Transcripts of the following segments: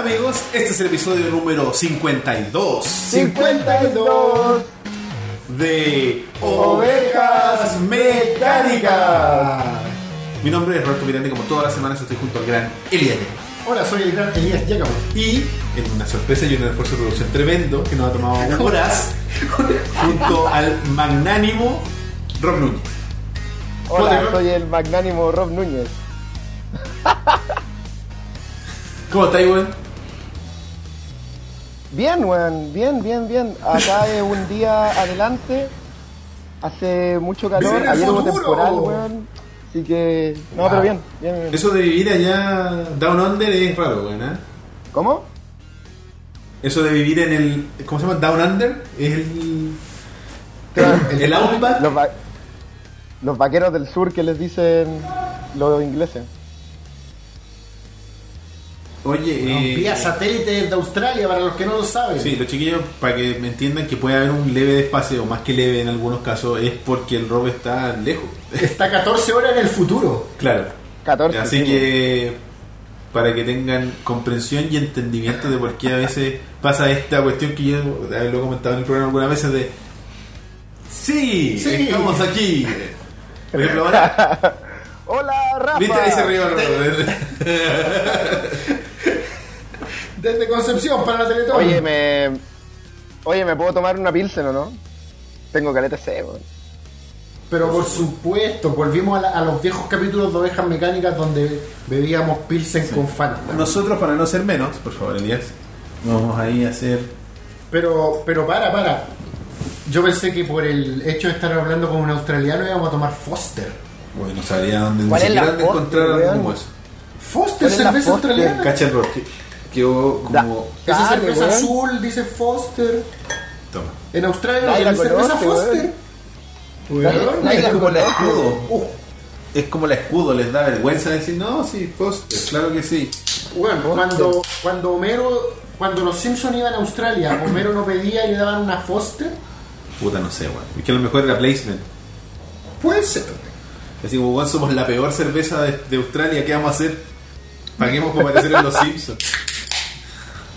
amigos, este es el episodio número 52 52 de Ovejas Mecánicas. Mi nombre es Roberto Miranda y como todas las semanas estoy junto al gran Elías Hola, soy el gran Elías Giacomo. Y en una sorpresa y un esfuerzo de producción tremendo que nos ha tomado horas junto al magnánimo Rob Núñez. Hola, soy el magnánimo Rob Núñez. ¿Cómo estáis, weón? Bien, weón, bien, bien, bien. Acá es un día adelante. Hace mucho calor. ¡Vive en el Ayer hubo temporal, weón. Así que. No, Wow. pero bien, bien, bien. Eso de vivir allá Down Under es raro, weón, ¿eh? ¿Cómo? Eso de vivir en el. ¿Cómo se llama? Down Under es el. El- El Outback. Los, va- los vaqueros del sur que les dicen los ingleses. Oye, eh, Vía satélite de Australia, para los que no lo saben. Sí, los chiquillos, para que me entiendan que puede haber un leve despacio, o más que leve en algunos casos, es porque el robo está lejos. Está 14 horas en el futuro. claro. 14. Así sí, que, para que tengan comprensión y entendimiento de por qué a veces pasa esta cuestión que yo lo he comentado en el programa algunas veces de... Sí, Sí. estamos aquí. Por ejemplo, ahora... Hola, Rafa. ¿Viste? Ahí se rió. Desde Concepción para la Teletón. Oye, me. Oye, ¿me puedo tomar una pilsen o no? Tengo caleta C, weón. Pero por supuesto, volvimos a, la- a los viejos capítulos de Ovejas Mecánicas donde bebíamos Pilsen con Fanta. Nosotros, para no ser menos, por favor, Elías, vamos ahí a hacer... Pero, pero para, para. Yo pensé que por el hecho de estar hablando con un australiano íbamos a tomar Foster. Bueno, no sabría dónde, ni ¿Cuál es siquiera la encontrar algo como eso. Foster, ¿Cuál es la cerveza australiana. Cacha el quedó como... Da. Esa Dale, cerveza weón. azul dice Foster. Toma. En Australia no la tienen cerveza conoce, Foster. Weón, Es la como la escudo. Uh, Es como la escudo, les da vergüenza decir, no, sí, Foster, claro que sí. Bueno, cuando, cuando Homero, cuando los Simpsons iban a Australia, Homero no pedía y le daban una Foster. Puta, no sé, weón. Es que a lo mejor era placement. Puede ser. Así como, weón, somos la peor cerveza de, de Australia, ¿qué vamos a hacer? Paguemos por aparecer en los Simpsons.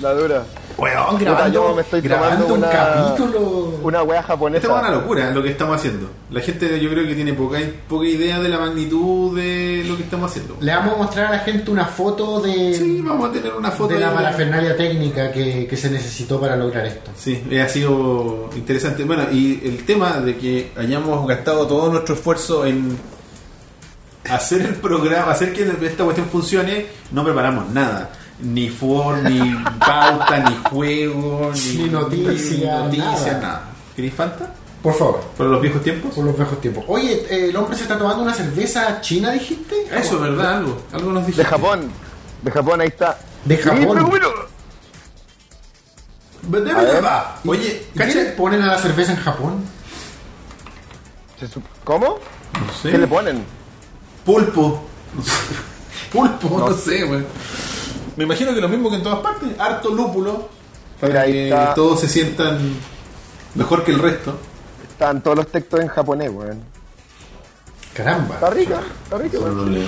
La dura. Weón, Puta, yo me estoy grabando tomando un una- capítulo. Una wea japonesa. Esta es una locura lo que estamos haciendo. La gente yo creo que tiene poca, poca idea de la magnitud de lo que estamos haciendo. Le vamos a mostrar a la gente una foto de, Sí, vamos a tener una foto de la parafernalia técnica que, que se necesitó para lograr esto. Sí, eh, ha sido interesante. Bueno, y el tema de que hayamos gastado todo nuestro esfuerzo en hacer el programa, hacer que esta cuestión funcione, no preparamos nada. Ni for, ni pauta, ni juego, ni, Ni noticia, ni noticias, nada. nada. ¿Queréis Fanta? Por favor, ¿Por los viejos tiempos? por los viejos tiempos. Oye, eh, el hombre se está tomando una cerveza china, dijiste. Eso, ¿verdad? Algo, algo nos De dijiste. Japón. De Japón, ahí está. De Japón. Sí, pero bueno. ¿Verdad, A ver. verdad? Oye, ¿Qué le ponen a la cerveza en Japón? ¿Cómo? No sé. ¿Qué le ponen? Pulpo. Pulpo, no, sé, güey. Me imagino que lo mismo que en todas partes. Harto lúpulo. Para Mira, que está. todos se sientan mejor que el resto. Están todos los textos en japonés, weón. Caramba. Está rica, está rica, weón.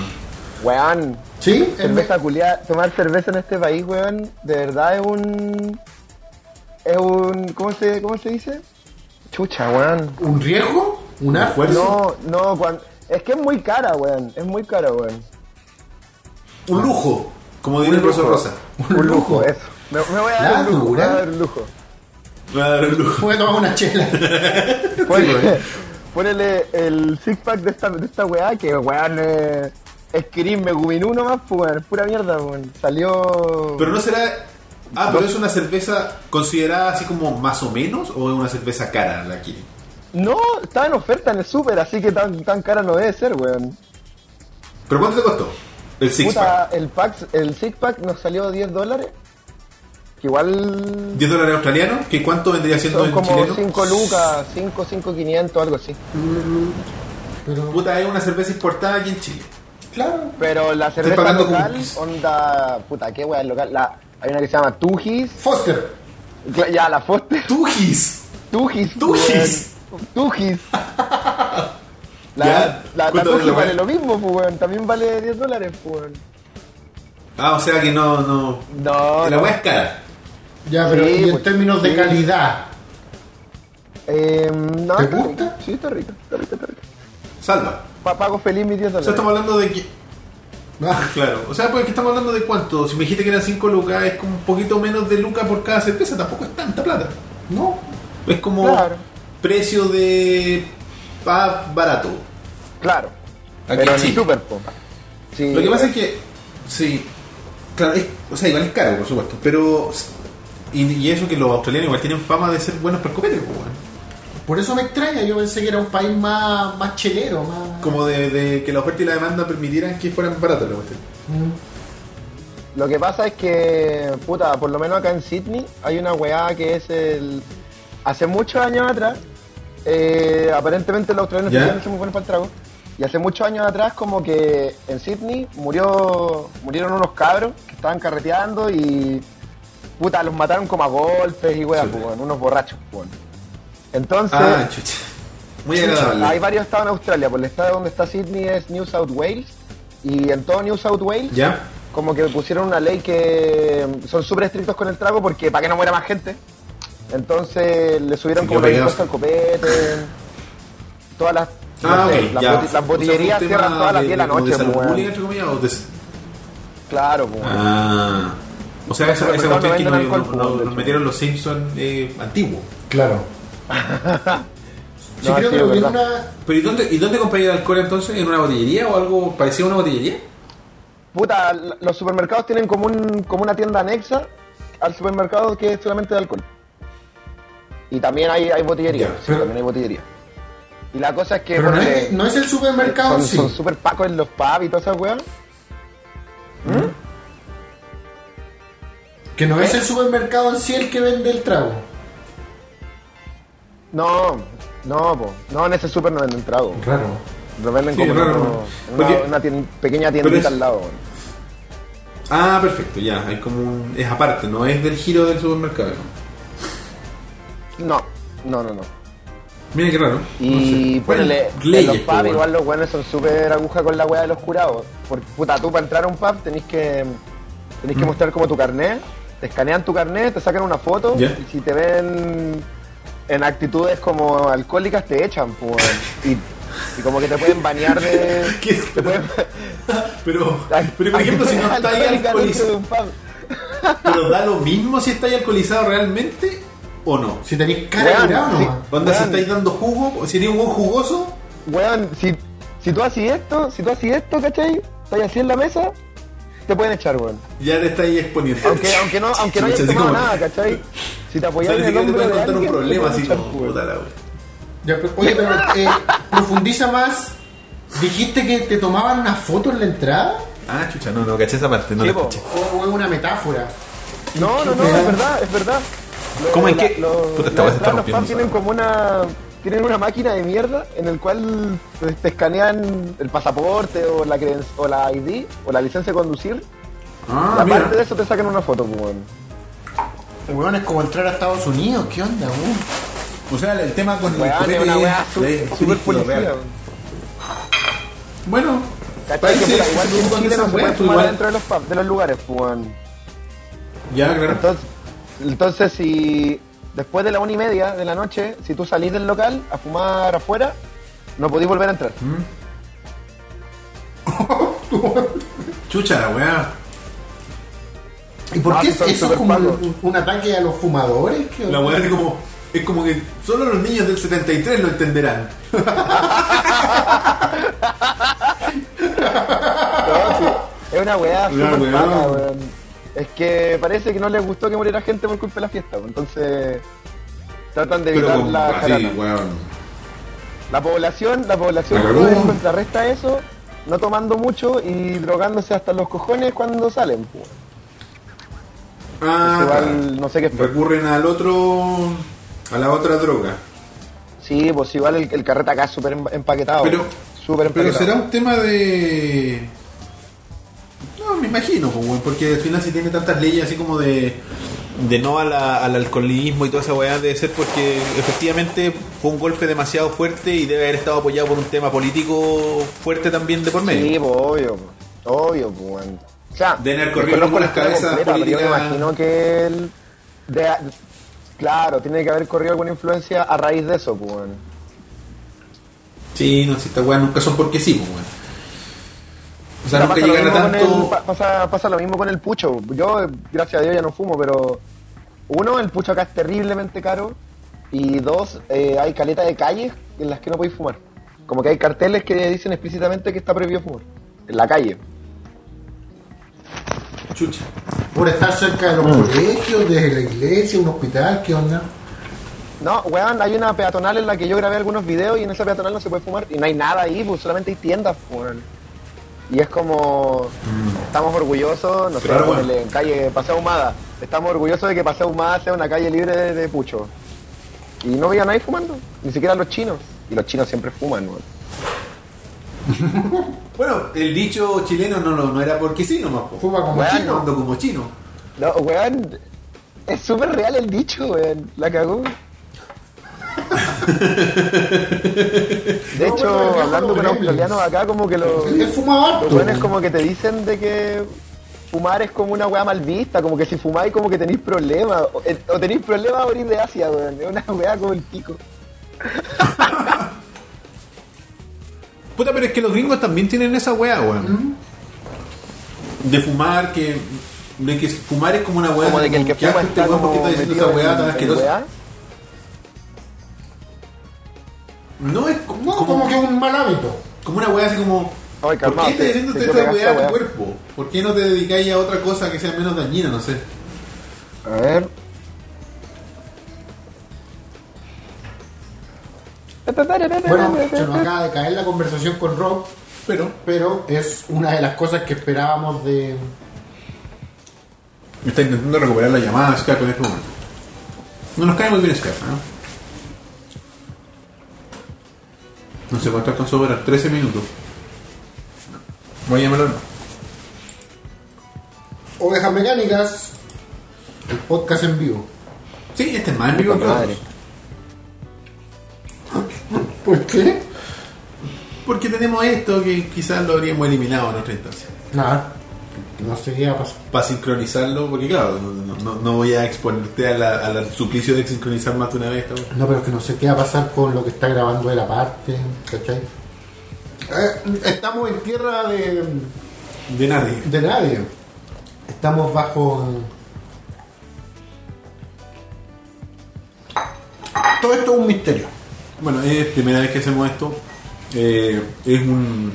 Weón, ¿Sí? cerveza culiada. Tomar cerveza en este país, weón, de verdad es un. Es un. ¿Cómo se, cómo se dice? Chucha, weón. ¿Un riesgo? ¿Un Un arco? esfuerzo. No, no, cuan- es que es muy cara, weón. Es muy cara, weón. Un lujo. Como diría el profesor. Rosa. Un lujo, eso. Me, me voy a La dar un lujo. Me voy a dar un lujo. Me va a dar un lujo. Voy a tomar una chela. Ponele, ponele el six pack de esta, de esta weá que weón eh, es Kirin Megumin 1 más, pues pura mierda, weón. Salió. Pero no será. Ah, pero es una cerveza considerada así como más o menos o es una cerveza cara la aquí. No, estaba en oferta en el super, así que tan, tan cara no debe ser, weón. ¿Pero cuánto te costó? El six Puta, pack. el pack, el six pack nos salió 10 dólares. Que igual 10 dólares australianos. ¿Que ¿Cuánto vendría siendo son en como chileno? 5 lucas, 5, 5, 500, algo así. Pero, Puta, es una cerveza importada aquí en Chile. claro. Pero la cerveza local, cookies. onda, puta, qué weá es local. La, hay una que se llama Tujis. Foster. Ya, la Foster. ¡Tujis! Tujis. Tujis. Tujis. La, la, la vale lo mismo, pues, weón. También vale 10 dólares, pues, weón. Ah, o sea que no, no. No, la no. weá es cara. Ya, pero Sí, y en pues, términos de calidad, Eh, no, ¿Te está gusta? rico. Sí, está rico, está rico, está rico. Salva. Pa- pago feliz mis 10 O sea, dólares. estamos hablando de que. ah, Claro, o sea, pues que estamos hablando de cuánto. Si me dijiste que eran 5 lucas, es como un poquito menos de lucas por cada cerveza, tampoco es tanta plata. no, Es como Claro. precio de pub barato. Claro. Aquí pero en Chile. super. Sí, Lo que pasa es que, sí, claro, es- o sea, igual es caro, por supuesto, pero. Y, y eso que los australianos igual tienen fama de ser buenos para el copete, pues, weón. por eso me extraña, yo pensé que era un país más, más chelero, más... Como de, de que la oferta y la demanda permitieran que fueran baratos la cuestión. Mm. Lo que pasa es que, puta, por lo menos acá en Sydney hay una weá que es el. Hace muchos años atrás, eh, aparentemente los australianos también son muy buenos para el trago. Y hace muchos años atrás, como que en Sydney murió, murieron unos cabros que estaban carreteando y. Puta, los mataron como a golpes y weá, Sí. pues, unos borrachos, pues. Entonces. Ah, chucha. Muy agradable. Hay varios estados en Australia, por el estado donde está Sydney es New South Wales y en todo New South Wales ¿Ya? como que pusieron una ley que son súper estrictos con el trago porque para que no muera más gente. Entonces le subieron como qué la pegado. impuesto al copete. Todas las, no Ah, sé, ok, las, ya. boti- las O sea, botillerías cierran todas las 10 de la noche. De entre comillas, o de- Claro, pues. Ah. O sea, esa, esa Los cuestión que nos, alcohol, nos- metieron los Simpsons eh, antiguos. Claro. Sí, No, creo sí, que lo es vi en verdad. una... Pero ¿y dónde, ¿y dónde compráis el alcohol entonces? ¿En una botillería o algo parecido a una botillería? Puta, los supermercados tienen como, un, como una tienda anexa al supermercado que es solamente de alcohol. Y también hay, hay botillería, Ya, sí, pero- también hay botillería. Y la cosa es que Pero no es, no es el supermercado son, en sí. son super pacos en los pubs y todas esas weas. Que no es el supermercado en sí el que vende el trago. No, no, po. no, en ese super no venden trago. Claro. Lo venden Sí, como una, Porque- una tien- pequeña tiendita es- al lado. Ah, perfecto, ya. Hay como un, es aparte, no es del giro del supermercado. No, no, no, no. Mira qué raro. Y No sé. ponele, Bueno, en los pues, pubs bueno. igual los buenos son súper aguja con la wea de los jurados. Porque, puta, tú para entrar a un pub tenés que tenés Mm. que mostrar como tu carnet, te escanean tu carnet, te sacan una foto y si te ven en actitudes como alcohólicas te echan, pues. y, y como que te pueden bañar de... ¿Qué? te pueden- Pero, pero por ejemplo, si no de alcoholizado, un pub. pero da lo mismo si estáis alcoholizado realmente o no. Si tenéis cara de Weón, curado nomás. Onda, si estáis dando jugo, si eres un buen jugoso, Weón, si, si tú haces esto, si tú haces esto, ¿cachai? Estás así en la mesa, te pueden echar, weón. ya te estáis exponiendo. Aunque, aunque no, aunque no hayas tomado como- nada, ¿cachai? Si te O apoyas sea, en el hombro de contar un alguien, te problema así echar, como weón. puta la. Ya, pero- oye, pero eh, profundiza más. Dijiste que te tomaban una foto en la entrada Ah, chucha, no, no, caché esa parte, no Sí, la escuché. o es una metáfora. No, no, no, es verdad, es verdad. ¿Cómo qué? lo- Puta, esta weá se está rompiendo, tienen como una tienen una máquina de mierda en el cual te, escanean el pasaporte o la creden- o la ID o la licencia de conducir Ah, y aparte mira. de eso te sacan una foto, pues, weón. Weón, es como entrar a Estados Unidos. ¿Qué onda, weón? O sea, el tema con el Weón, copete es una weá es- es policía. Bueno, ¿Cachai? Que, igual que que en Chile no se puede fumar dentro de los pubs, de los lugares, pues, weón. Ya, claro. Entonces, entonces si después de la una y media de la noche, si tú salís del local a fumar afuera, no podís volver a entrar. Chucha la weá. ¿Y por No, qué eso es como un, un ataque a los fumadores? ¿Qué La weá es como. Es como que solo los niños del 73 lo entenderán. No, sí, es una weá Una weá. Es que parece que no les gustó que muriera gente por culpa de la fiesta, weón. entonces tratan de Pero evitar con. la Así, jarana. weón. La población, la población joven contrarresta eso, no tomando mucho y drogándose hasta los cojones cuando salen. pues. Ah, igual no sé qué recurren al otro. a la otra droga. Sí, pues igual el, el carrete acá es súper em- empaquetado. Pero- Pero empaquetado. será un tema de. Me imagino, porque al final si tiene tantas leyes así como de. de no a la- al alcoholismo y toda esa weá, debe ser porque efectivamente fue un golpe demasiado fuerte y debe haber estado apoyado por un tema político fuerte también de por medio. Sí, pues obvio, obvio, pues. weón. O sea, Deben haber corrido desconozco la algunas historia cabezas completa, pero yo me imagino que él. de- claro, tiene que haber corrido alguna influencia a raíz de eso, pues. weón. Sí, no, si esta weá nunca son porque sí, pues, weón. O sea, nunca pasa, lo llegan a mismo con tanto. el- pasa, pasa lo mismo con el pucho. Yo, gracias a Dios, ya no fumo, pero. Uno, el pucho acá es terriblemente caro. Y dos, eh, hay caleta de calles en las que no podéis fumar. Como que hay carteles que dicen explícitamente que está prohibido fumar. En la calle. Chucha. Por estar cerca de los colegios, de la iglesia, un hospital, ¿qué onda? No, weón, hay una peatonal en la que yo grabé algunos videos y en esa peatonal no se puede fumar. Y no hay nada ahí, pues solamente hay tiendas, weón. Y es como. Estamos orgullosos, no sé, Claro, ponele, bueno. en calle Paseo Humada. Estamos orgullosos de que Paseo Humada sea una calle libre de, de pucho. Y no veía nadie fumando, ni siquiera los chinos. Y los chinos siempre fuman, weón. Bueno, el dicho chileno no, no, no era porque sí nomás, po. Fuma como chino. Ando como chino. No, weón, es súper real el dicho, weón. La cagó. De No, hecho, bueno, hablando con australianos acá, como que Los harto. buenos como que te dicen de que fumar es como una weá mal vista, como que si fumáis como que tenéis problemas, o, eh, o tenéis problemas a morir de Asia, weón. Es una weá como el pico. Puta, pero es que los gringos también tienen esa weá, weón. De fumar, que. De que fumar es como una weá. Como de que el que ¿qué fuma este está weón, ¿por qué como está diciendo metido esa weá tan asquerosa? No, es como, No, como, como que es un mal hábito. como una weá así como. Ay, ¿Por qué estás te- diciendo te esta weá a tu cuerpo? ¿Por qué no te dedicáis a otra cosa que sea menos dañina? No sé. A ver. Bueno, se nos acaba de caer la conversación con Rob, Pero. pero es una de las cosas que esperábamos de. Me está intentando recuperar la llamada Skype en este momento. No nos cae muy bien Skype, ¿no? No sé cuánto alcanzó a durar, 13 minutos. Voy a llamarlo. Ovejas Mecánicas, el podcast en vivo. Sí, este es más en vivo que otros. ¿Por qué? Porque tenemos esto que quizás lo habríamos eliminado en otra instancia. Nada, no sé qué iba a pasar. Para sincronizarlo, porque claro, no, no- voy a exponerte a la- al suplicio de sincronizar más de una vez. esta weá. No, pero es que no sé qué va a pasar con lo que está grabando de la parte, ¿cachai? Eh, estamos en tierra de, De nadie. de nadie. Estamos bajo. Todo esto es un misterio. Bueno, es primera vez que hacemos esto. Eh, es un.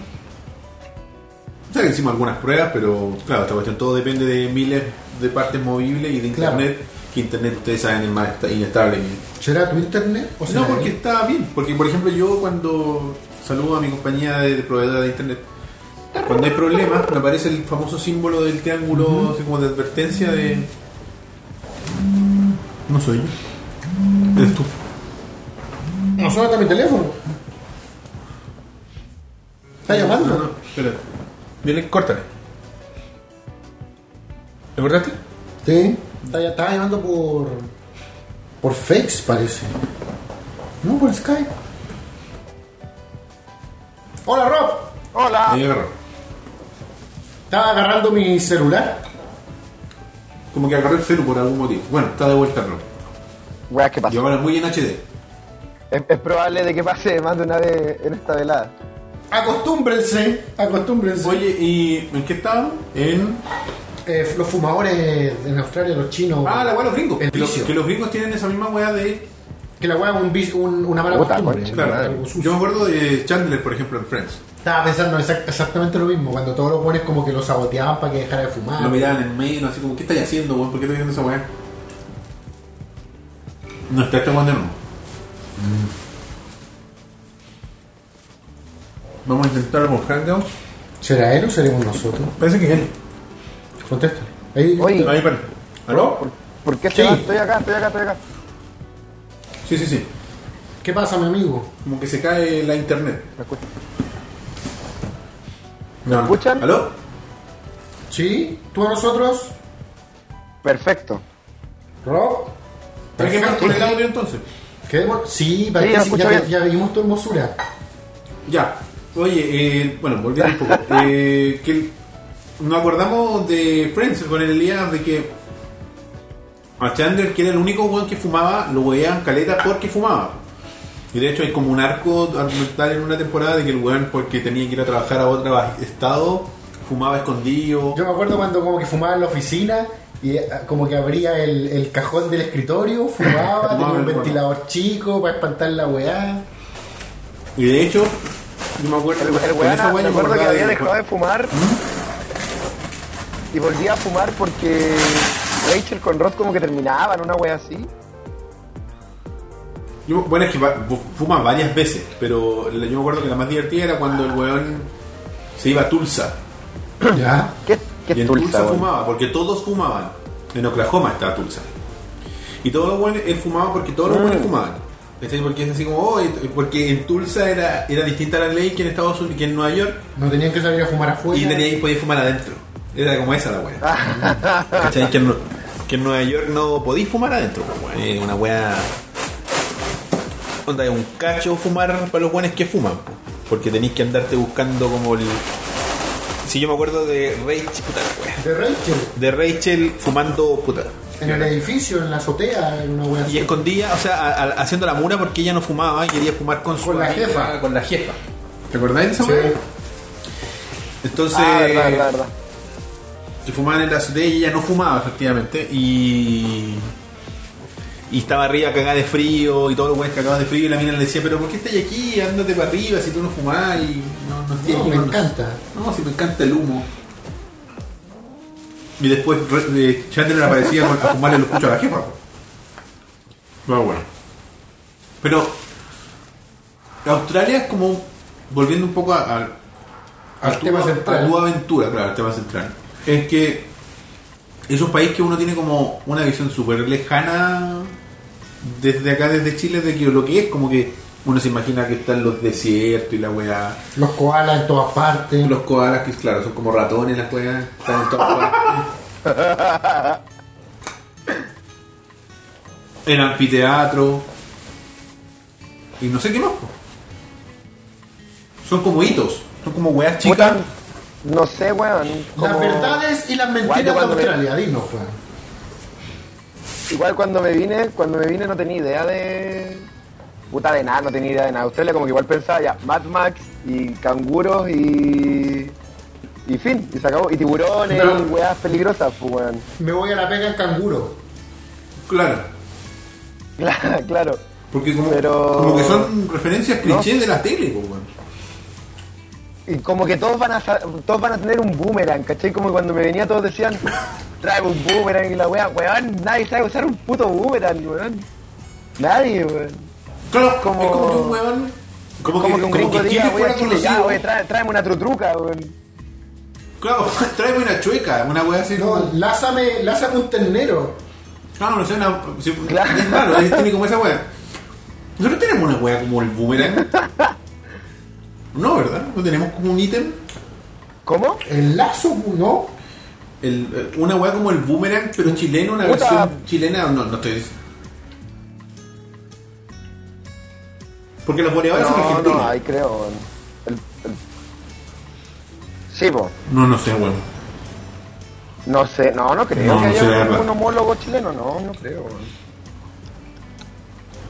O sea, que hicimos algunas pruebas, pero claro, esta cuestión todo depende de miles de partes movibles y de Claro. internet. Que internet ustedes saben es más esta- inestable. que- ¿Será tu internet? O será No, porque está bien. Porque, por ejemplo, yo cuando saludo a mi compañía de, de proveedora de internet, cuando hay problemas, me aparece el famoso símbolo del triángulo, así como de advertencia de. No soy yo. Eres tú. No suena mi teléfono. ¿Está llamando? No, no, espera. Viene, córtale. ¿Le cortaste? Sí. Está- Estaba llamando por. por Fakes, parece. No, por Skype. Hola, Rob. Hola. Ahí agarró. Estaba agarrando mi celular. Como que agarró el celu por algún motivo. Bueno, está de vuelta. Weá, ¿qué Y pasa? ahora muy en HD. Es, es probable de que pase más de una vez en esta velada. Acostúmbrense. Acostúmbrense. Oye, ¿y en qué estábamos? En. Eh, los fumadores en Australia, los chinos. Ah, la weá, los gringos. El Que los, vicio. que los gringos tienen esa misma weá de. Que la weá es un, vicio- un- una mala Puta, costumbre. concha, Claro, algo sucio. yo me acuerdo de Chandler, por ejemplo, en Friends. Estaba pensando exact- exactamente lo mismo. Cuando todos los buenos como que lo saboteaban para que dejara de fumar. Lo miraban en medio, así como, ¿qué estáis haciendo, weón? ¿Por qué estás haciendo esa weá? No está este weón de nuevo. Vamos a intentar Hangouts. ¿Será él o seremos nosotros? Parece que es él. Contesta. Ahí. Oye. Ahí parece. ¿Aló? ¿Por, por qué Sí. Estoy acá, estoy acá, estoy acá. Sí, sí, sí. ¿Qué pasa, mi amigo? Como que se cae la internet. ¿Me escuchas? No, no. escuchan? ¿Aló? ¿Sí? ¿Tú a nosotros? Perfecto. ¿Rob? ¿Para qué con el audio entonces? ¿Qué? Sí, para Sí, que ya, ya vimos tu hermosura. Ya. Oye, eh, bueno, volviendo un poco. Eh, que nos acordamos de Friends con el Elías de que a Chandler, que era el único weón que fumaba, lo veían caleta porque fumaba. Y de hecho hay como un arco argumental en una temporada de que el weón, porque tenía que ir a trabajar a otro estado, fumaba escondido. Yo me acuerdo cuando como que fumaba en la oficina y eh, como que abría el, el cajón del escritorio, fumaba, tenía un ventilador chico para espantar la weá. Y de hecho, yo me acuerdo. El, el weón, me acuerdo que había de- dejado de fumar y volvía a fumar porque Rachel con Ross como que terminaban, una wea así. Yo- bueno, es que va- fuma varias veces, pero yo me acuerdo que la más divertida era cuando el weón se iba a Tulsa. Ya. ¿Qué, qué y en Tulsa, fumaba, porque todos fumaban. En Oklahoma estaba Tulsa. Y todos los buenos, él fumaba porque todos los Mm. buenos fumaban. ¿Cachai? Porque es así como, oh, porque en Tulsa era, era distinta la ley que en Estados Unidos, que en Nueva York, No tenían que salir a fumar afuera. y tenía, podía fumar adentro. Era como esa la wea. ¿Cachai? Que en, que en Nueva York no podéis fumar adentro, pues, una wea. Onda, es un cacho fumar para los buenos que fuman, po. porque tenéis que andarte buscando como el. Si yo me acuerdo de Rachel, puta la wea. De Rachel. De Rachel fumando puta. En el edificio, en la azotea, en una weá Y escondía, o sea, a- a- haciendo la mura porque ella no fumaba y quería fumar con su Con la amiga, jefa. Con la jefa. ¿Te acordáis de esa Sí. wea? Entonces. Ah, verdad, verdad, verdad. que fumaban en la azotea y ella no fumaba efectivamente y y estaba arriba cagada de frío y todos los güeyes cagados de frío y la mina le decía pero ¿por qué estás aquí? ándate para arriba si tú no fumás y no, no No, aquí me encanta. no si me encanta el humo y después eh, Chandler aparecía a fumarle los puchos a la jefa po. bueno bueno pero Australia es como volviendo un poco a, a- a Al tu- tema central. a tu aventura, claro, al tema central. Es que es un país que uno tiene como una visión súper lejana desde acá, desde Chile, de que lo que es, como que uno se imagina que están los desiertos y la weá. Los koalas en todas partes. Los koalas, que claro, son como ratones las weas, están en todas partes. El anfiteatro. Y no sé qué más. Son como hitos, son como weas chicas. No sé, weón. Las verdades y las mentiras de Australia, dinos, weón. Igual cuando me vine, cuando me vine no tenía idea de. Puta de nada, no tenía idea de nada. Australia como que igual pensaba ya, Mad Max y canguros y. Y fin, y se acabó. Y tiburones y weas peligrosas, pues weón. Me voy a la pega en canguro. Claro. Claro, claro. Porque como, Pero- como que son referencias clichés No. de la tele, po, weón. Y como que todos van a todos van a tener un boomerang, ¿cachai? Como cuando me venía todos decían, trae un boomerang y la wea, weón, nadie sabe usar un puto boomerang, weón. Nadie, weón. Claro, Como- es como que un weón. Como, Como, que, un gringo que diga, Chile, ya, wey, trae, tráeme una trutruca, weón. Claro, tráeme una chueca, una wea así No, como. lázame, lázame un ternero. Claro, no sé, una. si- Claro. Es raro, es- tiene como esa wea. Nosotros tenemos una wea como el boomerang. No, ¿verdad? No tenemos como un ítem. ¿Cómo? El lazo, ¿no? El, eh, una wea como el boomerang, pero chileno, una Puta. versión chilena. No, no estoy diciendo. Porque los boleadores son No, argentinos. no, ahí creo. El- el- Sí, po. No, no sé, weón. No sé, no, no creo No, que no haya un homólogo chileno, no, no creo, weón.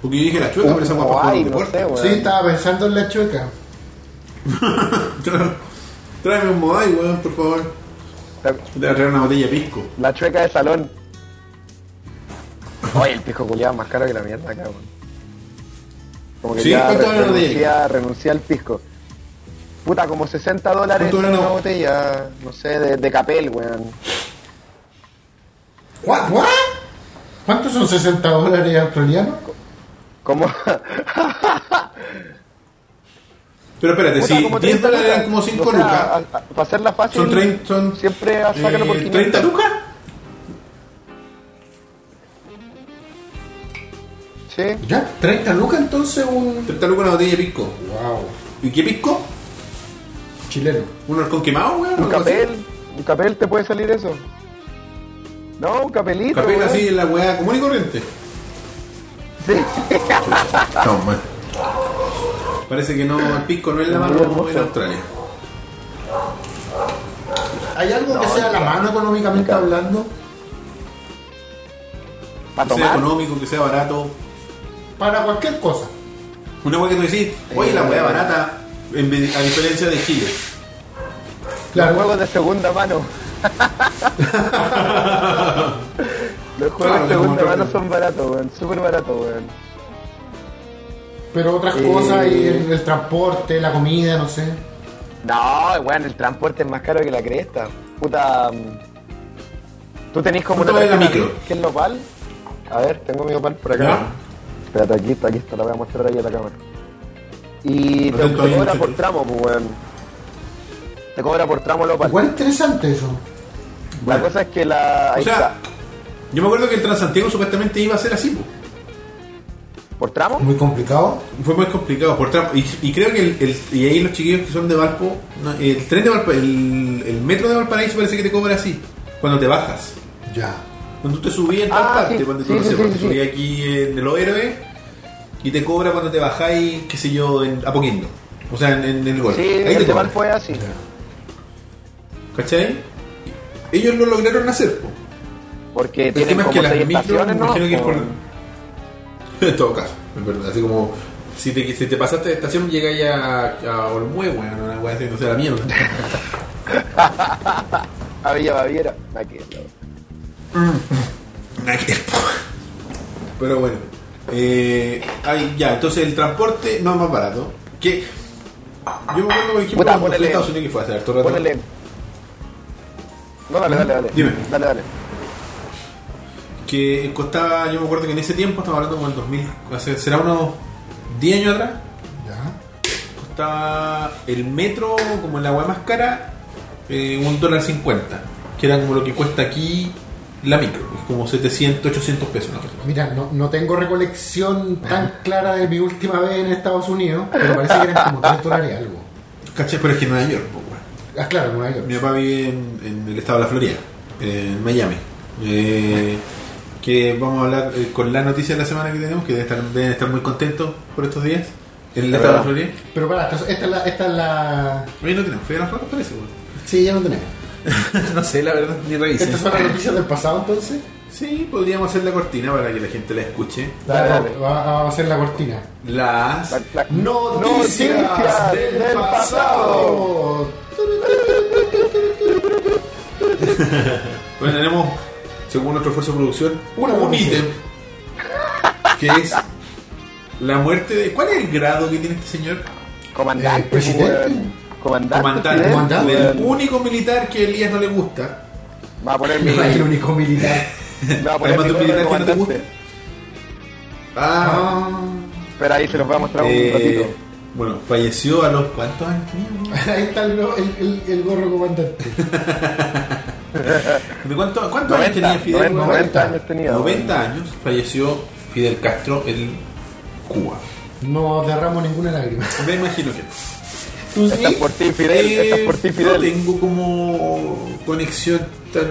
Porque yo dije la chueca, pero esa jugar no. Sí, estaba pensando en la chueca. Tráeme un Moai, weón, por favor. A traer una botella de pisco. la chueca de salón. Oye, el pisco culiado es más caro que la mierda acá, weón. Como que Sí, ya al pisco. Puta, como 60 dólares ¿Cuánto vale una la- botella, no sé, de, de capel, weón. ¿What? ¿What? ¿Cuántos son 60 dólares australianos? Como... Pero espérate, si como 10 30 dólares eran lucas. como 5 O sea, lucas, a- a- Para hacerla fácil, son 30, son, siempre sácalo por eh, 500. 30 lucas. Sí. ¿Ya? ¿30 lucas entonces un...? 30 lucas una botella de pisco. Wow. ¿Y qué pisco? Chileno. ¿Un halcón quemado, weón? Un capel, un capel te puede salir eso. No, un capelito. Capel weón. así en la weá común y corriente. Sí. No. Parece que no, el pisco no es la mano en Australia. ¿Hay algo que sea la mano económicamente hablando? Para Que sea económico, que sea barato. Para cualquier cosa. Una weá que tú decís, oye, la weá barata, en vez- a diferencia de Chile. Los juegos de segunda mano. Los juegos Claro, de segunda mano son baratos, weón. Súper baratos, weón. Pero otras Eh. cosas, y el, el transporte, la comida, no sé. No, weón, el transporte es más caro que la cresta. Puta. mm, Tú tenés como ¿Cuánto una tarjeta micro? que es nopal. A ver, tengo mi nopal por acá. ¿Ya? Espérate, aquí está, aquí está, la voy a mostrar ahí a la cámara. Y te, cobra por tramo, pues, weón. Te cobra por tramo nopal. Igual interesante eso. La Bueno. cosa es que la. Ahí O sea, está. yo me acuerdo que el Transantiago supuestamente iba a ser así, po. ¿Por tramo? Muy complicado. Fue muy complicado por tramo. Y, y creo que el, el- y ahí los chiquillos que son de Valpo, no, el tren de Valpo, el, el metro de Valparaíso parece que te cobra así, cuando te bajas. Ya. Cuando tú te subías en tal Ah, parte, sí, cuando sí, tú no sí, sé, sí, te sí. subías aquí en el héroe y te cobra cuando te bajáis, qué sé yo, en Apoquindo. O sea, en, en el gol. Sí, ahí te el de cobra. Fue así. ¿Cachai? Ellos lo lograron hacer, po. Porque El tienen tema es como que las ¿no? imagino que es por... En todo caso, es verdad. Así como, si te, si te pasaste de estación, llegáis a, a Olmue, bueno, una wea así, no sé, la mierda. A Villa Baviera. Aquí, po. Pero bueno. Eh, ay, ya, entonces el transporte no es más barato. Que yo me acuerdo, por ejemplo, cuando fui a Estados Unidos que fue hace harto rato. Ponele. No, dale, dale, dale. Dime. Dale, dale. Que costaba, yo me acuerdo que en ese tiempo, estaba hablando como en 2000, hace, será unos 10 años atrás, Ya. costaba el metro, como en la agua más cara, eh, un dólar cincuenta, que era como lo que cuesta aquí la micro, es como 700, 800 pesos. ¿no? Mira, no, no tengo recolección tan clara de mi última vez en Estados Unidos, pero parece que eran como 3 dólares algo. ¿Cachai? Pero es que en Nueva York, weón. Ah, claro, Nueva York. Mi papá vive en, en el estado de la Florida, en Miami. Eh, que vamos a hablar eh, con la noticia de la semana que tenemos, que deben estar, deben estar muy contentos por estos días. En el estado de la Florida. Pero para, esta es la... Esta es la... Hoy no tenemos, fue a las ratas parece, weón. Sí, ya no tenemos. no sé, la verdad, ni revisé. ¿Estas son las noticias del pasado entonces? Sí, podríamos hacer la cortina para que la gente la escuche. Dale, dale. va- Vamos a hacer la cortina. Las. La- la- Noticias, Noticias del, del pasado. Bueno, tenemos, según nuestro esfuerzo de producción, Una un ítem que es la muerte de. ¿Cuál es el grado que tiene este señor? Comandante, Eh, presidente. Comandante. Comandante, comandante. weón. único militar que a Elías no le gusta. Va a poner mi. El único militar. Va a poner Además mi militar que no te gusta. Ah, Espera, ahí se los voy a mostrar un eh, ratito. bueno, falleció a los. ¿Cuántos años tenía? ahí está el, el, el- el gorro comandante. ¿De cuánto- ¿Cuántos años 90, tenía Fidel? 90, 90 años tenía. 90 años falleció Fidel Castro en Cuba. No derramo ninguna lágrima. Me imagino que. ¿Tú Esta es por ti, Fidel. Eh, por ti, No tengo como conexión tan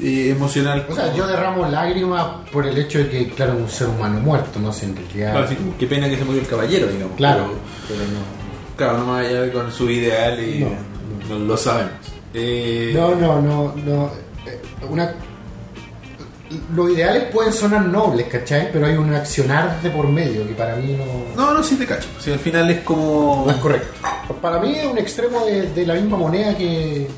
eh, emocional. O sea, yo derramo lágrimas por el hecho de que, claro, un ser humano muerto, no sé, en realidad. Claro, qué pena que se murió el caballero, digamos. Claro, Pero, pero no. claro, no más allá con su ideal y No, no, lo sabemos. Eh, No, no, no, no. Eh, Una... Los ideales pueden sonar nobles, ¿cachai? Pero hay un accionar de por medio que para mí no, No, no, sí te cacho. Sea, al final es como. no es correcto. Para mí es un extremo de, de la misma moneda que...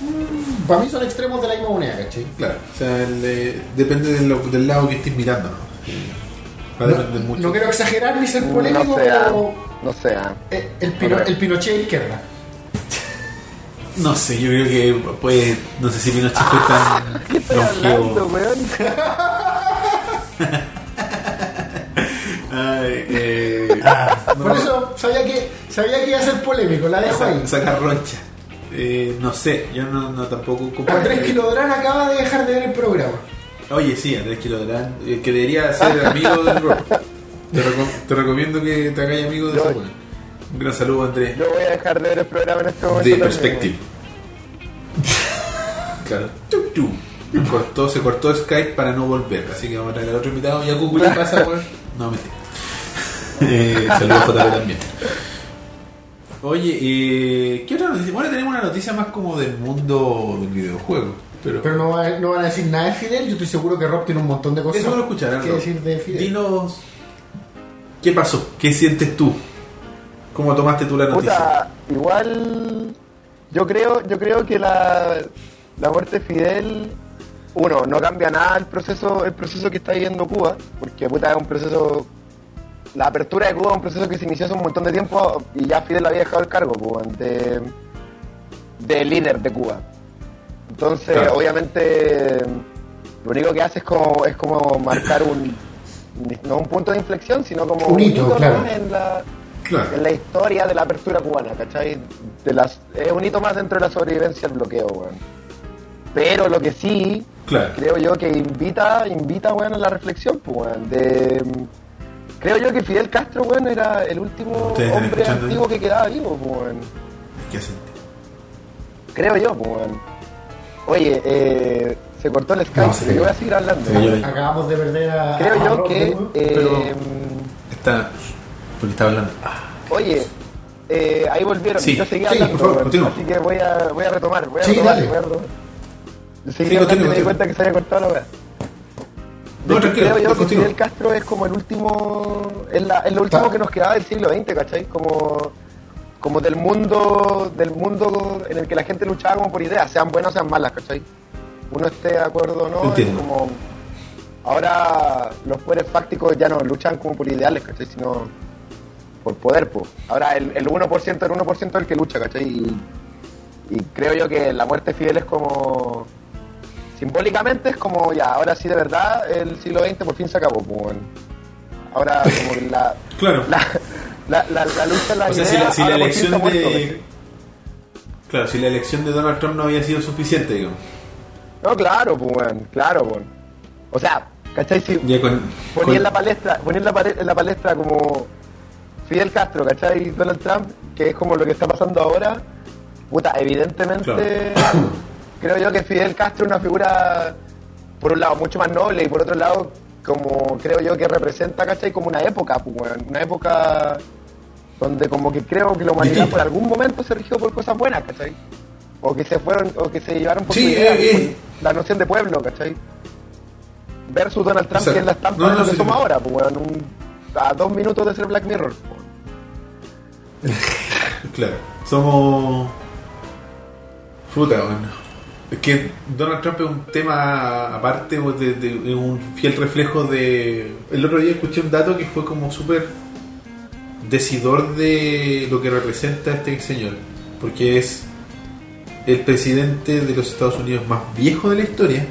Mm, Para mí son extremos de la misma moneda, ¿cachai? Claro, o sea, el, eh, depende de lo- del lado que estés mirando, ¿no? Va a depender No, mucho. no quiero exagerar ni ser polémico, No sea. pero No sea. eh, el, pino- el Pinochet de izquierda. No sé, yo creo que pues no sé si Pinochet fue tan ¿Qué estoy hablando, longevo. weón? Ay, eh, no, Por eso sabía que sabía que iba a ser polémico, la dejo ahí. sa- saca roncha. Eh, no sé, yo no, no tampoco Andrés Kilodrán acaba de dejar de ver el programa. Oye, sí, Andrés Kilodrán, eh, que debería ser amigo del rock. Te, reco- te recomiendo que te hagas amigo de weón. Un gran saludo, Andrés. Yo voy a dejar de ver el programa en este momento. De Perspective. Claro. Tuc, tuc. Cortó, se cortó Skype para no volver, así que vamos a traer al otro invitado. ¿Y a Google qué pasa, weón? No, mentira. Eh, saludos JP también. Oye, eh, ¿qué otra noticia? Bueno, tenemos una noticia más como del mundo del videojuego. Pero, Pero no, va- no van a decir nada de Fidel. Yo estoy seguro que Rob tiene un montón de cosas eso lo escucharán. ¿no? decir de Fidel. Dinos, ¿qué pasó? ¿Qué sientes tú? ¿Cómo tomaste tú la noticia? Puta, igual yo creo, yo creo que la, la muerte de Fidel, uno, no cambia nada el proceso, el proceso que está viviendo Cuba, porque puta es un proceso, la apertura de Cuba es un proceso que se inició hace un montón de tiempo y ya Fidel había dejado el cargo Cuba, de, de líder de Cuba. Entonces, Claro. obviamente, lo único que hace es como, es como marcar un, no un punto de inflexión, sino como Un hito, ¿no? claro. en la, Claro. en la historia de la apertura cubana, ¿cachai? De las, es un hito más dentro de la sobrevivencia del bloqueo, weón. Pero lo que sí, Claro. creo yo que invita, invita, weón, a la reflexión, pues, weón. De, creo yo que Fidel Castro, weón, era el último hombre antiguo que quedaba vivo, pues, weón. ¿Qué? Creo yo, pues, weón. Oye, eh, se cortó el Skype, No, sí. pero yo voy a seguir hablando. Sí, yo- Acabamos de perder a. Creo a yo Rob que, eh, Pero- Está. Porque está hablando. Oye, eh, ahí volvieron. Sí. Yo seguía Sí, hablando, por favor, continúa. así que voy a, voy a retomar. Voy a Sí, retomar, dale. voy a retomar. Yo seguí Sí, hablando y continúa, me di continúa. cuenta que se había cortado la weá. No, tranquilo, creo yo que continúa. Fidel Castro es como el último, es, la, es lo último que nos quedaba del siglo XX, ¿cachai? Como, como del mundo, del mundo en el que la gente luchaba como por ideas, sean buenas o sean malas, ¿cachai? Uno esté de acuerdo o no, es Entiendo. como ahora los poderes fácticos ya no luchan como por ideales, ¿cachai? Sino por poder, pues. Ahora el, el 1% del 1% es el que lucha, ¿cachai? Y, y creo yo que la muerte de Fidel es como simbólicamente es como ya, ahora sí de verdad el siglo XX por fin se acabó, pues, bueno. Ahora como que la, Claro. la, la, la, la lucha en la O sea, idea, si la, si elección muerto, de. ¿cachai? Claro, si la elección de Donald Trump no había sido suficiente, digamos. No, claro, pues, bueno, claro, pues. O sea, ¿cachai? Si con. ponía con- en la palestra, en la palestra como Fidel Castro, ¿cachai? Donald Trump, que es como lo que está pasando ahora, puta, evidentemente creo yo que Fidel Castro es una figura, por un lado, mucho más noble y por otro lado, como creo yo que representa, ¿cachai? Como una época, pues, una época donde como que creo que la humanidad por algún momento se rigió por cosas buenas, ¿cachai? O que se fueron, o que se llevaron por Sí, idea, eh, eh. la noción de pueblo, ¿cachai? Versus Donald Trump, Exacto. que es la estampa No, de no, lo que sí, somos ahora, pues, un- a dos minutos de ser Black Mirror. Claro, somos. Puta, bueno. Es que Donald Trump es un tema aparte, pues, de, de- es un fiel reflejo de. El otro día escuché un dato que fue como súper decidor de lo que representa este señor, porque es el presidente de los Estados Unidos más viejo de la historia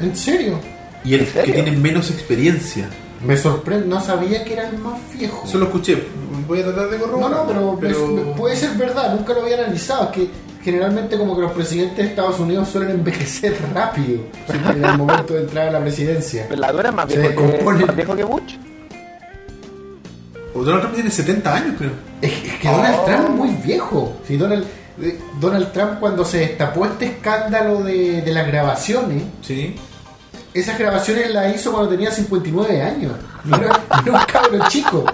¿En serio? y el ¿En que tiene menos experiencia. Me sorprende, no sabía que era el más viejo. Eso lo escuché, voy a tratar de No, corroborar. no, pero, me- me- puede ser verdad, nunca lo había analizado. Es que generalmente como que los presidentes de Estados Unidos suelen envejecer rápido en el momento de entrar a la presidencia. Pero la dura es más Se viejo, que, descompone. más viejo que Bush. O Donald Trump tiene 70 años, creo. Es, es que Donald Oh. Trump es muy viejo. Si Donald, eh, Donald Trump cuando se destapó este escándalo de, de las grabaciones, Sí. Esas grabaciones las hizo cuando tenía 59 años. No era, era un cabrón chico.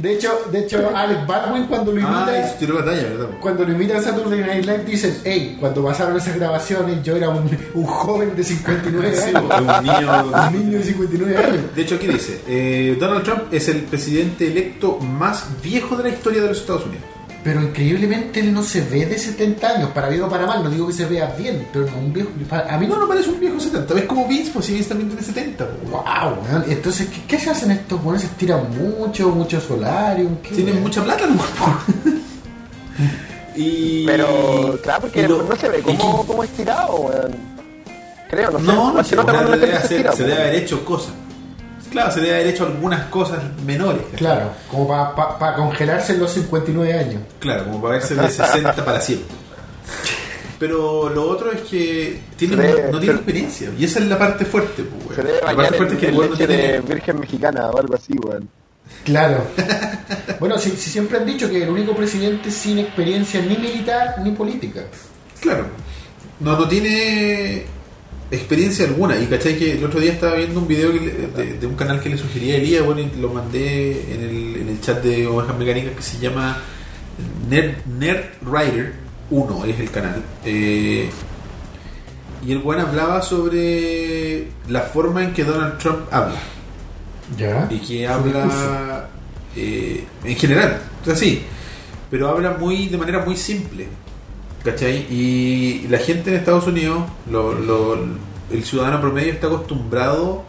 De hecho, de hecho, Alex Baldwin cuando lo imita... Ah, batalla, ¿verdad? Cuando lo invitan a Saturday Night Live dicen, hey, cuando pasaron esas grabaciones yo era un, un joven de 59 Sí, años. un niño. Un niño de 59 años. De hecho, aquí dice: eh, Donald Trump es el presidente electo más viejo de la historia de los Estados Unidos. Pero increíblemente él no se ve de 70 años, para bien o para mal, no digo que se vea bien, pero no un viejo. para- A mí No, no, no parece un viejo 70. ¿Ves como Vince? Pues si Vince también tiene 70. po. Wow, weón. Entonces, ¿qué, qué se hacen estos buenos? ¿Se tiran mucho, mucho solarium? ¿Qué, Tienen mucha plata, ¿no? y. Pero, claro, porque lo- no se ve que- cómo estirado, weón. Creo, no sé. No, no se sé, nota o sea, cuando la debe gente se hacer- estira, se debe haber hecho cosas. Claro, se debe haber hecho algunas cosas menores. ¿cachai? Claro, como para congelarse en los 59 años. Claro, como para verse de 60 para siempre. Pero lo otro es que tiene, Se debe- no tiene experiencia. Y esa es la parte fuerte, pues, Se weón. debe La parte fuerte en, es que el no tiene. virgen mexicana o algo así, weón. Claro. bueno, si, si siempre han dicho que el único presidente sin experiencia ni militar ni política. Claro. No, no tiene experiencia alguna. Y cachai que el otro día estaba viendo un video que le- de, de un canal que le sugería a Elías, bueno, y lo mandé en el, en el chat de Ovejas Mecánicas que se llama Nerd, Nerd Rider 1 es el canal. Eh, y el buen hablaba sobre la forma en que Donald Trump habla. Ya. Y que habla eh, en general, o sea, sí, pero habla muy de manera muy simple. ¿Cachai? Y la gente en Estados Unidos, lo- lo- el ciudadano promedio está acostumbrado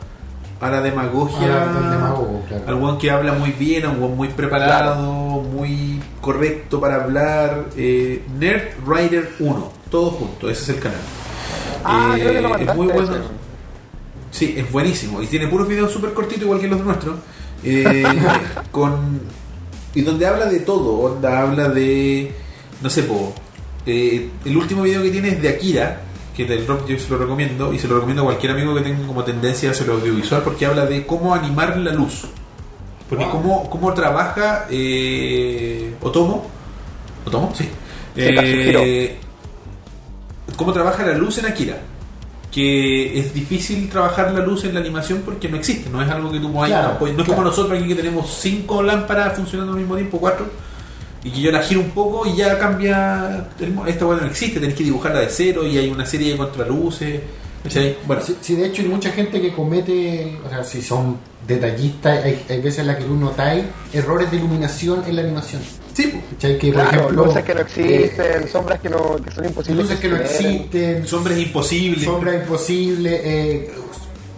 a la demagogia, Ah, demagogo, claro. al buen que habla muy bien, a un buen muy preparado, muy correcto para hablar. Eh, Nerd Rider 1, todo junto, ese es el canal. Ah, Eh, creo que lo es muy bueno. ese. Sí, es buenísimo. Y tiene puros videos súper cortitos, igual que los nuestros. eh, con Y donde habla de todo. Onda, habla de. No sé, po, eh, el último video que tiene es de Akira. Que del rock yo se lo recomiendo. Y se lo recomiendo a cualquier amigo que tenga como tendencia hacia lo audiovisual. Porque habla de cómo animar la luz. Porque Wow. cómo, cómo trabaja eh, Otomo. ¿Otomo? Sí. Eh, cómo trabaja la luz en Akira. Que es difícil trabajar la luz en la animación porque no existe, no es algo que tú Claro, no, no es claro. como nosotros aquí que tenemos cinco lámparas funcionando al mismo tiempo, cuatro, y que yo la giro un poco y ya cambia. Esta bueno no existe, tenés que dibujarla de cero y hay una serie de contraluces. ¿cachai? Bueno, Sí, sí, de hecho hay mucha gente que comete, o sea, si son detallistas, hay, hay veces en las que tú notáis errores de iluminación en la animación. sí, ¿Cachai? Que, por ejemplo, luces que no eh, existen, sombras que, no, que son imposibles. luces que no existen, sombra es imposible. sombra imposible, eh,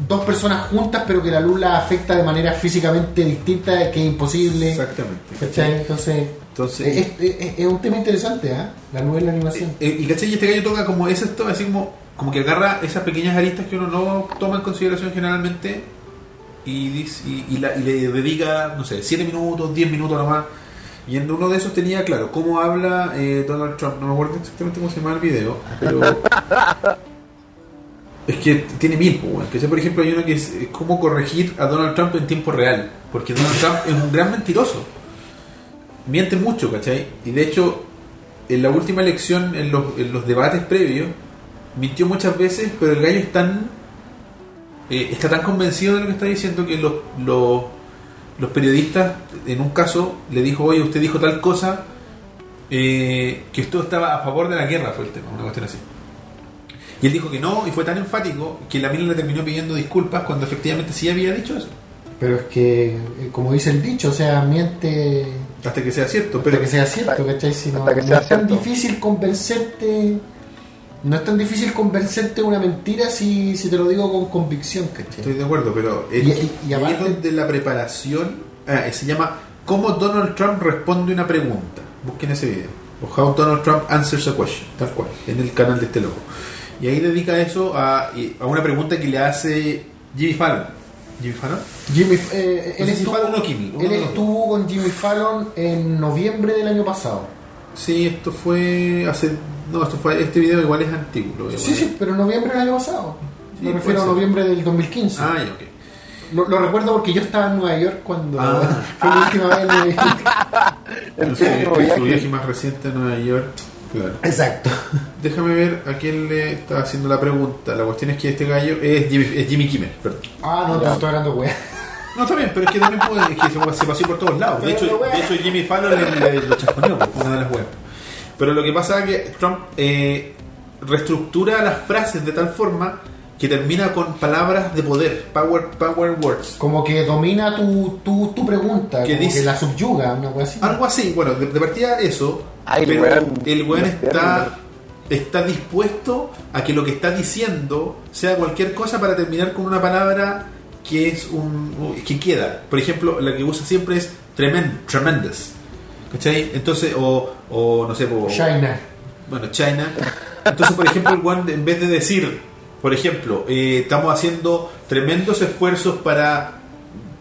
dos personas juntas pero que la luz la afecta de manera físicamente distinta, que es imposible. Exactamente. ¿Cachai? Entonces, Entonces, es, es- es un tema interesante, ¿ah? La luz en la animación. Eh, y ¿cachai? Y este gallo toca como es esto, así como, como que agarra esas pequeñas aristas que uno no toma en consideración generalmente y, dice- y, y la- y le dedica, no sé, 7 minutos, 10 minutos nomás. Y en uno de esos tenía, claro, cómo habla eh, Donald Trump. No me acuerdo exactamente cómo se llama el video, pero. es que tiene mil, pues. Que por ejemplo, hay uno que es eh, cómo corregir a Donald Trump en tiempo real. Porque Donald Trump es un gran mentiroso miente mucho, ¿cachai? Y de hecho, en la última elección, en los, en los debates previos, mintió muchas veces, pero el gallo tan, eh, está tan convencido de lo que está diciendo que los, los, los periodistas, en un caso, le dijo, oye, usted dijo tal cosa, eh, que usted estaba a favor de la guerra, fue el tema, una cuestión así. Y él dijo que no, y fue tan enfático que la mina le terminó pidiendo disculpas cuando efectivamente sí había dicho eso. Pero es que, eh, como dice el dicho, o sea, miente Hasta que sea cierto, hasta pero que sea cierto, ¿cachai? Si no, hasta que no sea es tan difícil convencerte, no es tan difícil convencerte de una mentira si, si te lo digo con convicción, ¿cachai? Estoy de acuerdo, pero el- Y- y- y ahí aparte- es donde la preparación ah, se llama ¿Cómo Donald Trump responde una pregunta? Busquen ese video. O How Donald Trump Answers a Question, tal cual, en el canal de este loco. Y ahí dedica eso a, a una pregunta que le hace Jimmy Fallon. ¿Jimmy Fallon? Jimmy, eh, él, si estuvo, Fallon uno él estuvo con Jimmy Fallon en noviembre del año pasado. Sí, esto fue hace. No, esto fue. Este video igual es antiguo. Sí, sí, pero en noviembre del año pasado. Sí, Me refiero a noviembre del 2015. Ah, ya, ok. Lo, lo recuerdo porque yo estaba en Nueva York cuando Ah. fue la última vez. en Nueva York. El su viaje. viaje más reciente a Nueva York. Claro. Exacto. Déjame ver a quién le está haciendo la pregunta. La cuestión es que este gallo es Jimmy, es Jimmy Kimmel, perdón. Ah, no, te estoy hablando, weá. No, está bien, pero es que también puede, es que se, se pasó por todos lados. De Pero hecho, de hecho Jimmy Fallon le, le- lo chasconeó por una de las webs. Pero lo que pasa es que Trump eh, reestructura las frases de tal forma que termina con palabras de poder, power, power words. Como que domina tu, tu, tu pregunta, ¿Qué como dice? que la subyuga, una así. Algo así, bueno, de, de partida eso, Ay, el pero weón el weón está, está dispuesto a que lo que está diciendo sea cualquier cosa para terminar con una palabra que es un que queda. Por ejemplo, la que usa siempre es tremend, tremendous. ¿Cachai? Entonces, o, o no sé, o, China. bueno, China. Entonces, por ejemplo, el one, en vez de decir, por ejemplo, eh, estamos haciendo tremendos esfuerzos para,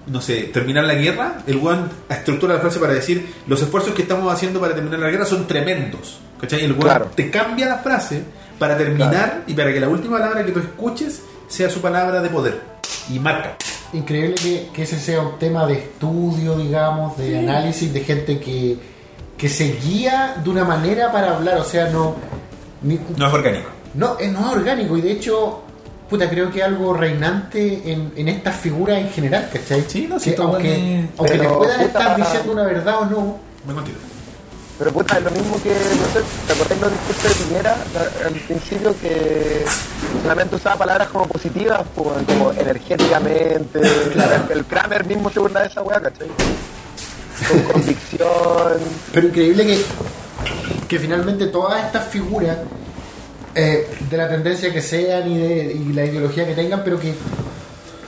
no sé, terminar la guerra, el one estructura la frase para decir, los esfuerzos que estamos haciendo para terminar la guerra son tremendos. ¿Cachai? El Claro. te cambia la frase para terminar y para que la última palabra que tú escuches sea su palabra de poder. Y marca. Increíble que, que ese sea un tema de estudio, digamos, de análisis, de gente que, que se guía de una manera para hablar, o sea, no... ni- No es orgánico. No, eh, no es orgánico y de hecho, puta, creo que algo reinante en, en estas figuras en general, ¿cachai? Sí, no, sí, Que aunque, bueno. aunque puedan puta- estar diciendo una verdad o no, Me contigo. Pero puta, es lo mismo que, no sé, ¿te acordás los discursos de Piñera al principio que solamente usaba palabras como positivas, como, como energéticamente? El Kramer mismo se burla de esa weá, ¿cachai? Con convicción. Pero increíble que, que finalmente todas estas figuras, eh, de la tendencia que sean y, de, y la ideología que tengan, pero que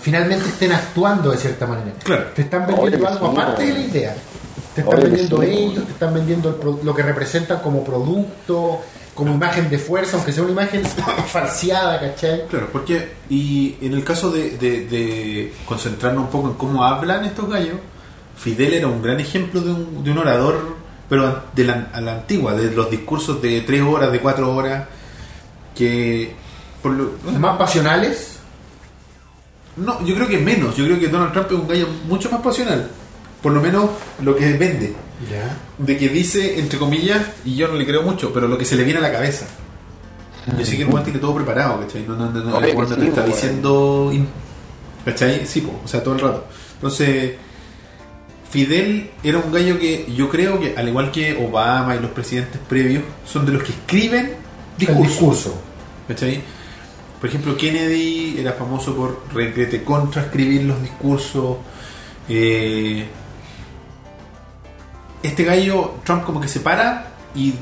finalmente estén actuando de cierta manera. Claro. Te están vendiendo que algo sí, aparte de la idea. Te están vendiendo sí, ellos, te están vendiendo el pro- lo que representan como producto, como imagen de fuerza, aunque sea una imagen falseada, ¿cachai? Claro, porque, y en el caso de, de- de concentrarnos un poco en cómo hablan estos gallos, Fidel era un gran ejemplo de un, de un orador, pero de la, a la antigua, de los discursos de tres horas, de cuatro horas, que por lo, Más pasionales. no, yo creo que menos, yo creo que Donald Trump es un gallo mucho más pasional, por lo menos lo que vende, Ya. de que dice, entre comillas, y yo no le creo mucho, pero lo que se le viene a la cabeza. Yo sé que el tiene todo preparado, ¿cachai? No, no, no, no, el no te sí, está weón. diciendo. in- ¿cachai? Sí, po, o sea, todo el rato. Entonces, Fidel era un gallo que yo creo que, al igual que Obama y los presidentes previos, son de los que escriben El discursos. discurso. ¿Cachai? Por ejemplo, Kennedy era famoso por regrete contra escribir los discursos. Eh, este gallo, Trump, como que se para y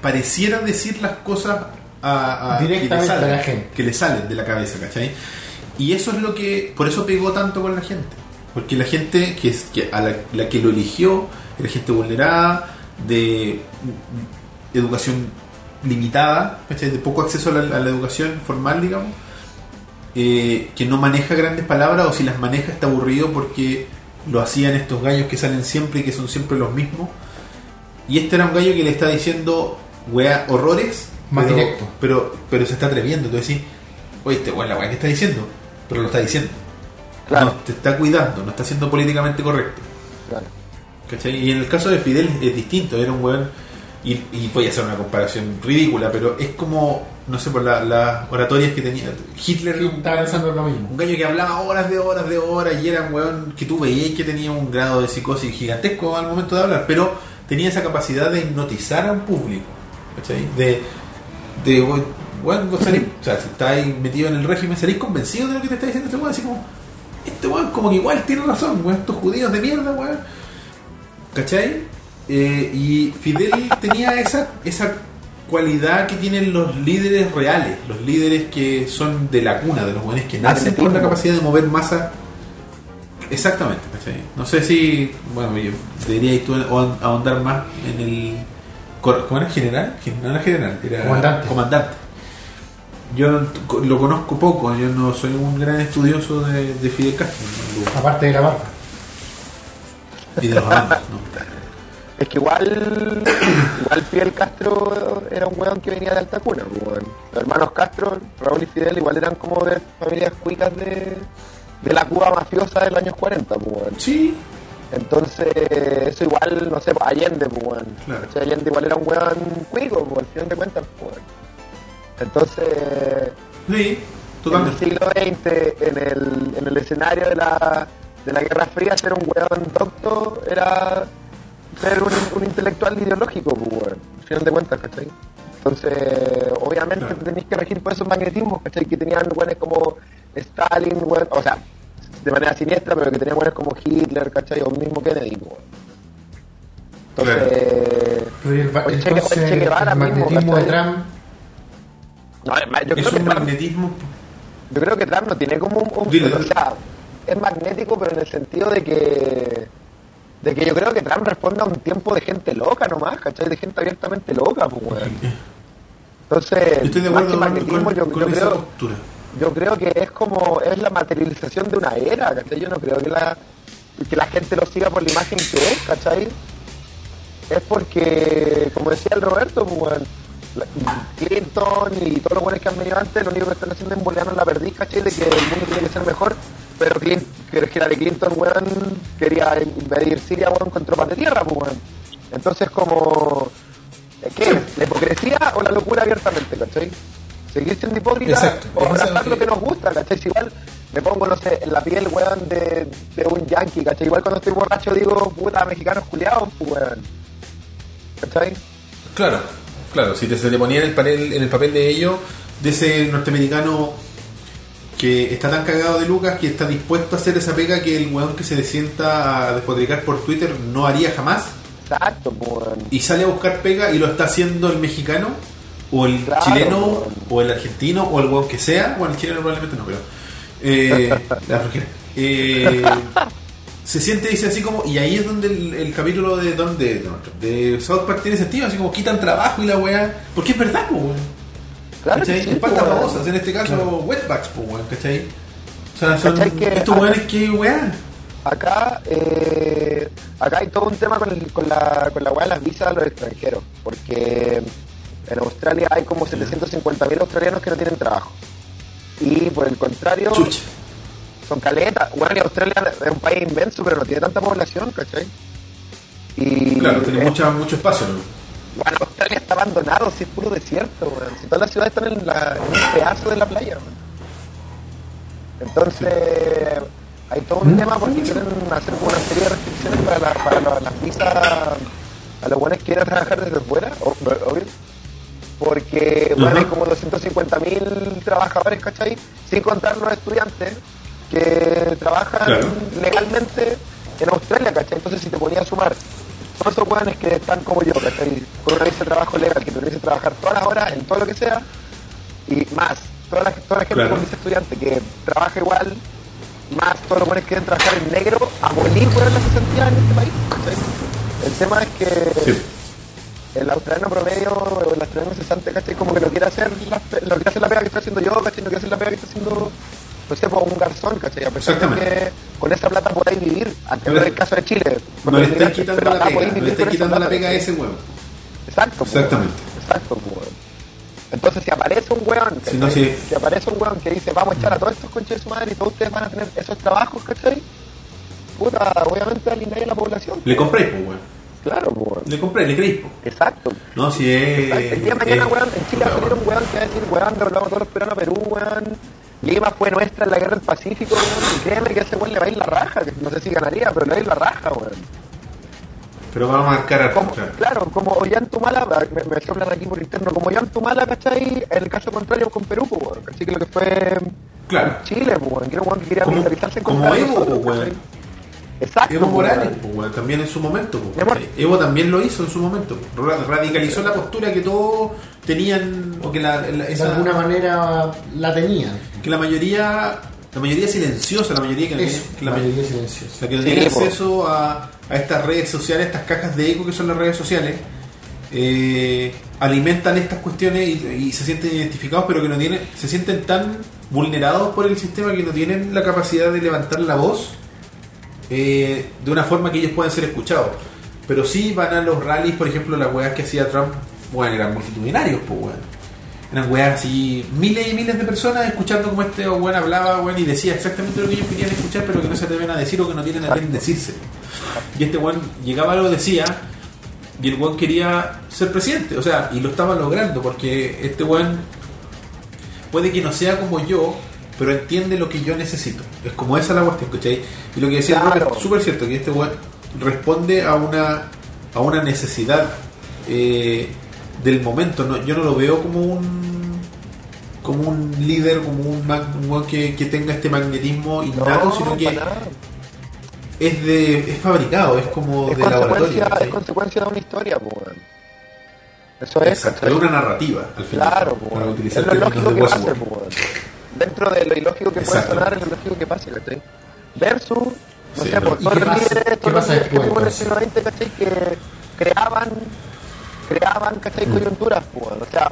pareciera decir las cosas a, a- Directamente que, le salen, a la gente. que le salen de la cabeza, ¿cachai? Y eso es lo que, por eso pegó tanto con la gente. Porque la gente que, es, que a la, la que lo eligió era gente vulnerada, de educación limitada, ¿cachai? de poco acceso a la, a la educación formal, digamos, eh, que no maneja grandes palabras o si las maneja está aburrido porque lo hacían estos gallos que salen siempre y que son siempre los mismos. Y este era un gallo que le está diciendo, weá, horrores, Más pero, directo. Pero, pero se está atreviendo. Tú decís, oye, este weá, la weá que está diciendo, pero lo está diciendo. Claro. No, te está cuidando, no está siendo políticamente correcto. Claro. ¿Cachai? Y en el caso de Fidel es, es distinto, era un weón, y, y voy a hacer una comparación ridícula, pero es como, no sé, por la- las oratorias que tenía Hitler. un- Estaba pensando en lo mismo. un gallo que hablaba horas de horas de horas y era un weón que tú veías que tenía un grado de psicosis gigantesco al momento de hablar, pero tenía esa capacidad de hipnotizar a un público, ¿cachai? De, de weón, vos salís- o sea, si estáis metido en el régimen, salís convencido de lo que te está diciendo este weón, así como, este weón como que igual tiene razón, weón, estos judíos de mierda, weón, ¿cachai? Eh, y Fidel tenía esa, esa cualidad que tienen los líderes reales, los líderes que son de la cuna, de los buenos que nacen con la capacidad de mover masa. Exactamente. No sé si, bueno, yo debería tú ahondar más en el. ¿Cómo era? ¿General? No era general, era Comandante. comandante. Yo lo conozco poco, yo no soy un gran estudioso de, de Fidel Castro no, Aparte de la barba. y de los amantes, ¿no? Es que igual, igual Fidel Castro era un weón que venía de alta cuna, weón. Los hermanos Castro, Raúl y Fidel, igual eran como de familias cuicas de, de la Cuba mafiosa de los años 40, pues, weón. Sí, Entonces, eso igual, no sé, pues, Allende, pues, weón. Claro. O sea, Allende igual era un weón cuico, pues, al final de cuentas, weón. Entonces, sí, en el totalmente. siglo XX, en el, en el escenario de la, de la Guerra Fría, ser un weón docto era ser un, un intelectual ideológico, pues. Al final de cuentas, ¿cachai? Entonces, obviamente Claro. te tenéis que regir por esos magnetismos, ¿cachai? Que tenían weones como Stalin, weón, o sea, de manera siniestra, pero que tenían weones como Hitler, ¿cachai? O mismo Kennedy, pues. Entonces, el, Che- entonces, el Che Guevara el mismo, magnetismo de. Trump. no, yo Es creo que un Trump- magnetismo. Yo creo que Trump no tiene como un, un- Dile, o sea, es magnético, pero en el sentido de que de que yo creo que Trump responde a un tiempo de gente loca nomás, ¿cachai? De gente abiertamente loca, pues, weón. Entonces, Yo estoy de más acuerdo que con, magnetismo, con- yo, con yo esa creo, postura. yo creo que es como, es la materialización de una era, ¿cachai? Yo no creo que la, que la gente lo siga por la imagen que es, ¿cachai? Es porque, como decía el Roberto, pues, weón, Clinton y todos los buenos que han venido antes, lo único que están haciendo es embolearnos la perdiz, ¿cachai? De que el mundo tiene que ser mejor, pero, Clint, pero Hillary Clinton, weón, quería invadir Siria, weón, con tropas de tierra, pues, weón. Entonces, como, ¿qué es? ¿La hipocresía o la locura abiertamente, cachai? Seguir siendo hipócrita Exacto. o abrazar lo que nos gusta, ¿cachai? Igual me pongo, no sé, en la piel, weón, de, de un yankee, ¿cachai? Igual cuando estoy borracho digo, puta, mexicanos culiados, pues, weón. ¿Cachai? Claro, claro, si te, se te ponía en el, panel, en el papel de ellos, de ese norteamericano que está tan cagado de Lucas que está dispuesto a hacer esa pega que el weón que se le sienta a despotricar por Twitter no haría jamás. Exacto, y sale a buscar pega y lo está haciendo el mexicano o el Claro, chileno o el argentino o el weón que sea. Bueno el chileno probablemente no pero eh. Eh, se siente dice así como y ahí es donde el, el capítulo de donde de, South Park tiene sentido así como quitan trabajo y la weá porque es verdad weón Claro ¿cachai? sí, espaldas weón. babosas en este caso wetbacks pues weón ¿cachai? o sea son ¿Cachai que estos weones que weá Acá, eh, acá hay todo un tema con, el- con la, con la weá de las visas a los extranjeros, porque en Australia hay como 750.000 australianos que no tienen trabajo. Y por el contrario, chucha son caletas. Bueno, y Australia es un país inmenso, pero no tiene tanta población, ¿cachai? Y claro tiene mucha, mucho espacio ¿no? Bueno, Australia está abandonado, si es puro desierto, weón. Si todas las ciudades están en, la, en un pedazo de la playa, weón. Entonces, hay todo un tema porque quieren hacer una serie de restricciones para, la- para la- las visas a los buenos que quieran trabajar desde fuera, obvio. Porque, bueno, Ajá. hay como 250.000 trabajadores, ¿cachai? Sin contar los estudiantes que trabajan Claro. legalmente en Australia, ¿cachai? Entonces, si te ponías a sumar todos esos weones que están como yo, ¿cachai? Con una visa de trabajo legal que te permite trabajar todas las horas en todo lo que sea, y más, toda la, toda la gente Claro. con visa estudiante que trabaja igual, más todos los buenos que quieren trabajar en negro, abolir weón, la cesantía en este país, ¿cachai? El tema es que Sí. el australiano promedio el australiano cesante, ¿cachai? Como que no quiere hacer la, no quiere hacer la pega que estoy haciendo yo, ¿cachai? No quiere hacer la pega que está haciendo, no sé, pues, un garzón, ¿cachai? A pesar de Exactamente. que con esa plata podáis vivir, antes del caso de Chile. no le están quitando la pega podéis no le están quitando la pega a ese huevo Exacto, pues, Exactamente. Exacto, pues. Entonces, si aparece un weón, Si no, sí. si aparece un weón que dice, vamos a echar a todos estos conches de su madre y todos ustedes van a tener esos trabajos, ¿cachai? Puta, obviamente alineáis a la población. le compré pues weón Claro, pues, weón. le compré le creí pues. Exacto. no si es Exacto. El día de mañana, es- weón, en Chile va a salir un weón que va a decir, weón, doblamos todos los peruanos a Perú, weón. Lima fue nuestra en la guerra del Pacífico, weón. Y créeme que ese weón le va a ir la raja, que no sé si ganaría, pero le va a ir la raja, weón. pero va a marcar a Como, claro. como Ollantumala, me, me soplan aquí por interno, como Ollantumala, ¿cachai? En el caso contrario con Perú, pues, weón, ¿cachai? Que lo que fue claro Chile, pues, weón, que weón que quería militarizarse en como Evo, pues, weón. Exacto, Evo Morales, weón. weón, también en su momento. amor. Evo también lo hizo en su momento. Ra- Radicalizó la postura que todos tenían, o que la, la- De alguna manera la tenían. que la mayoría, la mayoría silenciosa, la mayoría que, Eso, la, la mayoría silenciosa. la que no tiene acceso a, a estas redes sociales, estas cajas de eco que son las redes sociales, eh, alimentan estas cuestiones y, y se sienten identificados, pero que no tienen, se sienten tan vulnerados por el sistema que no tienen la capacidad de levantar la voz eh, de una forma que ellos puedan ser escuchados. Pero sí van a los rallies, por ejemplo, las weas que hacía Trump, bueno, eran multitudinarios, pues weón. Eran weas así, miles y miles de personas escuchando como este weón hablaba, weón, y decía exactamente lo que ellos querían escuchar, pero que no se atreven a decir o que no tienen a quién decirse. Y este weón llegaba, lo decía, y el weón quería ser presidente, o sea, y lo estaba logrando, porque este weón puede que no sea como yo, pero entiende lo que yo necesito. Es como esa la cuestión, ¿cachai? Y lo que decía el Claro. Es súper cierto, que este weón responde a una, a una necesidad eh, del momento. No, yo no lo veo como un como un líder, como un, mag- un que, que tenga este magnetismo innato, No, sino que nada. es de es fabricado, es como Es de laboratorio. ¿cachai? es consecuencia de una historia, pues. Eso es, Exacto, es una narrativa, al final. Claro, para utilizar es lo términos lógico de que pase. Dentro de lo ilógico que puede sonar, es lo lógico que pase, ¿cachai? Versus, no Sí, sé, por ¿Y todos los líderes, ¿Qué todos los líderes que después, tuvimos en el entonces? siglo XX, ¿cachai? Que creaban, creaban, ¿cachai? Mm. Coyunturas, pues. O sea,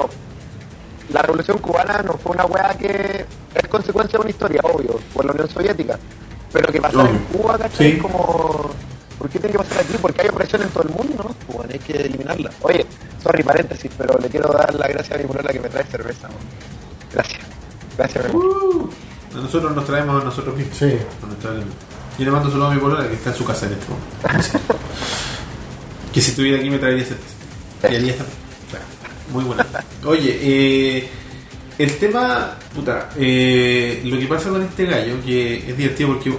la revolución cubana no fue una weá que es consecuencia de una historia, obvio, por la Unión Soviética. Pero que pasara en. Cuba, ¿cachai? Sí. Como, ¿por qué tiene que pasar aquí? Porque hay opresión en todo el mundo, ¿no? Pues, bueno, hay que eliminarla. Oye, sorry, paréntesis, pero le quiero dar las gracias a mi polola que me trae cerveza, weón. Gracias. Gracias. Uh, a nosotros nos traemos a nosotros mismos. Sí. Yo le mando saludos a mi polola que está en su casa en momento. que si estuviera aquí me traería cerveza. Esta- claro, Muy buena. Oye, eh, el tema, puta, eh, lo que pasa con este gallo, que es divertido porque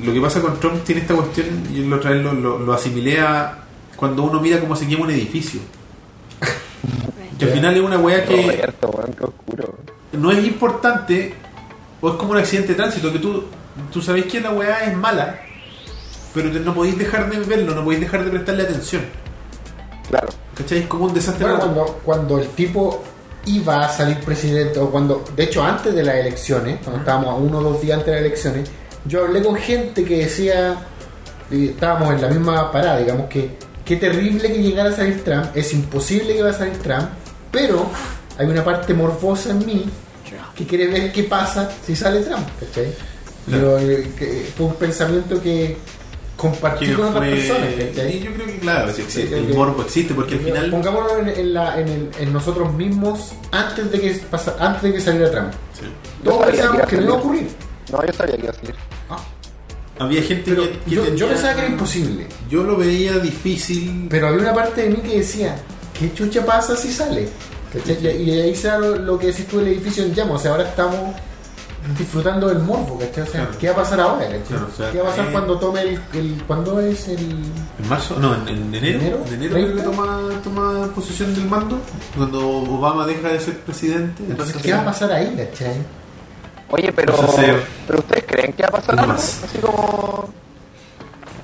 lo que pasa con Trump tiene esta cuestión, y la otra vez lo, lo, lo asimilé a cuando uno mira cómo se quema un edificio. Que al final es una weá que Roberto, oscuro. no es importante, o es como un accidente de tránsito, que tú, tú sabés que la weá es mala, pero no podéis dejar de verlo, no podéis dejar de prestarle atención. Claro. ¿Cachai? Es como un desastre. Bueno, cuando, cuando el tipo iba a salir presidente, o cuando, de hecho, antes de las elecciones, cuando estábamos a uno o dos días antes de las elecciones, yo hablé con gente que decía, y estábamos en la misma parada, digamos que qué terrible que llegara a salir Trump, es imposible que va a salir Trump, pero hay una parte morbosa en mí que quiere ver qué pasa si sale Trump, ¿cachai? Pero eh, que fue un pensamiento que compartí que con otras fue- personas, y ¿cachai? yo creo que claro, existe, el que- morbo existe, porque al final Pongámonos en, en la- en el- en nosotros mismos antes de que pasa, antes de que saliera Trump. sí. Todos pensábamos que no a iba a ocurrir. No, yo sabía que iba a salir. había gente Pero que, que yo, tenía- yo pensaba que era imposible. Yo lo veía difícil. Pero había una parte de mí que decía, ¿qué chucha pasa si sale? ¿Cachai? Y ahí se da lo, lo que decís tú del edificio en llamas. O sea, ahora estamos disfrutando del morbo, ¿cachai? O sea, Claro. ¿qué va a pasar ahora? ¿cachai? Claro, o sea, ¿Qué va a pasar eh, cuando tome el, el- ¿Cuándo es el...? ¿En marzo? No, en, en enero. ¿Enero? En enero creo que 30. toma, toma posesión del mando. Cuando Obama deja de ser presidente. Entonces, ¿qué va a pasar ahí, cachai? Oye, pero. ¿Pero ustedes creen que va a pasar algo? más. Así como.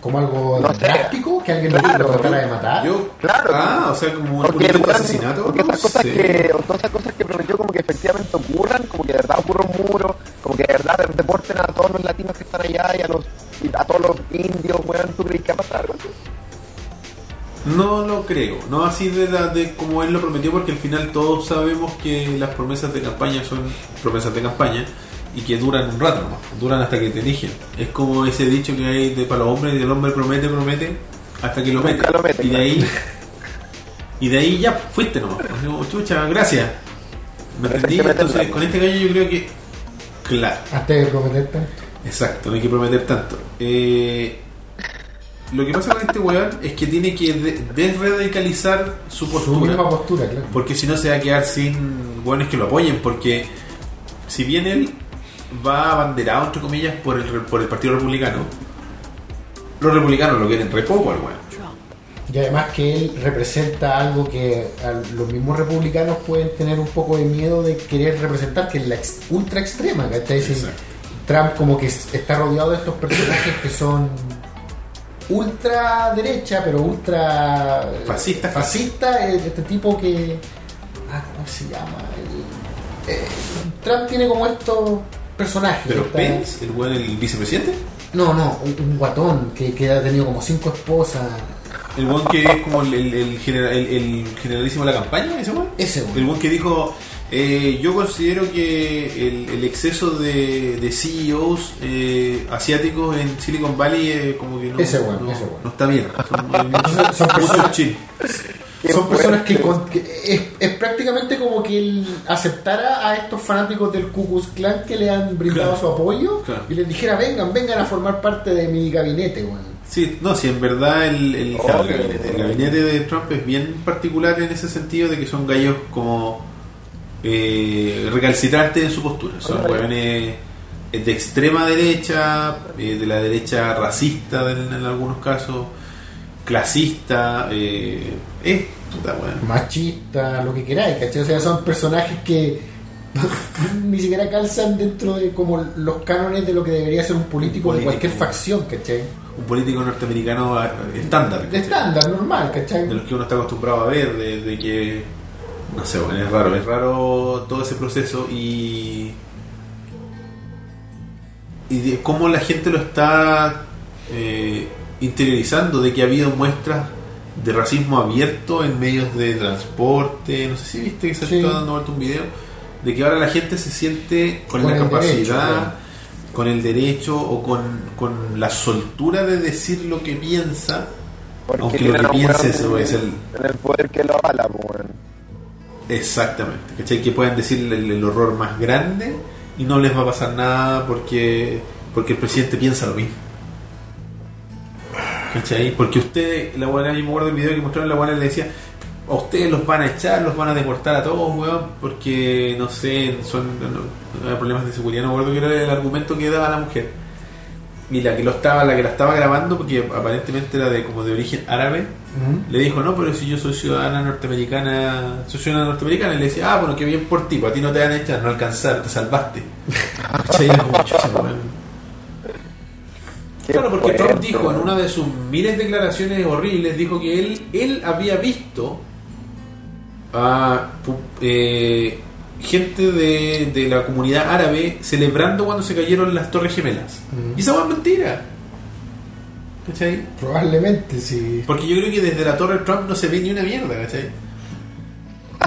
¿Como algo No sé. drástico? ¿Que alguien lo- Claro, lo tratara de matar? Yo, Claro. Ah, o sea, como un Porque, weón- asesinato. porque esas no cosas sé. que o todas esas cosas que prometió como que efectivamente ocurran como que de verdad ocurra un muro como que de verdad deporten a todos los latinos que están allá y a los y a todos los indios weón ¿tú crees que va a pasar algo así? No lo creo, no así de, la, de como él lo prometió, porque al final todos sabemos que las promesas de campaña son promesas de campaña y que duran un rato nomás, duran hasta que te eligen. Es como ese dicho que hay de para los hombres, el hombre promete, promete, hasta que lo mete. lo mete, y de ahí y de ahí ya fuiste nomás. Como, chucha, gracias. ¿Me entendí? que. Entonces con este gallo yo creo que, claro. Antes de prometer tanto. Exacto, no hay que prometer tanto. Eh, lo que pasa con este weón es que tiene que de- desradicalizar su Su postura. misma postura, claro. Porque si no se va a quedar sin weones que lo apoyen. Porque si bien él va abanderado, entre comillas, por el, por el Partido Republicano, los republicanos lo quieren re poco al weón. Y además que él representa algo que los mismos republicanos pueden tener un poco de miedo de querer representar, que es la ex- ultra extrema. Trump como que es- está rodeado de estos personajes que son ultra derecha, pero ultra eh, Fascista. fascista, eh, este tipo que ah, ¿cómo se llama? El- eh, Trump tiene como estos personajes. Pero Pence, el el vicepresidente, No, no, un, un guatón que, que ha tenido como cinco esposas. el weón que es como el, el, el general- el- el generalísimo de la campaña, ese weón. El buen que dijo, eh, yo considero que el, el exceso de, de CEOs eh, asiáticos en Silicon Valley eh, como que no, Ese weón, no, ese weón. no está bien. Son, Son personas- Son personas que, fuerte. con- que es, es prácticamente como que él aceptara a estos fanáticos del Ku Klux Klan que le han brindado Claro. su apoyo Claro. y les dijera vengan, vengan a formar parte de mi gabinete, weón. Sí, no, sí, en verdad el, el, Oh, el gabinete, el bueno. gabinete de Trump es bien particular en ese sentido de que son gallos como eh, recalcitrantes en su postura. Son hueones eh, de extrema derecha, eh, de la derecha racista en, en algunos casos, clasista, eh, es puta weón. Machista, lo que queráis, ¿cachai? O sea, son personajes que ni siquiera calzan dentro de como los cánones de lo que debería ser un político, de cualquier facción, ¿cachai? un político norteamericano eh, estándar. De ¿cachai? estándar, normal, ¿cachai? de los que uno está acostumbrado a ver, de, de que, no sé, bueno, es raro, es raro todo ese proceso y, y de cómo la gente lo está eh, interiorizando, de que ha habido muestras de racismo abierto en medios de transporte, no sé si viste que se Sí. está dando vuelta un video, de que ahora la gente se siente con, Con la capacidad, derecho, claro. con el derecho o con, con la soltura de decir lo que piensa Porque aunque lo que weón es el- en el poder que lo weón. Exactamente, ¿cachai? Que puedan decir el, el horror más grande y no les va a pasar nada porque porque el presidente piensa lo mismo. ¿Cachai? Porque usted, la buena, yo me acuerdo del video que mostraron, la buena le decía, a ustedes los van a echar, los van a deportar a todos, weón, porque, no sé, son no, no, hay problemas de seguridad, no me acuerdo que era el argumento que daba la mujer. y la que lo estaba, la que la estaba grabando, porque aparentemente era de como de origen árabe, le dijo, no, pero si yo soy ciudadana norteamericana, soy ciudadana norteamericana, y le decía, ah, bueno, qué bien por ti, pues a ti no te van a echar, no alcanzar, te salvaste. Claro, porque Trump dijo en una de sus miles de declaraciones horribles, dijo que él, él había visto a pu- eh, gente de, de la comunidad árabe celebrando cuando se cayeron las Torres Gemelas. Y esa fue mentira. ¿Cachai? Probablemente, sí. Porque yo creo que desde la Torre Trump no se ve ni una mierda, ¿cachai?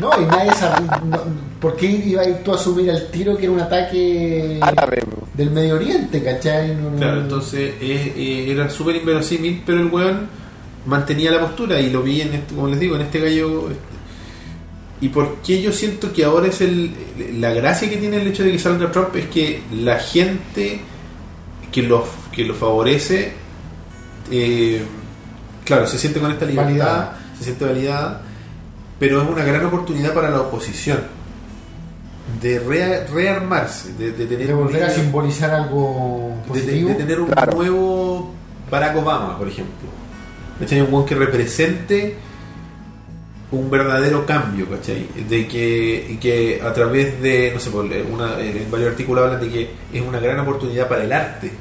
No, y nadie sabe. no, ¿Por qué iba a ir tú a asumir al tiro que era un ataque Árabe, bro. Del Medio Oriente, ¿cachai? No, Claro, entonces eh, eh, era súper inverosímil, pero el weón mantenía la postura y lo vi, en este, como les digo, en este gallo. este. ¿Y por qué yo siento que ahora es el la gracia que tiene el hecho de que salga Trump? Es que la gente que lo, que lo favorece, eh, claro, se siente con esta libertad, Validada. se siente validada, pero es una gran oportunidad para la oposición de rea- rearmarse, de, de tener de un volver a simbolizar algo de- positivo. de tener un Claro. nuevo Barack Obama, por ejemplo. ¿Cachai? Un buen que represente un verdadero cambio, ¿cachai? De que, y que a través de, no sé, por una, en varios artículos hablan de que es una gran oportunidad para el arte.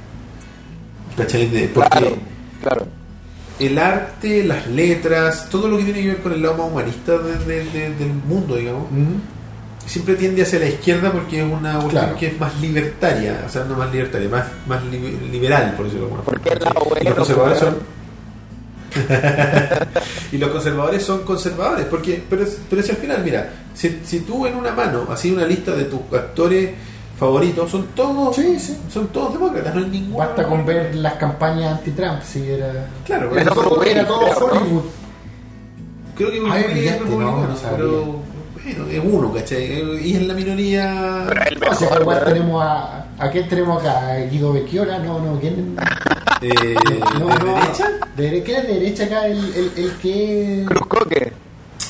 ¿Cachai? De- porque Claro, claro. el arte, las letras, todo lo que tiene que ver con el lado más humanista de- de- de- del mundo, digamos. Siempre tiende hacia la izquierda porque es una cuestión Claro. que es más libertaria, o sea, no más libertaria, más, más li- liberal, por decirlo de alguna forma. Y los conservadores son. y los conservadores son conservadores, porque pero, es- pero si al final, mira, si, si tú en una mano así una lista de tus actores favoritos, son todos Sí, sí. son todos demócratas, no hay ninguno. Basta con ver las campañas anti-Trump, si era. Claro, Era pero todo son- Era todo Claro, ¿no? Hollywood. creo que Ay, es no, no pero bueno, es uno, ¿cachai? Y es la minoría. Pero el O sea, igual tenemos a. ¿A quién tenemos acá? ¿A Guido Becchiola? No, no, ¿quién? Eh, No, ¿de no. derecha? De, ¿Quién es de derecha acá? El, el, el que. Cruz Coque.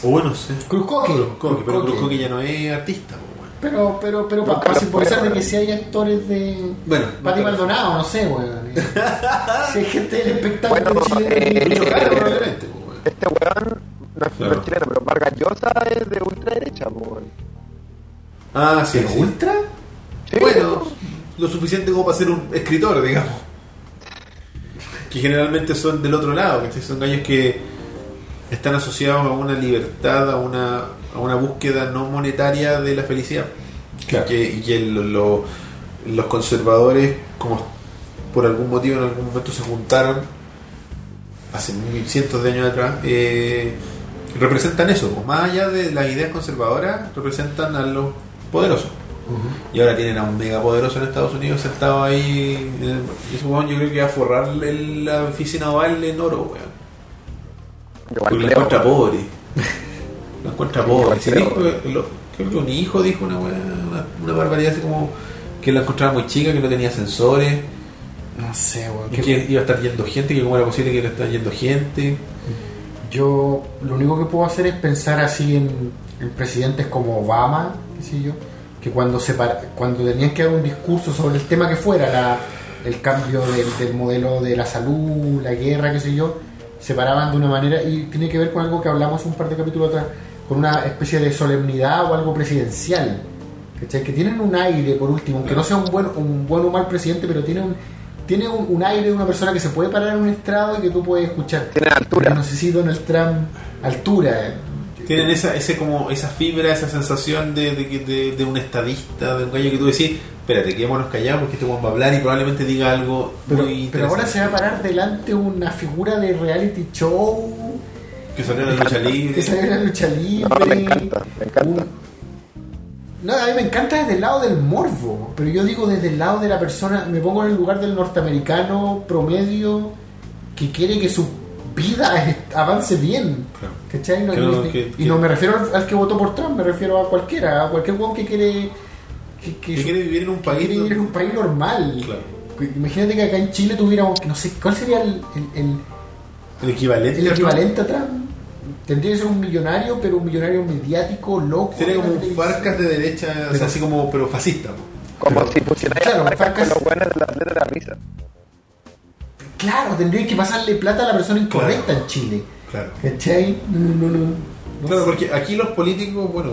O bueno, sé. Cruz Coque. Cruz Coque, pero Cruz Cruz Coque ya no es artista, pues, bueno. Pero, pero, pero para, simbolizar de que si hay actores de. Bueno, Pati Maldonado, no sé, weón. si hay gente del espectáculo Bueno, chileno. eh, eh, probablemente. Este weón no es Claro. chileno, pero Vargas Llosa es de ultraderecha, weón. Ah, sí, ¿Pero sí. ultra? Sí, Bueno, lo suficiente como para ser un escritor, digamos. Que generalmente son del otro lado, que son gallos que están asociados a una libertad, a una, a una búsqueda no monetaria de la felicidad. Claro. Y que, y que lo- lo- los conservadores, como por algún motivo en algún momento se juntaron, hace mil- cientos de años atrás, eh, representan eso. pues, Más allá de las ideas conservadoras, representan a los poderosos. Y ahora tienen a un mega poderoso en Estados Unidos sentado ahí. Y ese weón yo creo que va a forrar el- la oficina oval en oro, weón. Porque lo encuentra pobre. Lo encuentra pobre. Si creo, dijo, lo- creo que un hijo dijo una, una, una barbaridad así como que la encontraba muy chica, que no tenía sensores, No sé, weón. y que- iba a estar yendo gente, que cómo era posible que a estar yendo gente. Yo lo único que puedo hacer es pensar así en, en presidentes como Obama, qué sé yo, que cuando se cuando tenían que dar un discurso sobre el tema que fuera, la- el cambio del, del modelo de la salud, la guerra, qué sé yo, se paraban de una manera y tiene que ver con algo que hablamos un par de capítulos atrás, con una especie de solemnidad o algo presidencial. ¿cachai? Que tienen un aire, por último, aunque no sea un buen, un buen o mal presidente, pero tiene tiene un, un aire de una persona que se puede parar en un estrado y que tú puedes escuchar. Tiene altura. Yo no sé si Donald Trump, altura. eh. Tienen esa, ese como, esa fibra, esa sensación de, de, de, de un estadista, de un gallo que tú decís, espérate, quedémonos callados porque este weón va a hablar y probablemente diga algo Pero, muy pero ahora se va a parar delante una figura de reality show Que salió en la lucha libre. que sale en la lucha libre. No, me encanta, me encanta. Un- No, a mí me encanta desde el lado del morbo, pero yo digo desde el lado de la persona, me pongo en el lugar del norteamericano promedio que quiere que su vida avance bien. Claro. ¿Cachai? No- y, que- no me refiero al, que votó por Trump, me refiero a cualquiera, a cualquier weón que quiere que, quiere vivir en un país. quiere vivir en un país normal. Claro. Imagínate que acá en Chile tuviéramos, no sé, ¿cuál sería el, el- el- El equivalente. el equivalente a Trump? Tendría que ser un millonario, pero un millonario mediático, loco. Sería como un. Farcas de derecha, o sea, Pero- así como, pero fascista. po. Como Pero- si pusierais claro, Farcas- con los buenos de de la risa. claro, tendría que pasarle plata a la persona incorrecta Claro. en Chile. Claro. ¿Cachai? No, no, no. Claro, porque aquí los políticos, bueno,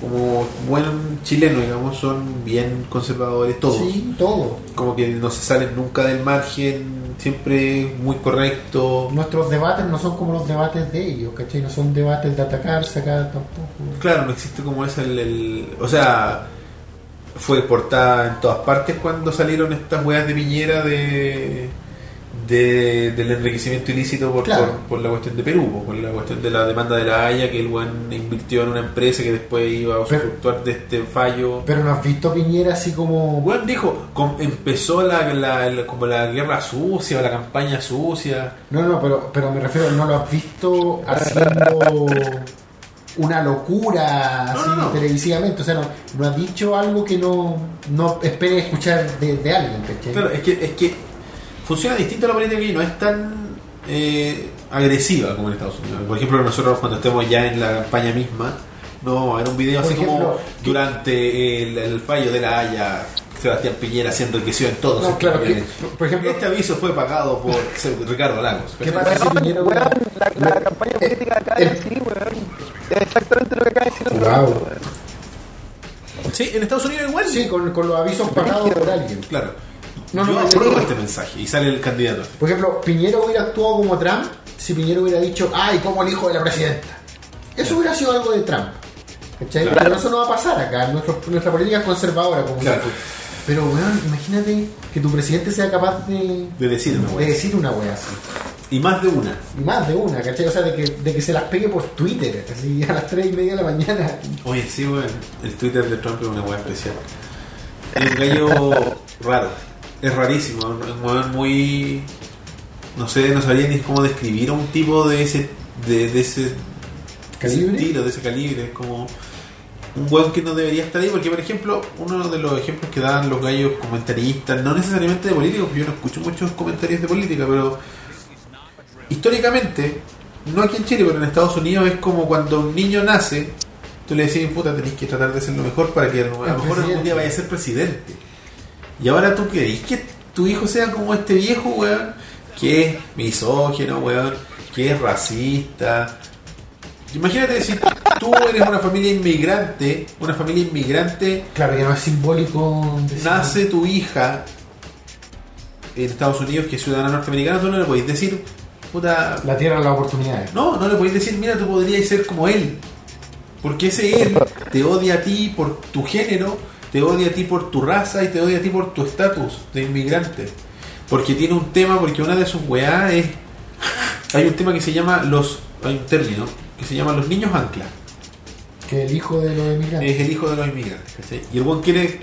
como, como buen chileno, digamos, son bien conservadores todos. Sí, todo. Como que no se salen nunca del margen, siempre muy correcto. Nuestros debates no son como los debates de ellos, ¿cachai? No son debates de atacar, sacar tampoco. Claro, no existe como es el, el- O sea, fue portada en todas partes cuando salieron estas weas de Piñera de, de- del enriquecimiento ilícito por, Claro. por, por la cuestión de Perú, po, por la cuestión de la demanda de la Haya, que el invirtió en una empresa que después iba a usufructuar de este fallo. Pero no has visto Piñera así como. Weón dijo, com- empezó la, la- la- como la guerra sucia, la campaña sucia. No, no, pero, pero me refiero, no lo has visto haciendo una locura así No, no, no. televisivamente. O sea, no, no has dicho algo que no, no espere escuchar de, de alguien, ¿cachai? Claro, es que, es que funciona distinto la política aquí, no es tan eh, agresiva como en Estados Unidos. Por ejemplo, nosotros cuando estemos ya en la campaña misma, no vamos a ver un video así como durante el, el fallo de la Haya, Sebastián Piñera se enriqueció en todos No, claro, que- por ejemplo- este aviso fue pagado por Ricardo Lagos. ¿Qué pasa si Piñera weón, la, la campaña política acá es así, weón. Es exactamente lo que acaba de decir el Wow. Sí, en Estados Unidos igual. Sí, con, con los avisos pagados por alguien. Claro. No, Yo no, apruebo este mensaje y sale el candidato. Por ejemplo, Piñera hubiera actuado como Trump si Piñera hubiera dicho, ay, como el hijo de la presidenta. Eso hubiera sido algo de Trump. ¿Cachai? Claro. Pero eso no va a pasar acá. Nuestro- nuestra política es conservadora, como Claro. Pero, weón, imagínate que tu presidente sea capaz de, De decir una de wea. decir una wea así. Y más de una. Y más de una, ¿cachai? O sea, de que, de que se las pegue por Twitter, así a las 3 y media de la mañana. Oye, sí, weón. El Twitter de Trump es una weá especial. Es un gallo raro. Es rarísimo. Es un weón muy. No sé, no sabría ni cómo describir a un tipo de ese. de, de ese. ¿Calibre? estilo, de ese calibre. Es como. Un weón que no debería estar ahí, porque por ejemplo, uno de los ejemplos que dan los gallos comentaristas, no necesariamente de política, porque yo no escucho muchos comentarios de política, pero históricamente, no aquí en Chile, pero en Estados Unidos es como cuando un niño nace, tú le decís, puta, tenés que tratar de ser lo mejor para que a lo mejor algún día vaya a ser presidente. Y ahora tú querés que tu hijo sea como este viejo, weón, que es misógino, weón, que es racista. Imagínate si tú eres una familia inmigrante, una familia inmigrante, Claro, que no es simbólico. decir- nace tu hija en Estados Unidos que es ciudadana norteamericana, tú no le podéis decir, puta, La tierra las oportunidades. no, no le podéis decir, mira, tú podrías ser como él. Porque ese él te odia a ti por tu género, te odia a ti por tu raza y te odia a ti por tu estatus de inmigrante. Porque tiene un tema, porque una de sus weá es. Hay un tema que se llama los. Hay un término que se llama los niños ancla. Que el hijo de los emigrantes. Es el hijo de los inmigrantes. Y el buen quiere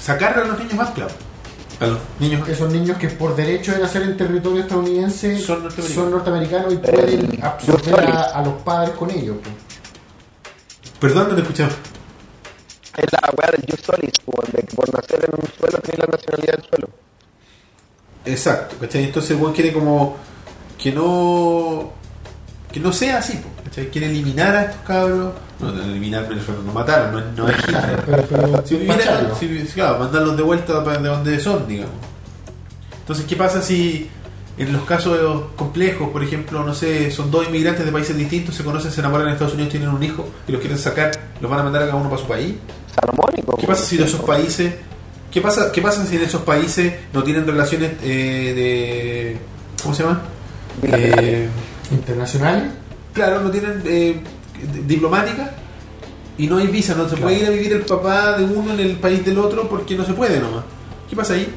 sacarle a los niños ancla. A los niños Esos niños que por derecho de nacer en territorio estadounidense Son norteamericanos. son norteamericanos y pueden absorber a, a los padres con ellos. pues. Perdón, no te escuchaba. Es la weá del Jus Solis, weón, de que por nacer en un suelo tenés la nacionalidad del suelo. Exacto, ¿cachai? Entonces el buen quiere como que no que no sea así, ¿cachai? Quiere eliminar a estos cabros, no, eliminar, refiero, no matar, no, no es Hitler. Pero, pero Si claro, mandarlos de vuelta para de donde son, digamos. Entonces, ¿qué pasa si en los casos complejos, por ejemplo, no sé, son dos inmigrantes de países distintos, se conocen, se enamoran en Estados Unidos, tienen un hijo y los quieren sacar, los van a mandar a cada uno para su país? Salomónico. ¿Qué pasa si de esos países, qué pasa, qué pasa si en esos países no tienen relaciones eh, de, ¿cómo se llama? Eh, Internacionales. claro, no tienen eh, d- diplomáticas y no hay visa, no se puede ir a vivir el papá de uno en el país del otro porque no se puede nomás. ¿Qué pasa ahí?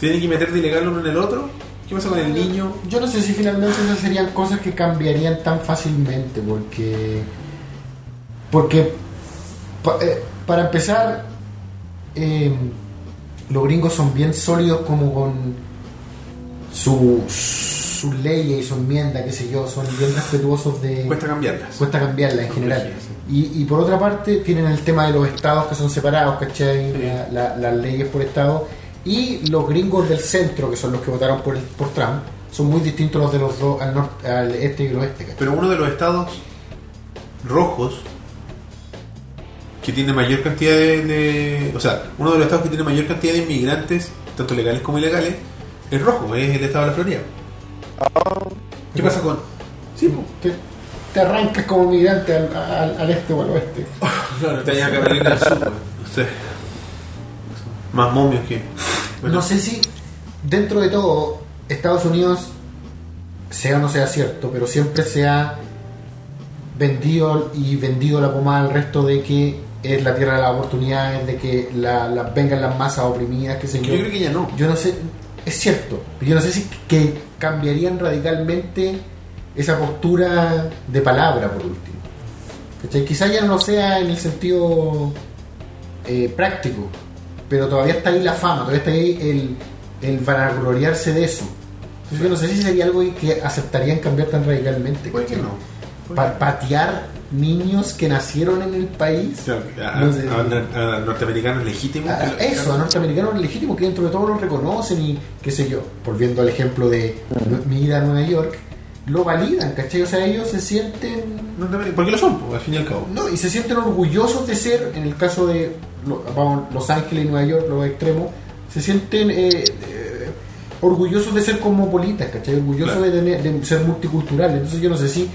¿Se tiene que meter de ilegal uno en el otro? ¿Qué pasa con el niño? Yo no sé si finalmente esas serían cosas que cambiarían tan fácilmente, porque. Porque. pa- eh, para empezar, eh, los gringos son bien sólidos como con su- sus leyes y su enmienda, qué sé yo, son bien respetuosos de. Cuesta cambiarlas. cuesta cambiarla en general. Y, y por otra parte tienen el tema de los estados que son separados, ¿cachai? Sí. La- la- las leyes por estado. Y los gringos del centro, que son los que votaron por, el- por Trump, son muy distintos los de los dos, al, norte, al este y el oeste, ¿cachai? Pero uno de los estados rojos que tiene mayor cantidad de, de- O sea, uno de los estados que tiene mayor cantidad de inmigrantes, tanto legales como ilegales, Es rojo, es el estado de la Florida. ¿Qué pasa con.? Sí. Te, te arrancas como migrante al, al- al este o al oeste. Claro, te allá Carolina del Sur. No sé. Más momios que. bueno. No sé si dentro de todo Estados Unidos, sea o no sea cierto, pero siempre se ha vendido y vendido la pomada al resto de que es la tierra de las oportunidades, de que la, la- vengan las masas oprimidas, que sé Yo yo. creo que ya no. Yo no sé, es cierto, pero yo no sé si que cambiarían radicalmente esa postura de palabra por último. ¿Cachai? Quizá ya no sea en el sentido eh, práctico, pero todavía está ahí la fama, todavía está ahí el, el vanagloriarse de eso. Entonces yo no sé si sería algo que aceptarían cambiar tan radicalmente. ¿Por qué no? Pa- patear niños que nacieron en el país. A, No sé. a- a- a norteamericanos legítimos. A- eso, a norteamericanos legítimos que dentro de todo lo reconocen y qué sé yo, volviendo al ejemplo de mi ida a Nueva York, lo validan, ¿cachai? O sea, ellos se sienten, Porque lo son, al fin y al cabo. no, y se sienten orgullosos de ser, en el caso de lo- vamos, Los Ángeles y Nueva York, los extremos, se sienten eh, eh, orgullosos de ser cosmopolitas, ¿cachai? Orgullosos Claro. de, tener- de ser multiculturales. Entonces yo no sé si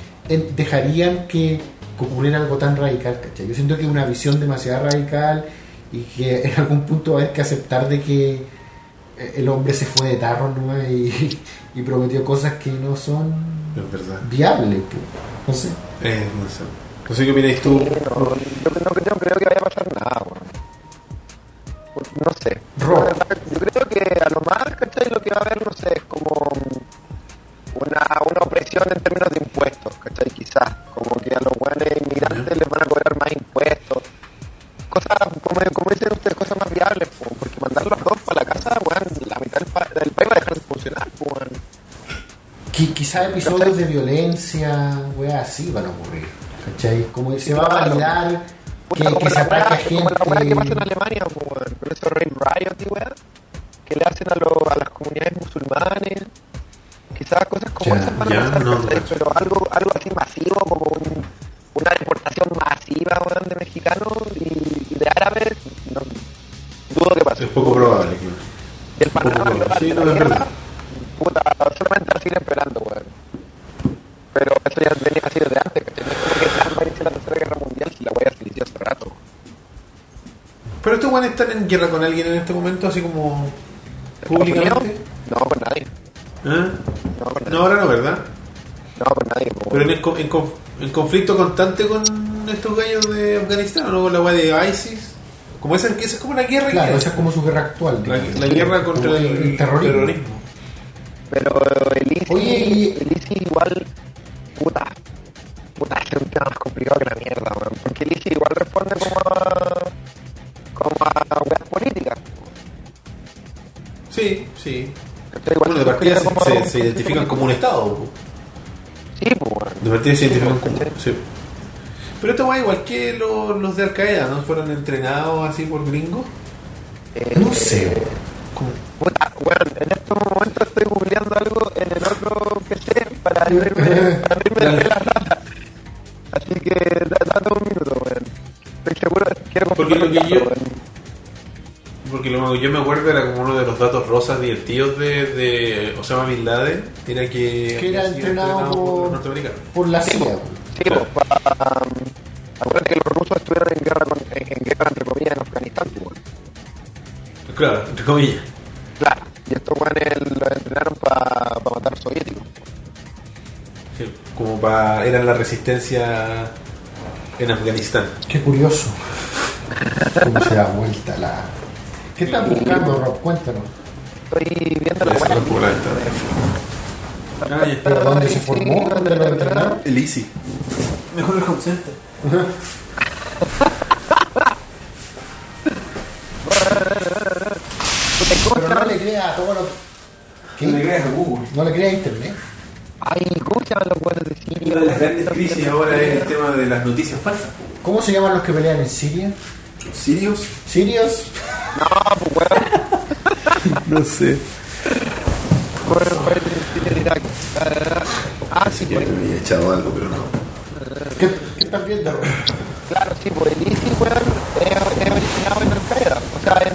dejarían que, que ocurriera algo tan radical, ¿cachai? Yo siento que es una visión demasiado radical y que en algún punto va a haber que aceptar de que eh, el hombre se fue de tarro ¿no? y, y prometió cosas que no son Es verdad. viables. pues. No sé. Eh, no sé. No sé qué opináis tú. No, yo no, creo- no creo que vaya a pasar nada, weón. Pues, No sé. Verdad, Yo creo que a lo más, ¿cachai? Lo que va a haber, no sé, es como una, una opresión en términos de impuestos, ¿cachai? Quizás. Como que a los buenos inmigrantes les van a cobrar más impuestos. Cosas, como, como dicen ustedes, cosas más viables, po, porque mandar los dos para la casa, weón, la mitad del, pa- del país va a dejar de funcionar, weón. Qui- quizá episodios de violencia, weas así van a ocurrir. ¿Cachai? Como se va a validar que, que se la ataque a weá- como la weá que pasa en gente. Alemania, weón, con esos riots y weá, que le hacen a, lo- a las comunidades musulmanes. Quizás cosas como Ya, esas van a pasar, no, no. pero algo, algo así masivo, como un- una deportación masiva de mexicanos y, y de árabes, no, dudo que pase. Es poco probable. que- Y el panorama global. Sí, de no, la guerra, verdad. puta, solamente va a seguir empeorando, weón. Pero eso ya venía así desde antes. No es como que a iniciar la tercera guerra mundial si la weá se inició hace rato. Pero estos guanes están en guerra con alguien en este momento, así como. Públicamente. No, con nadie. ¿Ah? No, ahora no, ¿verdad? No, con nadie. Pero en, el co- en, en conflicto constante con estos gallos de Afganistán, ¿o no? Con la weá de ISIS. Como esa, esa es como una guerra Claro, que- esa es como su guerra actual. la, la guerra contra el, el terrorismo. terrorismo. Pero el ISIS, Oye, y- el ISIS igual, puta, puta, es un tema más complicado que la mierda, weón. Porque el ISIS igual responde como a, como a weas políticas. Sí, sí. Igual Bueno, de se partida se, como se- se identifican como un Estado. Sí, pues, weón. De partida se identifican Sí, como. ¿cachai? Sí. Pero esto va igual que los, los de Al Qaeda, ¿no? Fueron entrenados así por gringos. Eh, No sé. Como- Puta, weón, en estos momentos estoy googleando algo en el otro PC para abrirme, para abrirme de la rata. Así que da- dame un minuto, weón. Estoy seguro, quiero Porque lo que yo- lo que yo me acuerdo era como uno de los datos rosas divertidos de, de Osama Bin Laden. Era que, Que era entrenado por-. Por la CIA. Sí, pues, pa- um, acuérdate que los rusos estuvieron en guerra, con, en, en guerra entre comillas en Afganistán, pues. Claro, entre comillas. Claro. Y estos weones los entrenaron para matar a los soviéticos. Sí, como para. Eran la resistencia en Afganistán. Qué curioso. Cómo se da vuelta la. ¿Qué estás buscando, Rob? Cuéntanos. Estoy viendo la la ventana. Ah. ¿Pero dónde se formó? ¿Dónde lo entrenaron? El Easy. Mejor el home center. Puta, ¿y ¿Cómo se Pero no le creas a todo lo. ¿Qué? No le creas a Google. No le creas a internet. Ay, ¿cómo se llaman los weones de Siria? Una de las grandes crisis ahora es el tema de las noticias falsas. ¿Cómo se llaman los que pelean en Siria? ¿Sirios? ¿Sirios? No, pues weón. No sé. Irak. Ah, sí, Yo me había echado algo, pero no. ¿Qué, qué estás viendo? Claro, sí, pues el ISIS, weón, es, originado en Al-Qaeda. O sea, en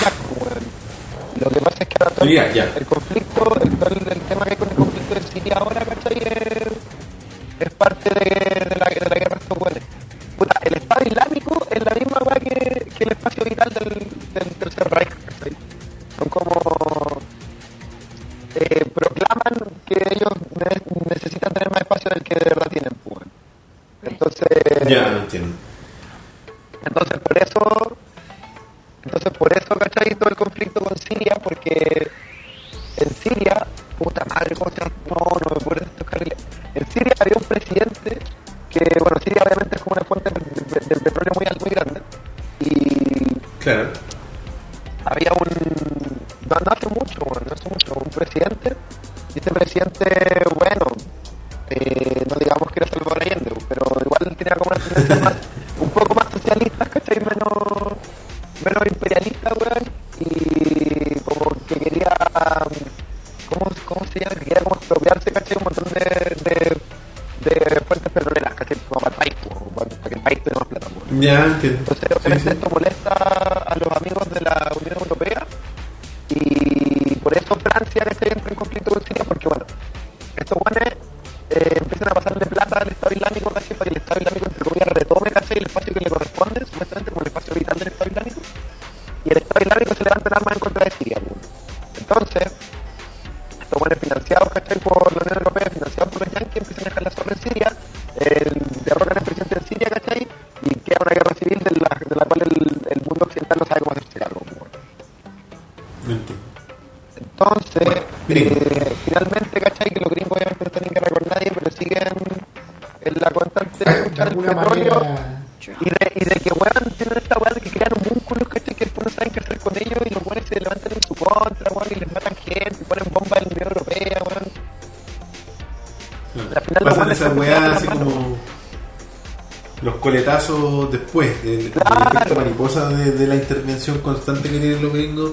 Irak, weón. Lo que pasa es que ahora todo ya. el conflicto conflicto, el, todo el, el tema que hay con el conflicto de Siria ahora, ¿cachai? Es, es parte de, de la, de la guerra de estos weones. Puta, el Estado Islámico es la misma weá que, que el espacio vital del, del Tercer Reich, ¿cachai? Son como... Eh, proclaman que ellos ne- necesitan tener más espacio del que de verdad tienen, pues. Entonces... Ya, no entiendo. Entonces, por eso, entonces por eso, ¿cachai? Todo el conflicto con Siria, porque en Siria, puta madre, ¿cómo se llama? No, no me acuerdo de estos carriles. En Siria había un presidente que, bueno, Siria obviamente es como una fuente de- del petróleo muy, muy grande. Y Claro. había un, no, no hace mucho, bueno, no hace mucho, un presidente, y este presidente, bueno, eh, no digamos que era Salvador Allende, pero igual tenía como una tendencia más, un poco más socialista, ¿cachai? Menos, menos imperialista, weón, y como que quería, ¿cómo, cómo se llama? Que quería como expropiarse, ¿cachai? Un montón de, de, de Ya, entiendo. Entonces, Sí, obviamente sí. esto molesta a los amigos de la Unión coletazos después del Claro. efecto mariposa de, de la intervención constante que tienen los gringos.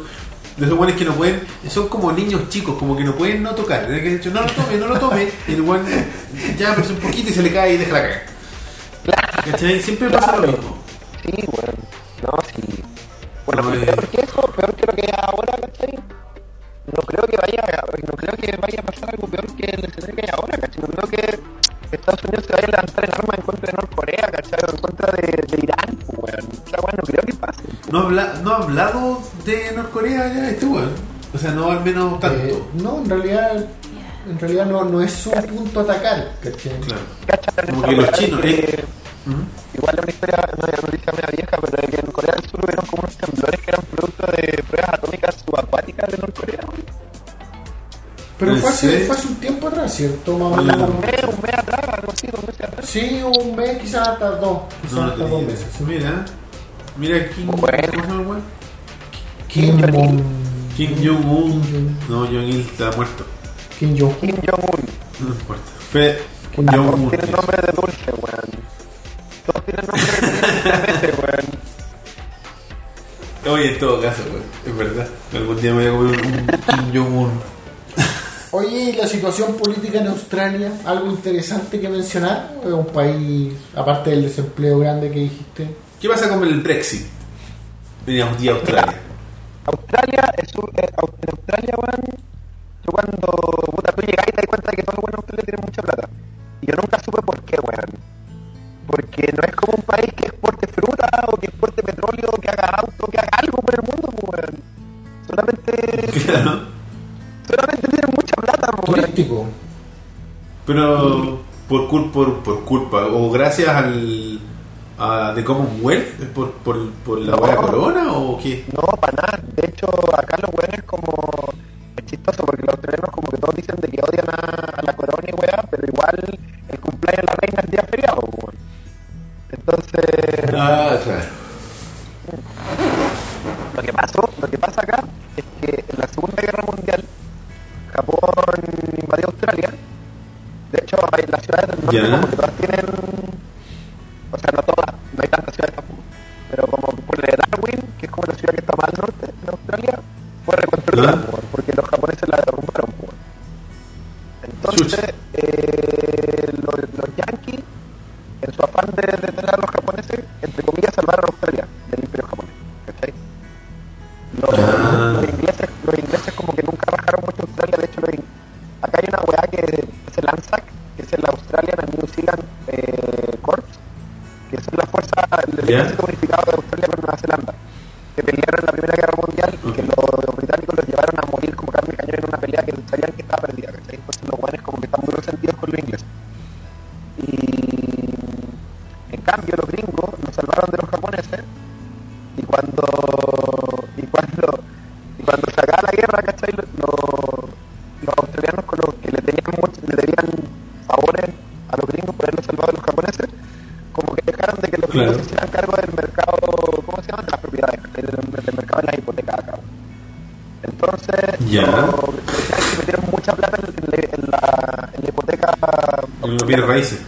De esos buenos que no pueden, son como niños chicos, como que no pueden no tocar. Que decir, no lo tome, no lo tome. Y el buen ya pero un poquito y se le cae y deja la caga. ¿Cachai? Siempre pasa lo Claro. mismo. De Norcorea ya este weón. O sea, no al menos tanto. eh, no, en realidad en realidad no, no es su punto atacar, ¿cachai? Claro. Como que los chinos, ¿eh? Igual es una historia, no es una noticia media vieja, pero de que en Corea del Sur hubieron como unos temblores que eran producto de pruebas atómicas subacuáticas de Norcorea. Pero ¿En fue hace, fue hace un tiempo atrás, ¿cierto? Más o No. menos. Un mes, un mes atrás, algo así, dos meses atrás. Sí, un mes, quizás hasta dos. Quizás No, no hasta dos meses. Mira, mira Kim, Bueno. Kim Jong-il. Jong- Kim Jong-un. No, Jong-il está muerto. Kim Jong Kim Jong-un. No importa. Fe, Kim Todos Jong-un. tienen nombre de dulce, weón. Todos tienen nombre de dulce, weón. Oye, en todo caso, weón. Es verdad. Algún día me voy a comer un, un Kim Jong-un. Oye, ¿y la situación política en Australia? ¿Algo interesante que mencionar? ¿Es un país, aparte del desempleo grande que dijiste? ¿Qué pasa con el Brexit? Veníamos día Australia. Australia, eh, en Australia, weón, yo cuando puta, tú llegas y te das cuenta de que todos los buenos en Australia tienen mucha plata. Y yo nunca supe por qué, weón. Porque no es como un país que exporte fruta o que exporte petróleo, que haga auto, que haga algo por el mundo, pues, weón. Solamente, Claro. solamente tienen mucha plata, pues, weón. Turístico. Pero por, cul- por, por culpa, o gracias al a The Commonwealth, por, por, por la No. corona o qué? No, para nada. De hecho, acá los weones como... Es chistoso porque los australianos como que todos dicen de que odian a, a la corona y weá, pero igual el cumpleaños de la reina es día feriado, weón. Entonces, Ah, claro. lo que pasó, lo que pasa acá es que en la Segunda Guerra Mundial Japón invadió Australia. De hecho, hay las ciudades del norte Ya. como que todas tienen... O sea, no todas, no hay tantas ciudades tampoco. Pero como por Darwin, que es como la ciudad que está más al norte en Australia, fue reconstruida, Ah. po, porque los japoneses la derrumbaron. Entonces, eh, los, los yankees, en su afán de detener a los japoneses, entre comillas, salvaron Yeah. Ya. los británicos metieron mucha plata en, en la, en la hipoteca En los bienes raíces.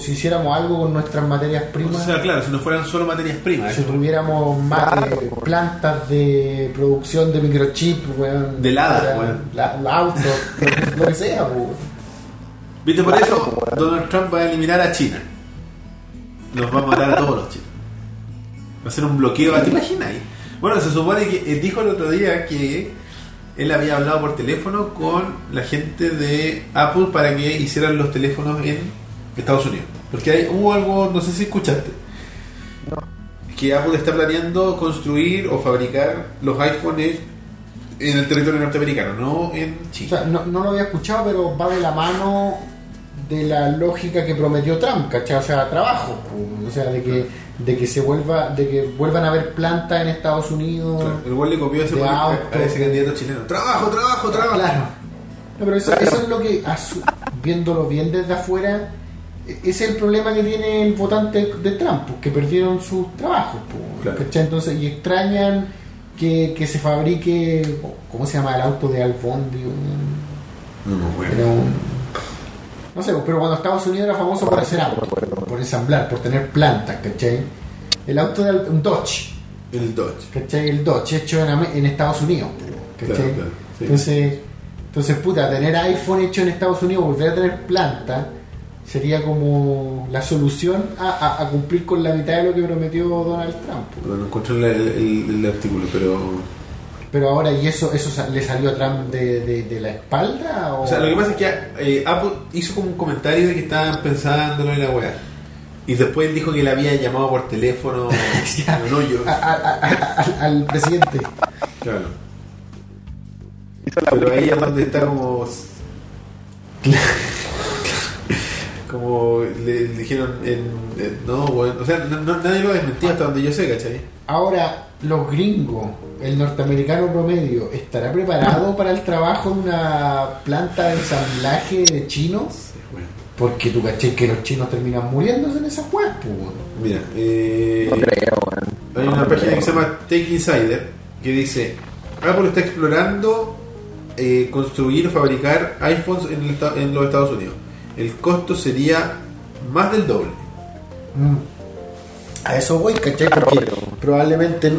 Si, hiciéramos algo con nuestras materias O primas, sea, claro, si no fueran solo materias primas. si tuviéramos más Claro, eh, pues. plantas de producción de microchip, weón, De helada, para weón. la- la auto, lo, que sea, pues. ¿Viste? Por Claro, eso pues, weón. Donald Trump va a eliminar a China. Nos va a matar a todos los chinos. Va a hacer un bloqueo. ¿Te imaginas? ahí? Bueno, se supone que él dijo el otro día que él había hablado por teléfono con la gente de Apple para que hicieran los teléfonos en Estados Unidos. Porque hay, hubo algo, no sé si escuchaste, No. que Apple está planeando construir o fabricar los iPhones en el territorio norteamericano, no en O China. sea, no, no lo había escuchado, pero va de la mano de la lógica que prometió Trump, ¿cachai? O sea, trabajo, pues, o sea, de que de que se vuelva, de que vuelvan a haber plantas en Estados Unidos. Claro, el cual le copió ese, a- a ese candidato chileno. Trabajo, trabajo, trabajo. Claro. No, pero eso, Claro. eso es lo que, viéndolo bien desde afuera, ese es el problema que tiene el votante de Trump, pues, que perdieron sus trabajos. pues, Claro. ¿cachai? Entonces, y extrañan que, que se fabrique, ¿cómo se llama el auto de Albondi? Un- No. Era un- No sé, pero cuando Estados Unidos era famoso por hacer autos, por ensamblar, por tener plantas, ¿cachai? El auto de un Dodge, El Dodge. ¿cachai? El Dodge hecho en, en Estados Unidos, ¿cachai? Claro, claro, sí. Entonces, entonces, puta, tener iPhone hecho en Estados Unidos, volver a tener planta, sería como la solución a, a- a cumplir con la mitad de lo que prometió Donald Trump. No, no encontré el, el- el artículo, pero. Pero ahora, ¿y eso eso le salió a Trump de, de- de la espalda? O, O sea, lo que pasa es que eh, Apple hizo como un comentario de que estaban pensándolo en la weá. Y después él dijo que le había llamado por teléfono. Ya. no yo. a- a- a- a- al- al presidente. Claro. Pero ahí es donde está como. como le, le dijeron en, en- No, bueno. O sea, no- no- nadie lo desmentía hasta donde yo sé, ¿cachai? Ahora, los gringos, el norteamericano promedio, ¿estará preparado para el trabajo en una planta de ensamblaje de chinos? Sí, bueno. Porque tú caché que los chinos terminan muriéndose en esas weas, pues. Mira, eh, No creo, weón. Hay No una página creo. que se llama Tech Insider que dice Apple está explorando eh, construir o fabricar iPhones en, el en los Estados Unidos. El costo sería más del doble. Mm. A eso voy, ¿cachai? Claro, Porque probablemente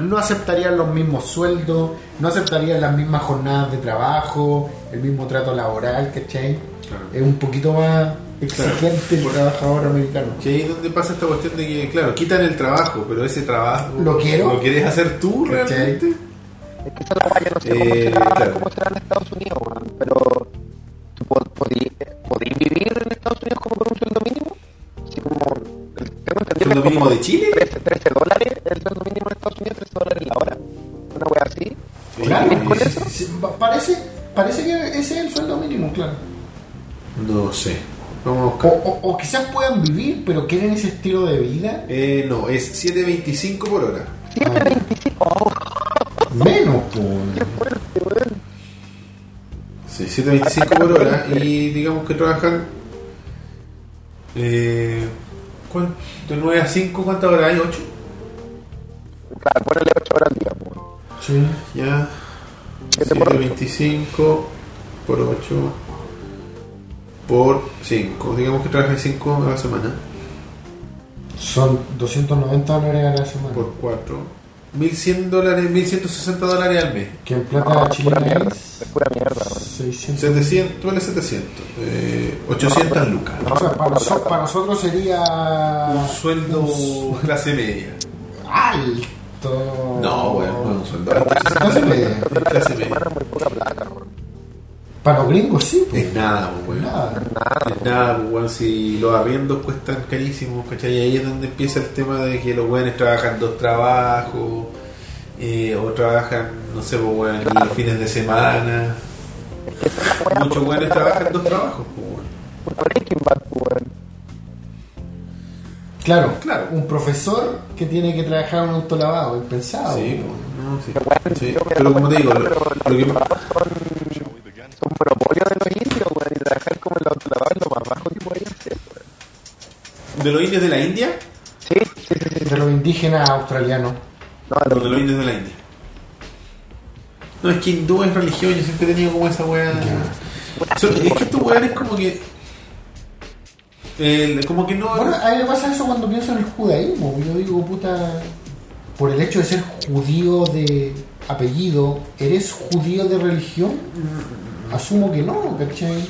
no aceptarían los mismos sueldos, no aceptarían las mismas jornadas de trabajo, el mismo trato laboral, ¿cachai? Claro. Es un poquito más exigente el Por- trabajador americano. Que ahí donde pasa esta cuestión de que, claro, quitan el trabajo, pero ese trabajo Lo quiero. ¿Lo quieres hacer tú ¿Cachai? realmente? Es que esa es la yo no sé cómo, Eh, será, claro. cómo será en Estados Unidos, pero ¿tú pod- podís vivir en Estados Unidos como con un sueldo mínimo? Así como, el- tengo entendido que ¿Sueldo mínimo de Chile? 13, 13 dólares el sueldo mínimo en Estados Unidos, 13 dólares la hora. Una wea así. Sí, Claro, ¿Vivir con eso? parece, parece que ese es el sueldo mínimo, claro. No sé. Vamos a O, buscar. o- o quizás puedan vivir, pero quieren ese estilo de vida Eh, no, es 7.25 por hora. 7.25. Oh, menos, qué pues. fuerte, weón. Sí, 7.25 por hora y digamos que trabajan eh, ¿cuán- de 9 a 5, ¿cuántas horas hay? ¿8? Claro, ponele 8 horas al día, pues. Sí. Ya. Siete por ocho. 7.25 por 8. por 5. Digamos que trabajas 5 a la semana. Son 290 dólares a la semana. Por 4. 1100 dólares, 1160 dólares al mes. Que en plata Pura chilena mierda. es pura mierda, weón. 600. 700, vale 700. Eh, 800 lucas. O sea, para, noso- para nosotros sería Un sueldo clase media. alto. No, bueno, no un sueldo alto. Clase media. Clase media. Semana muy poca plata, weón. Para los gringos sí. pues. Es nada, pues, weón. Nada. Es nada, pues, weón, si los arriendos cuestan carísimos, ¿cachai? Y ahí es donde empieza el tema de que los weones trabajan dos trabajos, eh, o trabajan, no sé, pues, weón, los fines de semana. Muchos weones trabajan dos trabajos, pues, weón. Claro, Claro. un profesor que tiene que trabajar en un autolavado, impensado. Sí, pues. no, sí. Pero como te digo, lo, lo que- los trabajos son, son monopolio de los indios, weón. Y trabajar como el autolavado es lo más bajo que weón. de los indios de la India, Sí, sí, sí, sí. De los indígenas australianos. No, de lo- los indios de la India. No, es que hindú es religión, yo siempre he tenido como esa weá. Es que estos weones como que. el- como que no. Bueno, a mí me pasa eso cuando pienso en el judaísmo. Yo digo, puta, por el hecho de ser judío de apellido, ¿eres judío de religión? Asumo que no, ¿cachai?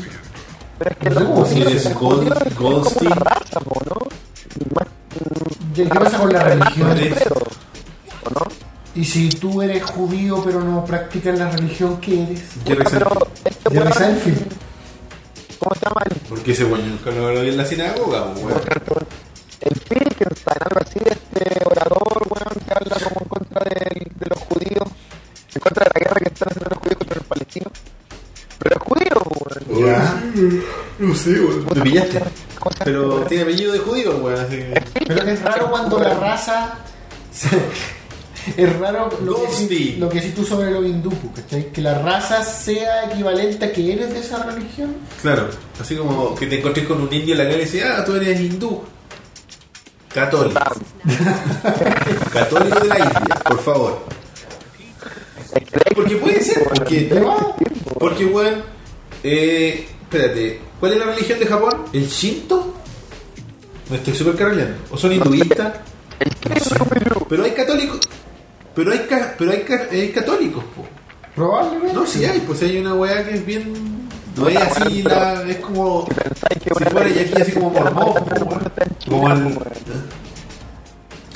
Pero es que No sé los cómo se judíos dice, son Gold- judíos, es como Goldstein. una raza, po, ¿no? Y más, ¿Qué qué pasa con la religión? Eres- ¿o no? Y si tú eres judío pero no practicas la religión, ¿qué eres? Jerry Seinfeld. este Seinfeld. ¿cómo se llama el Porque ese weón nunca lo vi en la sinagoga, weón. el Wittgenstein, algo así, este orador, weón, que habla como en contra de, de los judíos, en contra de la guerra que están haciendo los judíos contra los palestinos. Ya. No sé, weón. Me pillaste. Pero tiene apellido de judío, weón. así que- Pero es raro cuando la raza. Es raro lo que, sí, Goldstein. lo que sí tú sobre los hindú, pues, ¿cachai? Que la raza sea equivalente a que eres de esa religión. Claro, así como que te encontrés con un indio en la calle y dices, ah, tú eres hindú. Católico. Católico de la India, por favor. Porque puede ser, porque, ¿Te porque weón, eh, espérate, ¿cuál es la religión de Japón? ¿El Shinto? Me estoy súper cargando. ¿O son hinduistas? Pero hay católicos. Pero hay, ca- pero hay, ca- hay católicos, po. Probablemente. No, sí hay, pues hay una weá que es bien. No es así, la, es como. Si Si fuera ya aquí así como mormón, cristiana grande Como el- weón.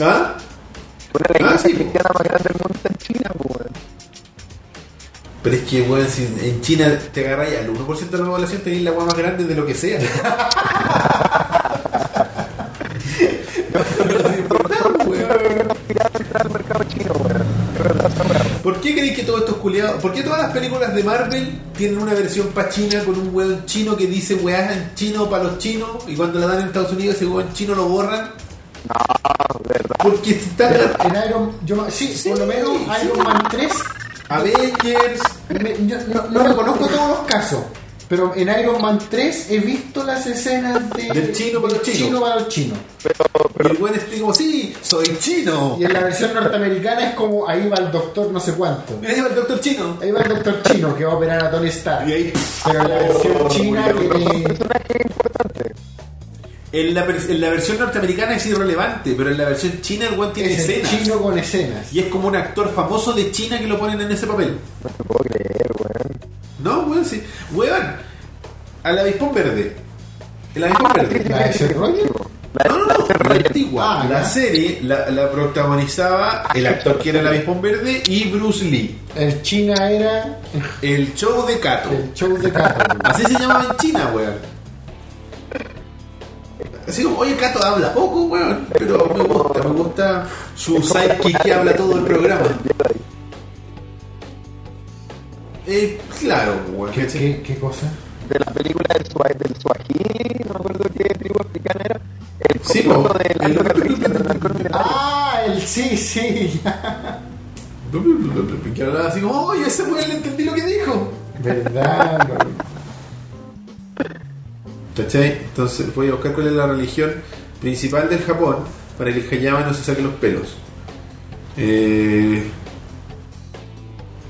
¿Ah? Una Ah, sí, po. cristianas más grandes del mundo está en China, po, weón. Pero es que, weón, si en China te agarras al 1% de la población, tenés la weá más grande de lo que sea. Weón. ¿Por qué creéis que todos estos culiados.? ¿Por qué todas las películas de Marvel tienen una versión pa' China con un weón chino que dice weá en chino para los chinos y cuando la dan en Estados Unidos ese weón chino lo borran? No, verdad. Porque están. En Iron yo, sí, Sí, por lo menos sí. Iron Man 3. Avengers. me- yo no, no reconozco todos los casos. Pero en Iron Man 3 he visto las escenas de, Del chino para los chinos. chino para los chinos. Y el weón está como, sí, soy chino. Y en la versión norteamericana es como ahí va el doctor no sé cuánto. Ahí va el doctor chino. Ahí va el doctor chino que va a operar a Tony Stark. Y ahí. Pero en la versión Oh, china tiene. Personaje importante. En la, en la versión norteamericana es irrelevante, pero en la versión china el weón tiene Es el escenas. chino con escenas. Y es como un actor famoso de China que lo ponen en ese papel. No te puedo creer, weón. No, weón, sí. Weón, al avispón verde. El avispón verde. ¿La de Seth Rogen? No, no, no, la antigua. Ah, la serie la, la protagonizaba el actor que era el avispón verde y Bruce Lee. El China era El show de Kato. el show de Carlos. Así se llamaba en China, weón. Así como, oye, Kato habla poco, weón. Pero me gusta, me gusta su sidekick que habla todo el programa. Eh, claro, weón. ¿Qué, qué, qué cosa? De la película del, del Swahili, no me acuerdo qué tribu africana era. El Sí, po. del El- del. Ah, el sí, sí. Que hablaba así como, oye, ese weón le entendí lo que dijo. ¿Verdad? ¿Cachai? Entonces voy a buscar cuál es la religión principal del Japón para que el Hayama no se saque los pelos. Eh,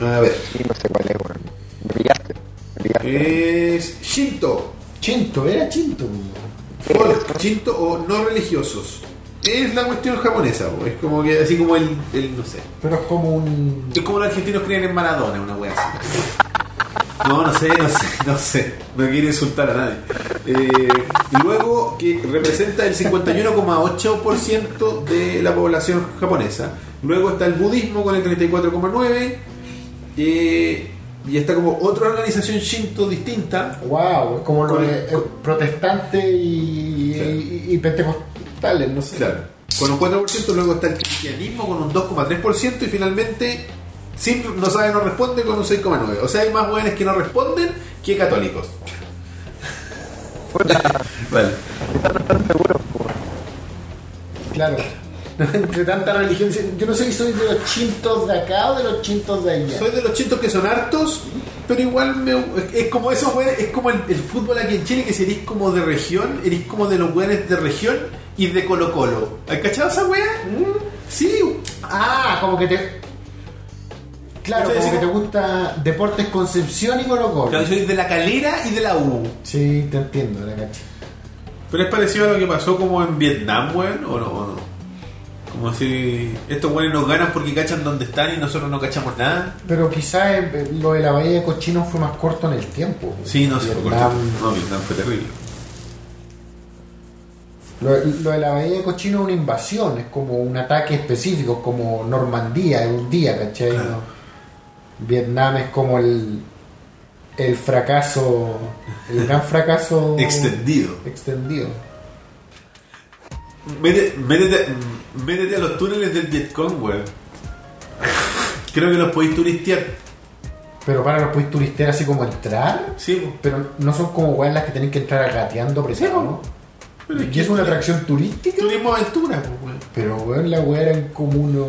a ver, Sí, no sé cuál es, weón. Me pillaste. Me pillaste. es Shinto. Chinto, era Chinto. Folk, chinto o no religiosos. Es la cuestión japonesa, po. es como que así como el, el no sé. Pero es como un. Es como los argentinos creen en Maradona, una wea así. No, no sé, no sé, no sé. No quiero insultar a nadie. Eh, y luego que representa el 51,8% de la población japonesa. Luego está el budismo con el 34,9%. eh, y está como otra organización shinto distinta. Wow, como lo Con- de eh, protestante y, Claro. y, y pentecostales, no sé. Claro. Con un 4%, luego está el cristianismo con un 2,3% y finalmente sin, no sabe, no responde con un 6,9%. O sea, hay más jóvenes que no responden que católicos. vale. Claro. Entre tanta religión, yo no sé si soy de los chintos de acá o de los chintos de allá. Soy de los chintos que son hartos, pero igual me, es como esos güeyes, es como el, el fútbol aquí en Chile, que si eres como de región, eres como de los güeyes de región y de Colo Colo. ¿Has cachado esa wea? Sí, Ah, como que te. Claro, como que te gusta Deportes Concepción y Colo Colo. claro, soy de la calera y de la U. Sí, te entiendo, la cacha. Pero es parecido a lo que pasó como en Vietnam, weón, o no, o no. Como si estos güeyes nos ganan porque cachan donde están y nosotros no cachamos nada. Pero quizás eh, lo de la Bahía de Cochinos fue más corto en el tiempo. Sí, no se fue corto. Vietnam- No, Vietnam fue terrible. Lo, lo de la Bahía de Cochino es una invasión, es como un ataque específico, como Normandía, es un día, ¿cachai? Claro. ¿No? Vietnam es como el, el fracaso, el gran fracaso Extendido. extendido. Métete, métete, métete a los túneles del Vietcong, weón. Creo que los podéis turistear. Pero para los puedes turistear así como entrar, Sí, po. pero no son como weas las que tienen que entrar gateando precisado, Sí, ¿no? Pero Y es una atracción turística. Turismo aventura, po, weón. Pero weón, la wea eran como unos.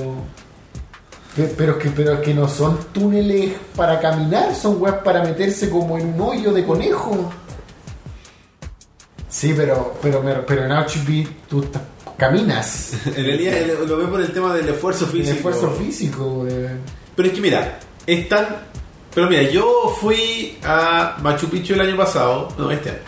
Pe- Pero es que, pero es que no son túneles para caminar, son weas para meterse como en un hoyo de conejo. Sí, pero, pero, pero en Auschwitz tú caminas. En realidad lo- lo veo por el tema del esfuerzo El físico. esfuerzo físico, weón. Pero es que mira, es tan. Pero mira, yo fui a Machu Picchu el año pasado, no, este año,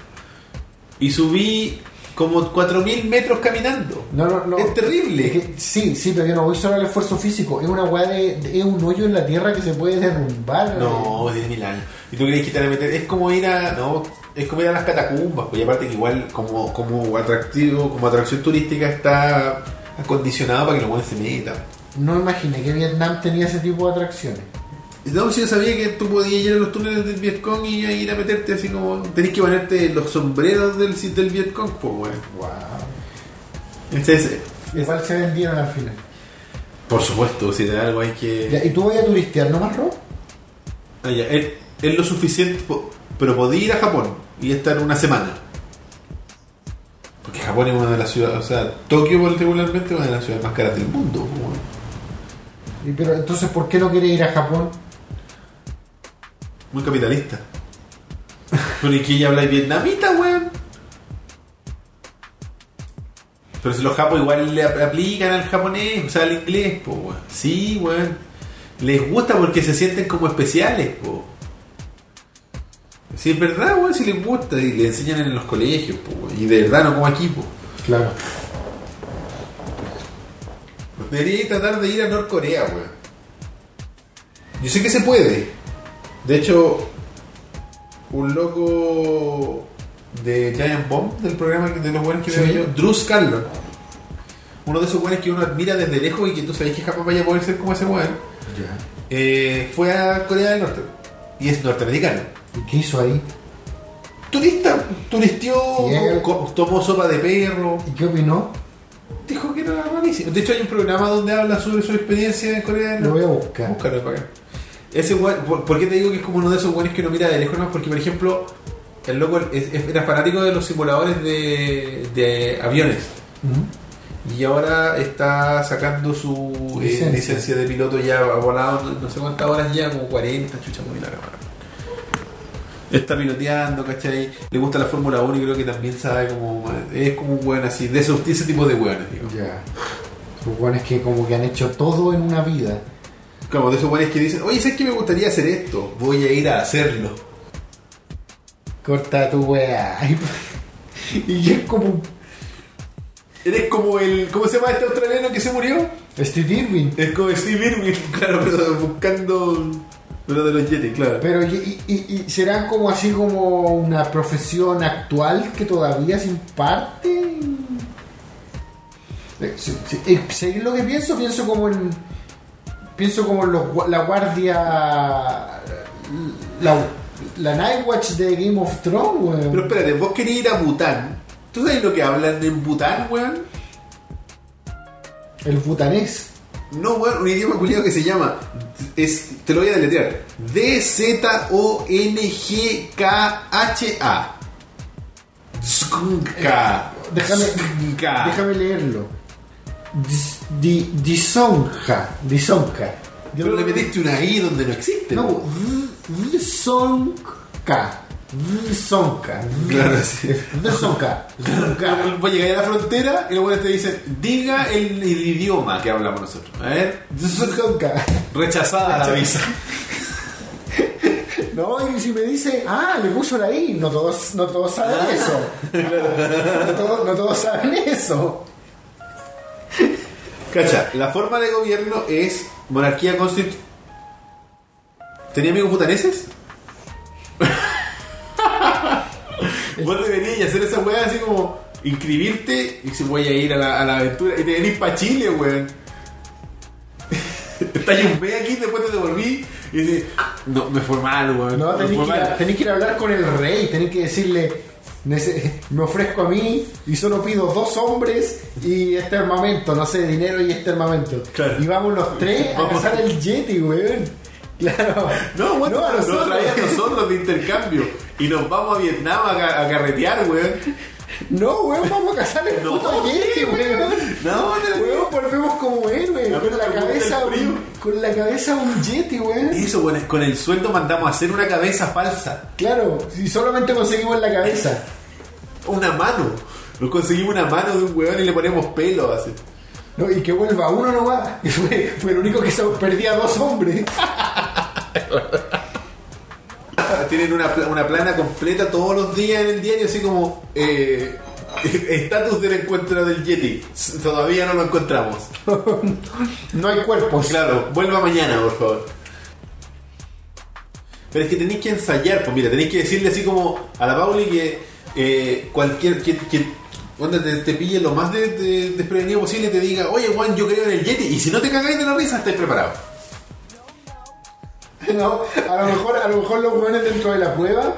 y subí como 4.000 metros caminando. No, no, no. Es terrible. Es que- sí, sí, pero yo no voy solo al esfuerzo físico. Es una weá de, de- Es un hoyo en la tierra que se puede derrumbar. No, 10.000 años. Y tú crees que te van a meter. Es como ir a. No, es como ir a las catacumbas. Pues y aparte que igual, como, como atractivo, como atracción turística, está acondicionado para que los buenos se metan. No imaginé que Vietnam tenía ese tipo de atracciones. No, si yo sabía que tú podías ir a los túneles del Vietcong y ir a meterte así como. Tenés que ponerte los sombreros del, del Vietcong, pues, bueno. Wow. Este es, Igual se vendieron al final. por supuesto, si de algo hay que. Ya, ¿Y tú vas a turistear nomás, Rob? Ah, ya, es, es lo suficiente, pero podía ir a Japón y estar una semana. Porque Japón es una de las ciudades, o sea, Tokio particularmente es una de las ciudades más caras del mundo. weón. Y Pero entonces, ¿por qué no quieres ir a Japón? Muy capitalista. Pero ¿y que ella habla vietnamita, weón? Pero si los japos igual le ap- aplican al japonés, o sea, al inglés, po, weón. Sí, weón. Les gusta porque se sienten como especiales, po. Si es verdad, weón, si les gusta y le enseñan en los colegios, po, weón. Y de verdad no como aquí, po. Claro. Debería tratar de ir a Norcorea, weón. Yo sé que se puede. De hecho, un loco de Giant Bomb, del programa de los buenos que Sí. veo yo, Drew Scanlon. Uno de esos buenos que uno admira desde lejos y que tú sabes que jamás vaya a poder ser como ese weón. Ya. eh, fue a Corea del Norte. Y es norteamericano. ¿Y qué hizo ahí? Turista, turistió, tomó sopa de perro. ¿Y qué opinó? Dijo que era malísimo. De hecho, hay un programa donde habla sobre su experiencia en Corea del Lo Norte. voy a buscar. Búscalo para acá. Ese ¿por, por qué te digo que es como uno de esos buenos que uno mira de lejos? No? Porque, por ejemplo, el loco es- es- era fanático de los simuladores de, de aviones. Y ahora está sacando su eh, Licencia. de piloto ya volado no, no sé cuántas horas ya, como 40, chucha muy larga. mano. Está piloteando, ¿cachai? Le gusta la Fórmula 1 y creo que también sabe como... Es como un weón así, de esos, ese tipo de weones, digo. Ya. Son buenos que como que han hecho todo en una vida. Como de esos weones que dicen, oye, ¿sabes que me gustaría hacer esto? Voy a ir a hacerlo. Corta tu weá. Y es como Eres como el. ¿Cómo se llama este australiano que se murió? Steve Irwin. Es como Steve Irwin, claro, pero buscando. Lo de los Yeti, claro. Pero y, y- y será como así como una profesión actual que todavía se imparte. Eh, sí, eh, ¿sabéis lo que pienso? Pienso como en. Pienso como los, la guardia. La, la Night Watch de Game of Thrones, weón. Pero espérate, vos querías ir a Bután. ¿Tú sabes lo que hablan en Bután, weón? El butanés. No, weón, un idioma culiado que se llama. Es, te lo voy a deletrear. D-Z-O-N-G-K-H-A. Sknka. Déjame, déjame leerlo. Dis- di- Disonja. Disonja. Yo Pero le metiste una I donde no existe. No. Disonja. Disonja. Claro, sí. Disonja. Vos llegáis a la frontera y buenos te dicen, diga el, el idioma que hablamos nosotros. A ver, Disonja. rechazada la visa. No, y si me dice, ah, le puso la I, no todos, no todos saben eso. No todos, no todos saben eso. Cacha, la forma de gobierno es monarquía constitucional. ¿Tenía amigos butaneses? Vos deberías hacer esa weá así como inscribirte y si voy a ir a la, a la aventura y te venís para Chile, weón. Estás un mes aquí, después te devolví y dices, no, me fue mal, weón. No, fue que, ir a- mal. tenéis que ir a hablar con el rey, tenéis que decirle, "Nece- me ofrezco a mí y solo pido dos hombres y este armamento, no sé, dinero y este armamento. Claro. Y vamos los tres a cazar el Yeti, weón. Claro. No, bueno, a nos nosotros. traían nosotros de intercambio y nos vamos a Vietnam a, a carretear, weón. No, weón, vamos a cazar el No, puto Yeti, weón. No. Weón, volvemos como héroes, A con la cabeza, un- con la cabeza un Yeti, weón. Eso, weón, con el sueldo mandamos a hacer una cabeza falsa. Claro, si solamente conseguimos la cabeza. Una mano. Nos conseguimos una mano de un weón y le ponemos pelo así. No, y que vuelva uno nomás. Y fue, fue el único que se perdía dos hombres. Tienen una, una plana completa todos los días en el diario, así como eh, estatus del encuentro del Yeti. Todavía no lo encontramos. No hay cuerpos. Claro, vuelva mañana, por favor. Pero es que tenéis que ensayar, pues mira, tenéis que decirle así como a la Pauli que eh, cualquier que, que onda, te, te pille lo más de, de- desprevenido posible y te diga, oye Juan, yo creo en el Yeti, y si no te cagáis de la risa, estáis preparados. No, a lo mejor, a lo mejor los hueones dentro de la prueba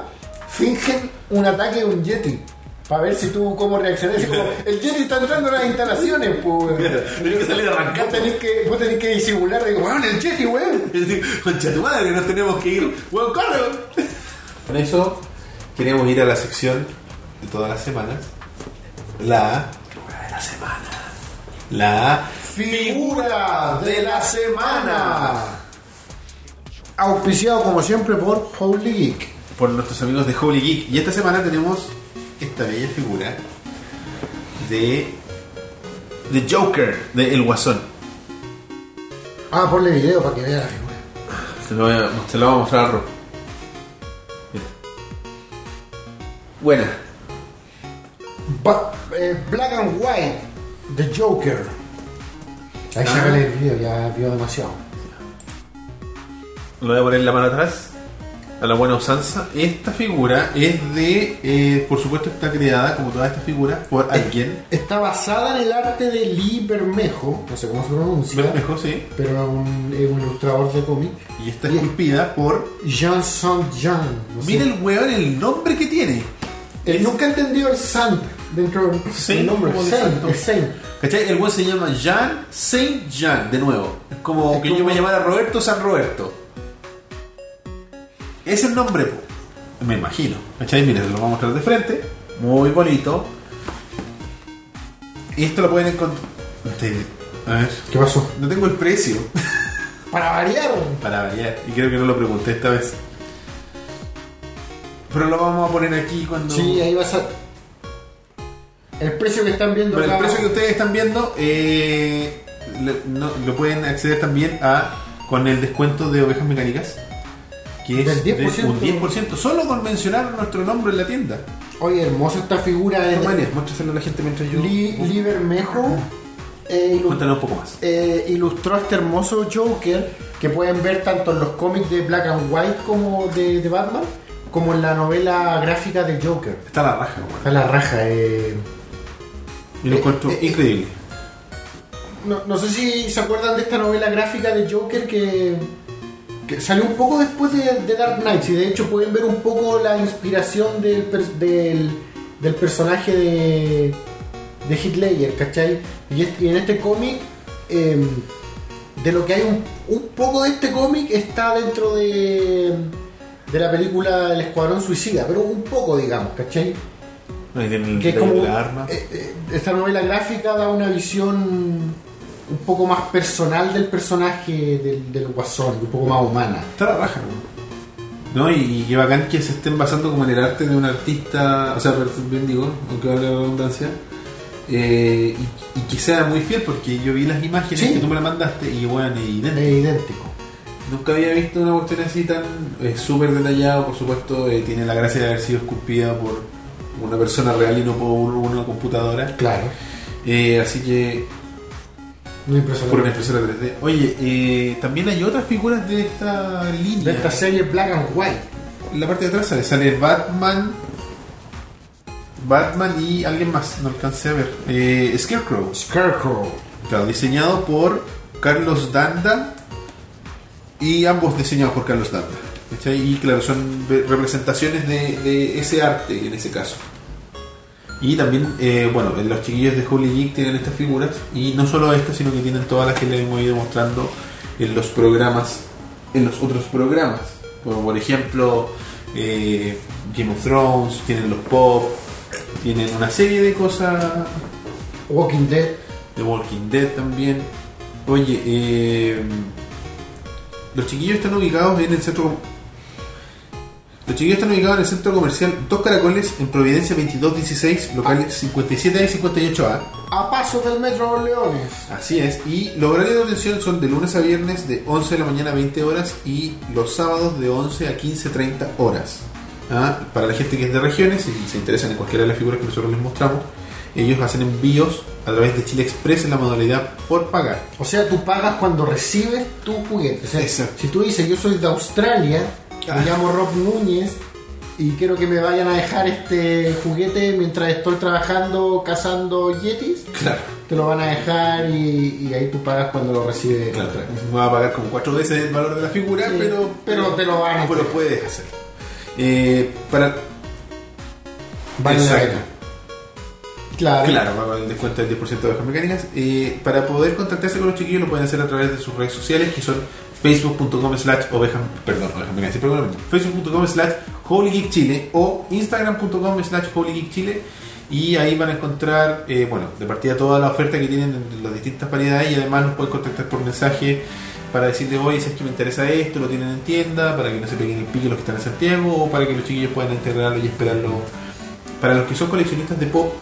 fingen un ataque de un Yeti. Para ver si tú cómo reaccionas. Como, el Yeti está entrando en las instalaciones, pues. weón. Tenés que salir arrancando. Vos tenés que, vos tenés que disimular de weón, el Yeti, weón. Concha tu madre, nos tenemos que ir. ¡Weón, corre! Con eso, queremos ir a la sección de todas las semanas. La. de la semana. La. Figura de la semana. Auspiciado como siempre por Holy Geek. Por nuestros amigos de Holy Geek. Y esta semana tenemos esta bella figura de. de Joker, de El Guasón. Ah, ponle video para que vea la figura. Se lo, voy a, se lo vamos a mostrar a Rob. Mira. Buena. Ba- eh, Black and White, The Joker. Ahí Ah. sácale el video, ya vio demasiado. Lo voy a poner la mano atrás. A la buena usanza. Esta figura es de. eh, por supuesto, está creada, como todas estas figuras, por alguien. Está basada en el arte de Lee Bermejo, no sé cómo se pronuncia, Bermejo, sí. pero es un, es un ilustrador de cómic. Y está esculpida por. Jean Saint-Jean. No sé. Mira el weón, el nombre que tiene. Él nunca entendió el Saint dentro del Saint, nombre. Saint, el Saint. ¿Cachai? El weón se llama Jean Saint Jean, de nuevo. Es como Es que yo como- me llamara Roberto San Roberto. Es el nombre, po. me imagino. ¿Cachai? Mira, se lo voy a mostrar de frente. Muy bonito. Y esto lo pueden encontrar. A ver. ¿Qué pasó? No tengo el precio Para variar. para variar. Y creo que no lo pregunté esta vez. Pero lo vamos a poner aquí cuando. Sí, ahí vas a. El precio que están viendo Pero el precio que ustedes están viendo eh, no- lo pueden acceder también a con el descuento de ovejas mecánicas. Que es Del de 10%. un 10%, solo con mencionar nuestro nombre en la tienda. Oye, hermosa esta figura de muéstraselo a la gente mientras yo. Li- Liber Mejo. eh, ilu- Cuéntanos un poco más. eh, ilustró este hermoso Joker que pueden ver tanto en los cómics de Black and White como de, de Batman, como en la novela gráfica de Joker. Está la raja, weón. Está la raja. eh. Y lo encuentro eh, increíble. No, no sé si se acuerdan de esta novela gráfica de Joker que, que salió un poco después de, de Dark Knight. Y de hecho pueden ver un poco la inspiración del, del, del personaje de, de Ledger, ¿cachai? Y, es- y en este cómic, eh, de lo que hay un, un poco de este cómic está dentro de, de la película El Escuadrón Suicida, pero un poco, digamos, ¿cachai? Tienen que es como la arma. eh, eh, esta novela gráfica da una visión un poco más personal del personaje del, del guasón, un poco más humana. Está la raja, ¿no? ¿No? Y, y qué bacán que se estén basando como en el arte de un artista, o sea, bien digo, aunque valga la redundancia, eh, y, y que sea muy fiel, porque yo vi las imágenes Sí. que tú me las mandaste y bueno, idéntico. Es idéntico. Nunca había visto una cuestión así tan eh, súper detallado, por supuesto, eh, tiene la gracia de haber sido esculpida por una persona real y no por una computadora. Claro. Eh, así que Por una impresora 3D. Oye, eh, también hay otras figuras de esta línea. De esta serie Black and White. En la parte de atrás sale, sale Batman, Batman y alguien más, no alcancé a ver. Eh, Scarecrow, Scarecrow. claro, diseñado por Carlos Danda y ambos diseñados por Carlos Danda. Y claro, son representaciones de, de ese arte en ese caso. Y también, eh, bueno, los chiquillos de Holy Geek tienen estas figuras y no solo estas, sino que tienen todas las que les hemos ido mostrando en los programas, en los otros programas. Como por ejemplo, eh, Game of Thrones, tienen los pop, tienen una serie de cosas Walking Dead. The Walking Dead también. Oye, eh, los chiquillos están ubicados en el centro. Los chiquillos están ubicados en el centro comercial Dos Caracoles en Providencia 2216, locales 57A y 58A. A paso del Metro Leones. Así es. Y los horarios de atención son de lunes a viernes de 11 de la mañana a 20 horas y los sábados de 11 a 15.30 horas. Ah, Para la gente que es de regiones y se interesan en cualquiera de las figuras que nosotros les mostramos, ellos hacen envíos a través de Chile Express en la modalidad por pagar. O sea, tú pagas cuando recibes tu juguete. O sea, Exacto. si tú dices, yo soy de Australia, Ah. me llamo Rob Núñez y quiero que me vayan a dejar este juguete mientras estoy trabajando cazando yetis, Claro. te lo van a dejar y, y ahí tú pagas cuando lo recibes. Claro, va a pagar como cuatro veces el valor de la figura, Sí, pero, pero te lo van a pero hacer. puedes hacer. Eh, para Vale la pena. Claro. Claro, va con el descuento del 10% de bajas mecánicas. Eh, para poder contactarse con los chiquillos lo pueden hacer a través de sus redes sociales que son facebook.com slash ovejas, perdón, lo mismo. facebook.com slash holygeekchile o instagram.com slash holygeekchile y ahí van a encontrar, eh, bueno, de partida toda la oferta que tienen en las distintas variedades y además nos pueden contactar por mensaje para decirle, oye, si es que me interesa esto, lo tienen en tienda, para que no se peguen el pique los que están en Santiago o para que los chiquillos puedan integrarlo y esperarlo. Para los que son coleccionistas de pop,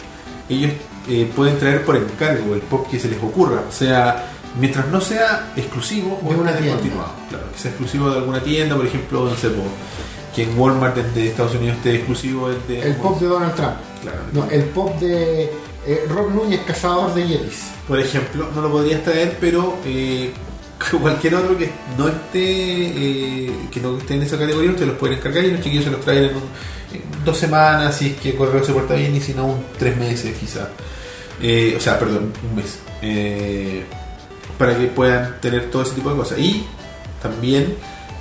ellos eh, pueden traer por encargo el pop que se les ocurra. O sea, mientras no sea exclusivo De una tienda. descontinuado. Claro, que sea exclusivo de alguna tienda, por ejemplo, no sé, que en Walmart de, Estados Unidos esté exclusivo el de. El pop de Donald Trump. Claro. No, el pop de eh, Rob Núñez, cazador de yetis. Por ejemplo, no lo podrías traer, pero eh, cualquier otro que no esté eh, que no esté en esa categoría, ustedes los pueden encargar y los chiquillos se los traen en, un- en dos semanas, si es que el correo se porta bien, y si no, un tres meses quizá. Eh, o sea, perdón, un mes. Para que puedan tener todo ese tipo de cosas. Y también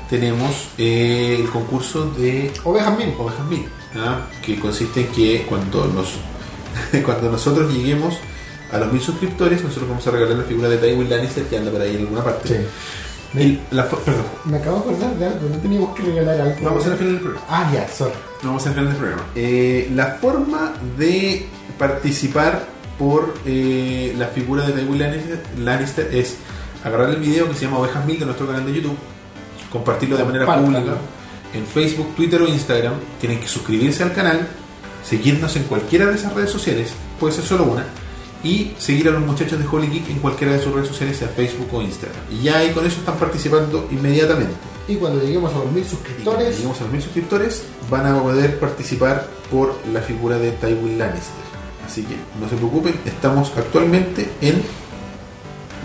tenemos eh, el concurso de Ovejas mil. Ovejas Mil, ¿ah? que consiste en que cuando nos cuando nosotros lleguemos a los mil suscriptores, nosotros vamos a regalar la figura de Tywin Lannister que anda por ahí en alguna parte. Sí. Y la perdón, Me acabo de acordar de algo, no teníamos que regalar algo. vamos al final del programa. Ah, ya, sorry. Vamos al final del programa. Eh, la forma de participar por eh, la figura de Tywin Lannister, Lannister es agarrar el video que se llama Ovejas Mil de nuestro canal de YouTube, compartirlo de manera pública en Facebook, Twitter o Instagram. Tienen que suscribirse al canal, seguirnos en cualquiera de esas redes sociales, puede ser solo una, y seguir a los muchachos de Holy Geek en cualquiera de sus redes sociales, sea Facebook o Instagram. Y ya ahí con eso están participando inmediatamente. Y cuando lleguemos a los mil suscriptores, lleguemos a los mil suscriptores, van a poder participar por la figura de Tywin Lannister. Así que no se preocupen, estamos actualmente en.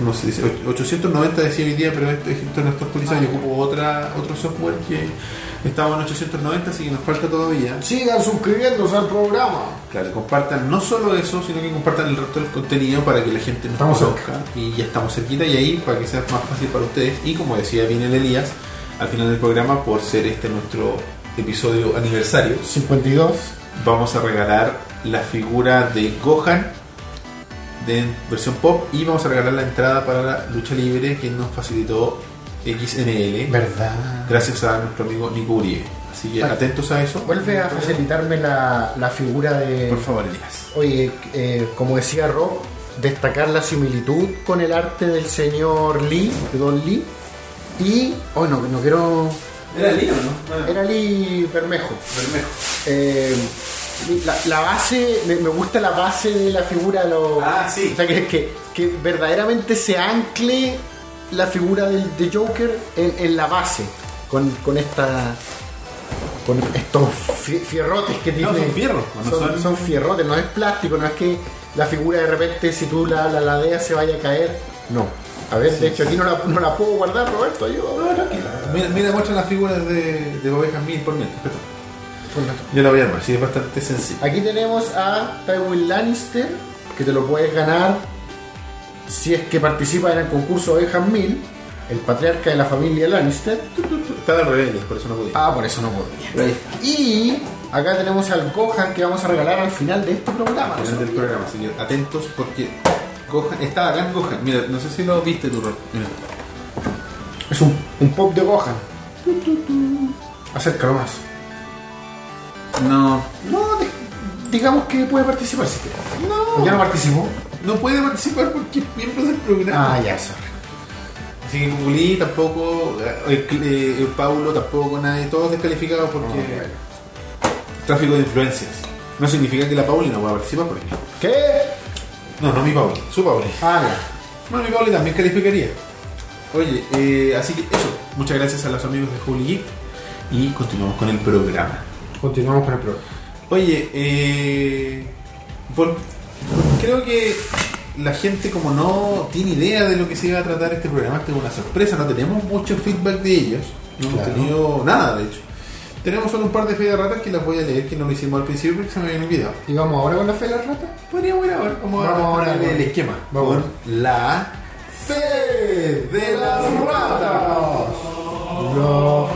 No sé, dice 890 decía hoy día, pero esto, esto no está actualizado. Yo ocupo otra, otro software que estaba en 890, así que nos falta todavía. sigan suscribiéndose al programa. Claro, compartan no solo eso, sino que compartan el resto del contenido para que la gente nos Estamos conozca. Y ya estamos cerquita y ahí para que sea más fácil para ustedes. Y como decía bien el Elías, al final del programa, por ser este nuestro episodio aniversario, 52. vamos a regalar la figura de Gohan de versión pop y vamos a regalar la entrada para la lucha libre que nos facilitó XNL ¿Verdad? gracias a nuestro amigo Nico Uribe. Así que Vale. atentos a eso. Vuelve a facilitarme la, la figura de. Por favor, Elías. Oye, eh, como decía Rob, destacar la similitud con el arte del señor Lee, de Don Lee. Y. Oh, no, no quiero. ¿Era Lino, no? Era Lee Bermejo. Bermejo. Eh, la, la base, me, me gusta la base de la figura. Lo, Ah, sí. O sea, que, que, que verdaderamente se ancle la figura del, de Joker en, en la base. Con, con esta. Con estos fie- fierrotes que tiene. No, son fierros, no son, son- son fierrotes, no es plástico, no es que la figura de repente, si tú la, la ladeas, se vaya a caer. No. A ver, de hecho, aquí no la, no la puedo guardar, Roberto, ayuda. Mira, mira muestra las figuras de, de ovejas mil por mientras. Yo la voy a armar, sí, es bastante sencillo. Aquí tenemos a Tywin Lannister, que te lo puedes ganar si es que participa en el concurso Ovejas 1000, el patriarca de la familia Lannister. Está al revés, por eso no podía. Ah, por eso no podía. Y acá tenemos al Gohan que vamos a regalar al final de este programa. Al final del programa, que atentos porque Gohan, está acá en Gohan. Mira, no sé si lo viste tú, Rol. Mira. Es un, un pop de Gohan. Acércalo más. No, No, di- digamos que puede participar si quiere. ¿O no, ya no participó? no puede participar porque es miembro del programa. Ah, ya, sorry. Así que Guguli tampoco, eh, eh, eh, Paulo tampoco, nadie, todos descalificados porque bueno. tráfico de influencias. No significa que la Pauli no pueda participar, por ejemplo. ¿Qué? No, no mi Pauli, su Pauli. Ah, ya. Bueno, mi Pauli también calificaría. Oye, eh, así que eso. Muchas gracias a los amigos de Geek y continuamos con el programa. Continuamos con el programa. Oye, eh, por- creo que la gente como no tiene idea de lo que se iba a tratar este programa, esta es una sorpresa, no tenemos mucho feedback de ellos, no hemos tenido nada de hecho. Tenemos solo un par de fe de ratas que las voy a leer, que no lo hicimos al principio porque se me habían olvidado. ¿Y vamos ahora con la fe de la rata? Podríamos ir ahora, vamos, Vamos ahora con- el esquema. vamos. Con la fe de las ratas. Oye, no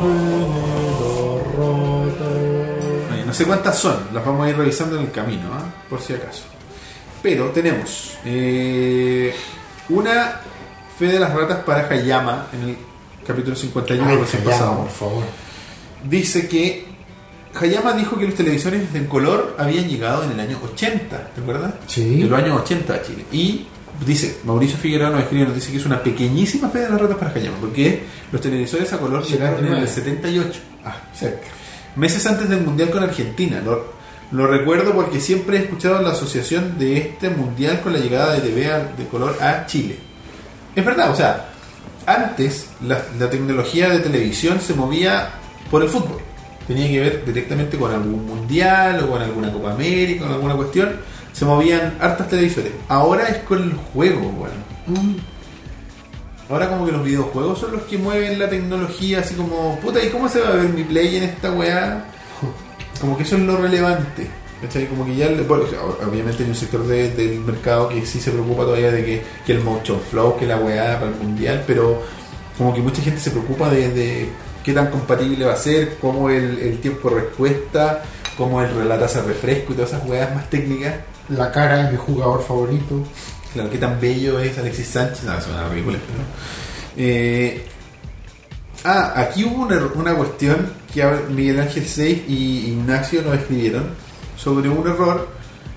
sé cuántas son, las vamos a ir revisando en el camino, ¿ah? por si acaso. Pero tenemos eh, una fe de las ratas para Hayama en el capítulo 51 Ay, Hayama, pasado. por favor. Dice que Hayama dijo que los televisores en color habían llegado en el año 80, ¿te acuerdas? Sí. En los años 80 a Chile. Y dice, Mauricio Figueroa nos escribe, nos dice que es una pequeñísima fe de las ratas para Hayama, porque los televisores a color llegaron en el 78. Ah, cerca. Meses antes del Mundial con Argentina. Lo, lo recuerdo porque siempre he escuchado la asociación de este Mundial con la llegada de TV de color a Chile. Es verdad, o sea, antes la, tecnología de televisión se movía por el fútbol. Tenía que ver directamente con algún Mundial o con alguna Copa América, con alguna cuestión. Se movían hartas televisores. Ahora es con el juego, bueno. Ahora como que los videojuegos son los que mueven la tecnología, así como, puta, ¿y cómo se va a ver mi play en esta weá? Como que eso es lo relevante. ¿cachai? Como que ya, bueno, obviamente hay un sector de- del mercado que sí se preocupa todavía de que, que el motion flow, que la weá para el mundial, pero como que mucha gente se preocupa de, de qué tan compatible va a ser, cómo el, el tiempo de respuesta, cómo el relato hace refresco y todas esas weas más técnicas. La cara de mi jugador favorito. Claro, qué tan bello es Alexis Sánchez. No, es una ridícula, pero. Eh, ah, aquí hubo una, una cuestión que Miguel Ángel Seis y Ignacio nos escribieron sobre un error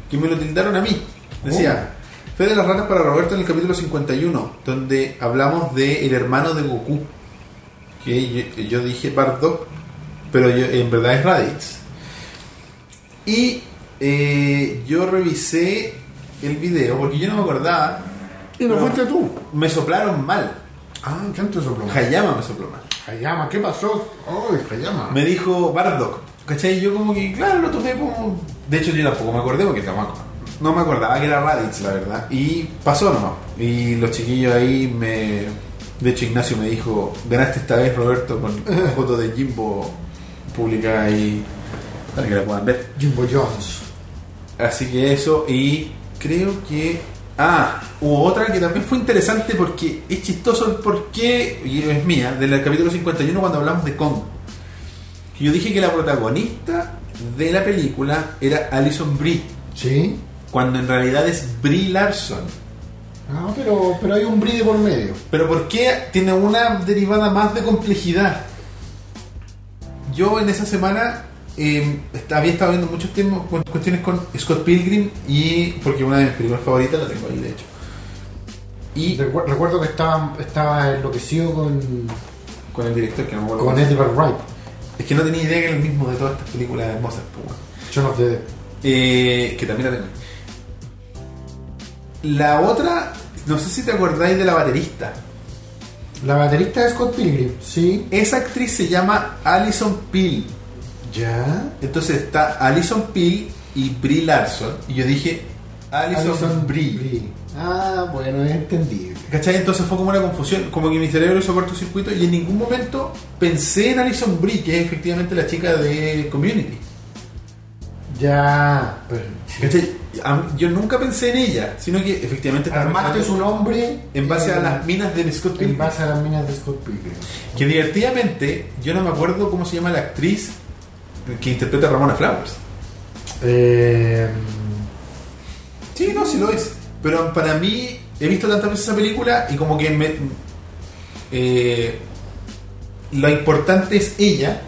que me lo tildaron a mí. Decía, Fe de las ratas para Roberto en el capítulo 51, donde hablamos de el hermano de Goku. Que yo, yo dije Bardock, pero yo- en verdad es Raditz. Y eh, yo revisé el video porque yo no me acordaba. Y no fuiste tú. Me soplaron mal. Ah, ¿quién te sopló? Hayama me sopló mal. Hayama, ¿qué pasó? ¡Ay, Hayama! me dijo Bardock. ¿Cachai? Yo como que, claro, lo tomé como... De hecho yo tampoco me acordé porque tampoco... No me acordaba que era Raditz, la verdad. Y pasó nomás. Y los chiquillos ahí me... De hecho Ignacio me dijo, ganaste esta vez Roberto con una foto de Jimbo publicada ahí para que la puedan ver. Jimbo Jones. Así que eso, y creo que. Ah, hubo otra que también fue interesante porque es chistoso el porqué, y es mía, del capítulo 51 cuando hablamos de Kong. Yo dije que la protagonista de la película era Alison Brie, ¿Sí? cuando en realidad es Brie Larson. Ah, pero, pero hay un bride por medio. Pero ¿por qué tiene una derivada más de complejidad? Yo en esa semana eh, había estado viendo muchos temas, cu- cuestiones con Scott Pilgrim y porque una de mis películas favoritas la tengo ahí de hecho. Y Recu- recuerdo que estaba, estaba enloquecido con, con el director que no me acuerdo. con Edgar Wright. Es que no tenía idea que era el mismo de todas estas películas hermosas. of the Dead. Eh, que también la tengo. La otra, no sé si te acordáis de la baterista. La baterista de Scott Pilgrim, sí. Esa actriz se llama Alison Peel. Ya. Entonces está Alison Peel y Brie Larson. Y yo dije Alison, Brie. Brie. Ah, bueno, es entendible. ¿Cachai? Entonces fue como una confusión, como que mi cerebro hizo cortocircuito y en ningún momento pensé en Alison Brie, que es efectivamente la chica de Community. Ya. Pero, ¿Cachai? Yo nunca pensé en ella, sino que efectivamente Armaste su nombre en base a las minas de Scott En base a las minas de Scott Pilgrim. Que divertidamente, yo no me acuerdo cómo se llama la actriz que interpreta a Ramona Flowers. Eh, Sí, no, sí lo es. Pero para mí, he visto tantas veces esa película y como que me. eh, lo importante es ella.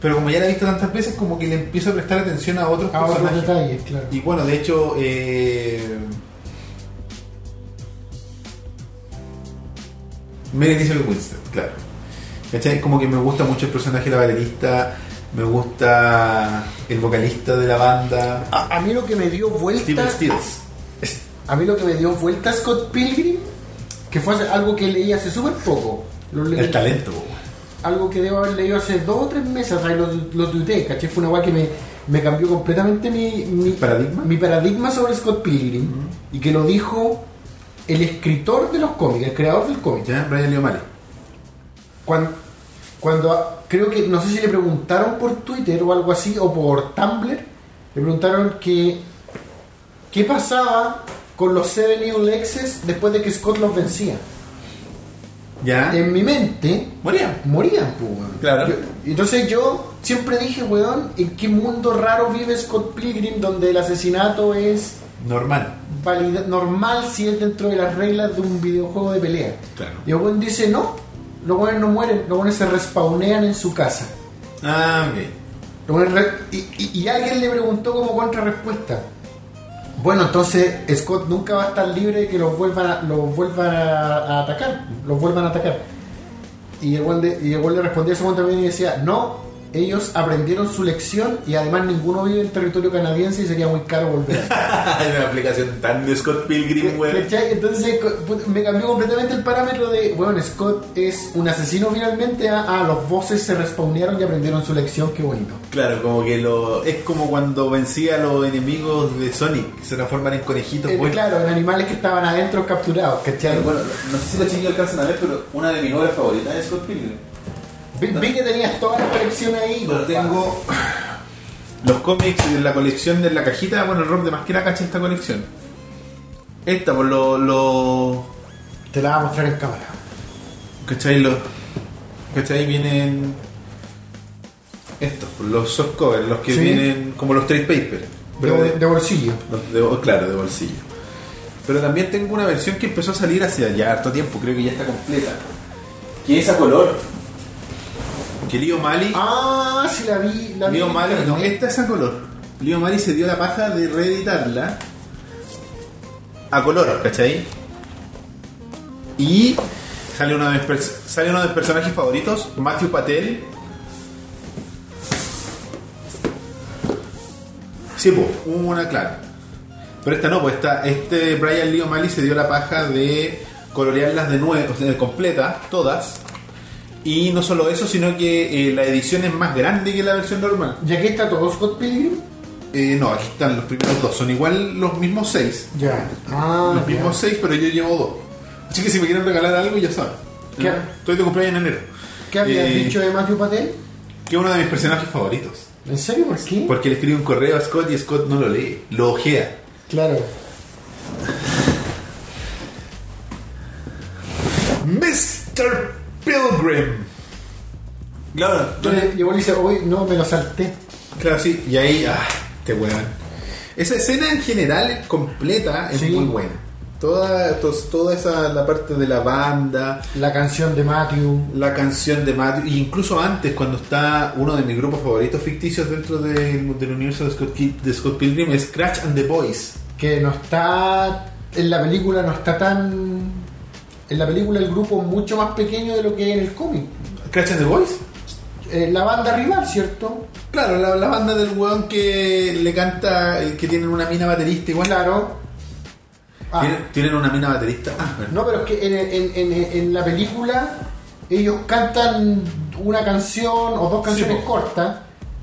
Pero como ya la he visto tantas veces, como que le empiezo a prestar atención a otros a otros personajes. detalles, claro. Y bueno, de hecho. Eh, Mary Elizabeth Winstead, claro. ¿Cachai? Como que me gusta mucho el personaje de la baterista. Me gusta el vocalista de la banda. A, a mí lo que me dio vuelta. Steven Stills. A mí lo que me dio vuelta Scott Pilgrim, que fue algo que leí hace súper poco. Lo leí- El talento. Algo que debo haber leído hace dos o tres meses lo, lo tuiteé, ¿cachai? Fue una weá que me, me cambió completamente mi, mi ¿Paradigma? mi paradigma sobre Scott Pilgrim y que lo dijo el escritor de los cómics, el creador del cómic. ¿Ya? Brian Lee O'Malley. Cuando, cuando creo que, no sé si le preguntaron por Twitter o algo así, o por Tumblr, le preguntaron que qué pasaba con los Seven Evil Exes después de que Scott los vencía. ¿Ya? En mi mente, Moría. morían, pues, weón. Claro. Yo- entonces yo siempre dije, weón, ¿en qué mundo raro vive Scott Pilgrim donde el asesinato es Normal. valida- normal si es dentro de las reglas de un videojuego de pelea? Claro. Y el weón dice, no, los weones no mueren, los weones se respawnean en su casa. Ah, ok. Y, y- y alguien le preguntó como contrarrespuesta. Bueno, entonces Scott nunca va a estar libre de que los vuelvan a, los vuelvan a, a atacar, los vuelvan a atacar. Y el weón le respondía a ese también y decía, no, ellos aprendieron su lección y además ninguno vive en territorio canadiense y sería muy caro volver. Hay una aplicación tan de Scott Pilgrim, güey. ¿Cachai? Entonces put- me cambió completamente el parámetro de, bueno, Scott es un asesino finalmente, a, ah, los bosses se respawnearon y aprendieron su lección, qué bonito. Claro, como que lo es como cuando vencía a los enemigos de Sonic, que se transforman en conejitos. Eh, claro, en animales que estaban adentro capturados, ¿cachai? Bueno, no sé si los chiquillos alcanzan a ver, pero una de mis obras favoritas es Scott Pilgrim. Vi, vi que tenías toda la colección ahí. Pero tengo los cómics de la colección de la cajita. Bueno, el Rob de más que la cacha esta colección. Esta, por lo, lo. Te la voy a mostrar en cámara. ¿Cachai? Los, ¿Cachai? Vienen. Estos, los soft covers, los que Sí. vienen como los trade papers. De, Pero de- de bolsillo. Los de- claro, de bolsillo. Pero también tengo una versión que empezó a salir hace ya harto tiempo, creo que ya está completa. Que es a color. Que Leo Mali. Ah, sí la vi. La vi Leo en Mali, no, esta es a color. Leo Mali se dio la paja de reeditarla a color, ¿cachai? Y sale uno de mis, sale uno de mis personajes favoritos, Matthew Patel. Sí, pues, una clara. Pero esta no, pues esta, este Brian Lee O'Malley se dio la paja de colorearlas de nuevo, o sea, completas, todas. Y no solo eso, sino que eh, la edición es más grande que la versión normal. ¿Y aquí está todo Scott Pilgrim? Eh, no, aquí están los primeros dos. Son igual los mismos seis. Ya. Ah, los ya. mismos seis, pero yo llevo dos. Así que si me quieren regalar algo, ya saben. ¿Qué? Estoy de cumpleaños en enero. ¿Qué habías Eh, dicho de Matthew Patel? Que es uno de mis personajes favoritos. ¿En serio? ¿Por qué? Porque le escribe un correo a Scott y Scott no lo lee, lo ojea. Claro. Mr. Pilgrim. Claro, Entonces, y vos le dices, hoy no me lo salté. claro, sí. Y ahí, ah, te weón. Esa escena en general completa es Sí. muy buena. Toda, tos- toda esa la parte de la banda, La canción de Matthew. la canción de Matthew, e incluso antes, cuando está uno de mis grupos favoritos ficticios dentro del, del universo de Scott, de Scott Pilgrim, es Crash and the Boys. Que no está. En la película no está tan. En la película el grupo es mucho más pequeño de lo que es en el cómic. ¿Crash and the Boys? Eh, la banda rival, ¿cierto? Claro, la, la banda del weón que le canta, eh, que tienen una mina baterista igual. Claro. Ah, ¿Tienen, tienen una mina baterista. Ah, no, pero es que en, en- en- en la película ellos cantan una canción o dos canciones Sí, cortas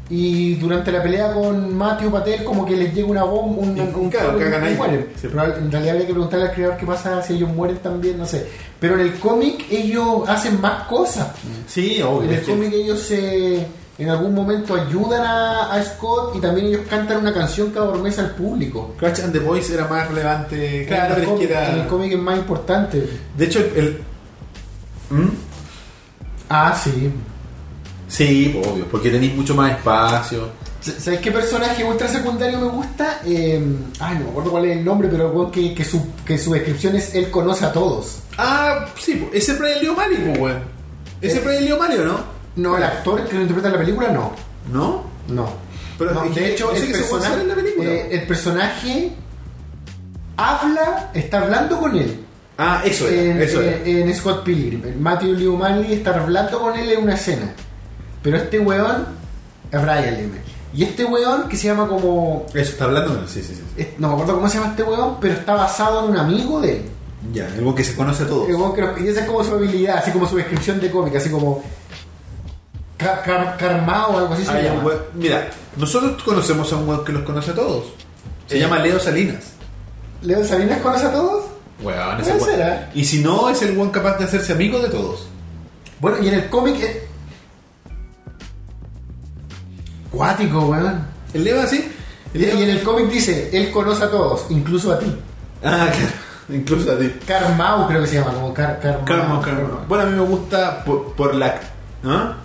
y durante la pelea con Matthew Patel como que les llega una bomba, un, un, claro, un- cagan y ahí. mueren. Sí. Pero en realidad habría que preguntarle al creador qué pasa si ellos mueren también, no sé. Pero en el cómic ellos hacen más cosas. Sí, obvio. En el que- cómic ellos se, en algún momento ayudan a, a Scott y también ellos cantan una canción que adormece al público. Crash and the Boys era más relevante. Claro, en, el cómic, que era- en el cómic es más importante. De hecho, el. el- ¿Mm? Ah, sí. Sí, obvio, porque tenéis mucho más espacio. ¿Sabes qué personaje ultra secundario me gusta? Eh, ay, no me acuerdo cuál es el nombre, pero que, que, su, que su descripción es Él conoce a todos. Ah, sí, pues, ese Brian Leo Mario, pues, weón. Ese Eh. Brian Leo Mario, ¿no? No, el actor que lo interpreta en la película, no. ¿No? No. Pero No, es de hecho, el que personaje, en la película. eh, el personaje habla, está hablando con él. Ah, eso era, en, eso era. en Scott Pilgrim. Matthew Lee O'Malley está hablando con él en una escena. Pero este weón es Brian Lee Y este weón que se llama como. Eso, está hablando. Sí, sí, sí. es- No me acuerdo cómo se llama este weón, pero está basado en un amigo de él. Ya, algo que se conoce a todos. El weón que nos- y esa es como su habilidad, así como su descripción de cómic, así como. Car, car- Karma o algo así se llama. weón- Mira, nosotros conocemos a un weón que los conoce a todos. Se Sí. llama Leo Salinas. ¿Leo Salinas conoce a todos? Weón, ese weón. será. Y si no, es el weón capaz de hacerse amigo de todos. Bueno, y en el cómic Cuático, weón. El Leo así. Y y en el cómic dice, él conoce a todos, incluso a ti. Ah, claro. Incluso a ti. Karmau creo que se llama, como Car Karmau. Karma, karma. Bueno, a mí me gusta por, por la. ¿Ah?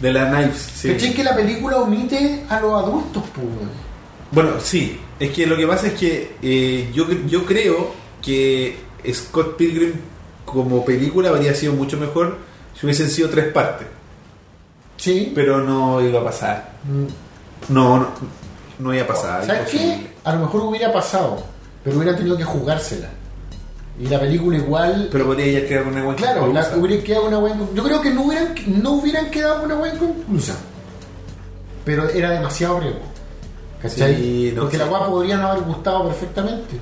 De la Knives, sí. ¿Cachai que la película omite a los adultos, pues? Bueno, sí. Es que lo que pasa es que eh, yo, yo creo que Scott Pilgrim como película habría sido mucho mejor si hubiesen sido tres partes. Sí. Pero no iba a pasar. Mm. No, no, no iba a pasar. ¿Sabes qué? A lo mejor hubiera pasado, pero hubiera tenido que jugársela. Y la película igual. Pero podría ya quedar una buena claro, la, conclusa. hubiera quedado una buena. Yo creo que no hubieran, no hubieran quedado una buena conclusión. Pero era demasiado riesgo. ¿Cachai? Sí, no Porque la guapa podría no haber gustado perfectamente.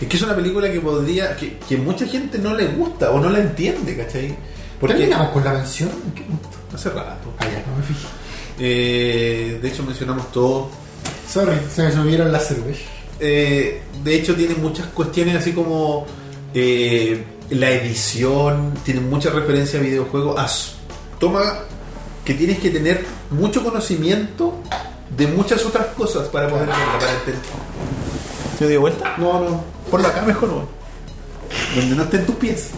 Es que es una película que podría. que, que mucha gente no le gusta o no la entiende, ¿cachai? Porque. ¿Terminamos con la mención? ¿En qué punto? Hace rato. Ah, ya, no me fijé. Eh, de hecho, mencionamos todo. Sorry, se me subieron las cervezas. Eh, de hecho, tiene muchas cuestiones así como. eh, la edición, tiene mucha referencia a videojuegos. as- toma que tienes que tener mucho conocimiento de muchas otras cosas para poder verla, para entender. ¿Se dio vuelta? No, no. Por la acá mejor, weón. Donde no estén tus pies.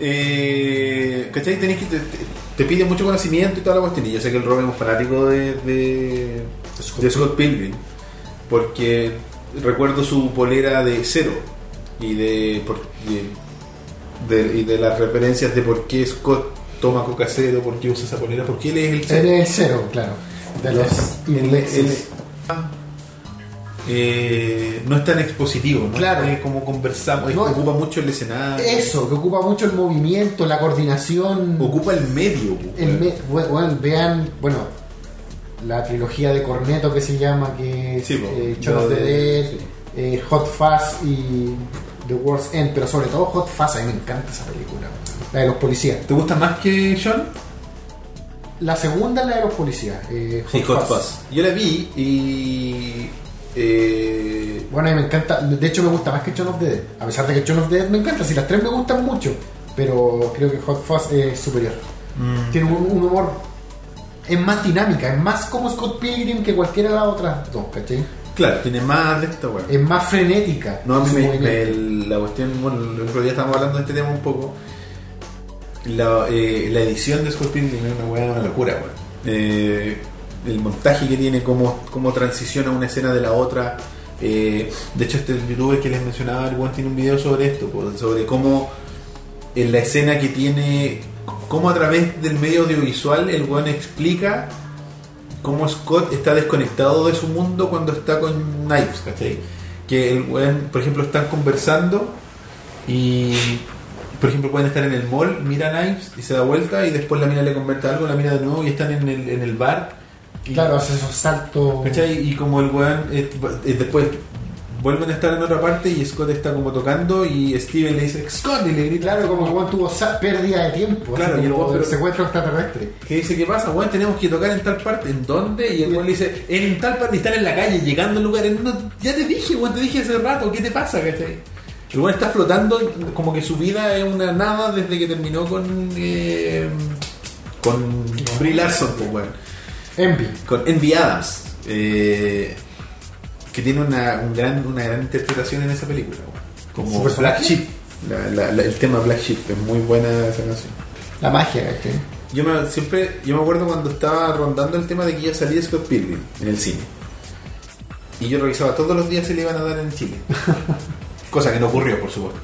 Eh, ¿Cachai? Tenés que te, te- te pide mucho conocimiento y toda la cuestión. Y yo sé que el Rob es fanático de, de, de Scott Pilgrim. Porque recuerdo su polera de cero. Y de, por- de, de- y de las referencias de por qué Scott toma coca cero, por qué usa esa polera, por qué él es el cero. Él es el cero, claro. De los Él- ingleses. él- eh, no es tan expositivo, ¿no? Claro. Es como conversamos, es No. que ocupa mucho el escenario, Eso, que ocupa mucho el movimiento, la coordinación. ocupa el medio. pues, El me- bu- bueno, vean, bueno, la trilogía de Corneto que se llama, que es Sí, po. eh, de- Dead, sí. eh, Hot Fuzz y The World's End, pero sobre todo Hot Fuzz, a mí me encanta esa película, la de los policías. ¿Te gusta más que John? La segunda es la de los policías, eh, Sí, Hot Fuzz. Yo la vi y. eh, Bueno, a mí me encanta, de hecho me gusta más que Shaun of the Dead, a pesar de que Shaun of the Dead me encanta, si las tres me gustan mucho, pero creo que Hot Fuzz es superior. mm, Tiene un, un humor, es más dinámica, es más como Scott Pilgrim que cualquiera de las otras dos, ¿cachai? claro, tiene más de esta weá. Es más frenética. No, a mí me, me- la cuestión, bueno, el otro día estábamos hablando de este tema un poco. La, eh, la edición de Scott Pilgrim es una weá, una locura, weón. Eh, el montaje que tiene, cómo, cómo transiciona una escena de la otra. Eh, de hecho, este youtuber que les mencionaba, el weón tiene un video sobre esto, sobre cómo en la escena que tiene, cómo a través del medio audiovisual el weón explica cómo Scott está desconectado de su mundo cuando está con Knives. Que el weón, por ejemplo, están conversando y, por ejemplo, pueden estar en el mall, mira Knives y se da vuelta y después la mina le comenta algo, la mira de nuevo y están en el, en el bar. Claro, hace esos saltos. ¿cachai? Y como el weón, eh, eh, después vuelven a estar en otra parte y Scott está como tocando y Steven le dice, Scott, y le grita, Claro, como que Juan tuvo pérdida de tiempo. Claro, y el el secuestro extraterrestre. que dice, ¿qué pasa? Bueno, tenemos que tocar en tal parte. ¿En dónde? Y el weón le dice, en tal parte, y están en la calle, llegando al lugar. Ya te dije, weón, te dije hace rato, ¿qué te pasa, cachai? El weón está flotando como que su vida es una nada desde que terminó con... eh, con Brie Larson, pues, weón. Envy. Con Envy Adams. eh, que tiene una, un gran, una gran interpretación en esa película. Como. Black Sheep. La- la- la- el tema Black Sheep es muy buena esa canción. La magia, ¿cachai? Yo me, siempre, yo me acuerdo cuando estaba rondando el tema de que ya salía Scott Pilgrim en el cine. Y yo revisaba todos los días si le iban a dar en Chile. Cosa que no ocurrió, por supuesto.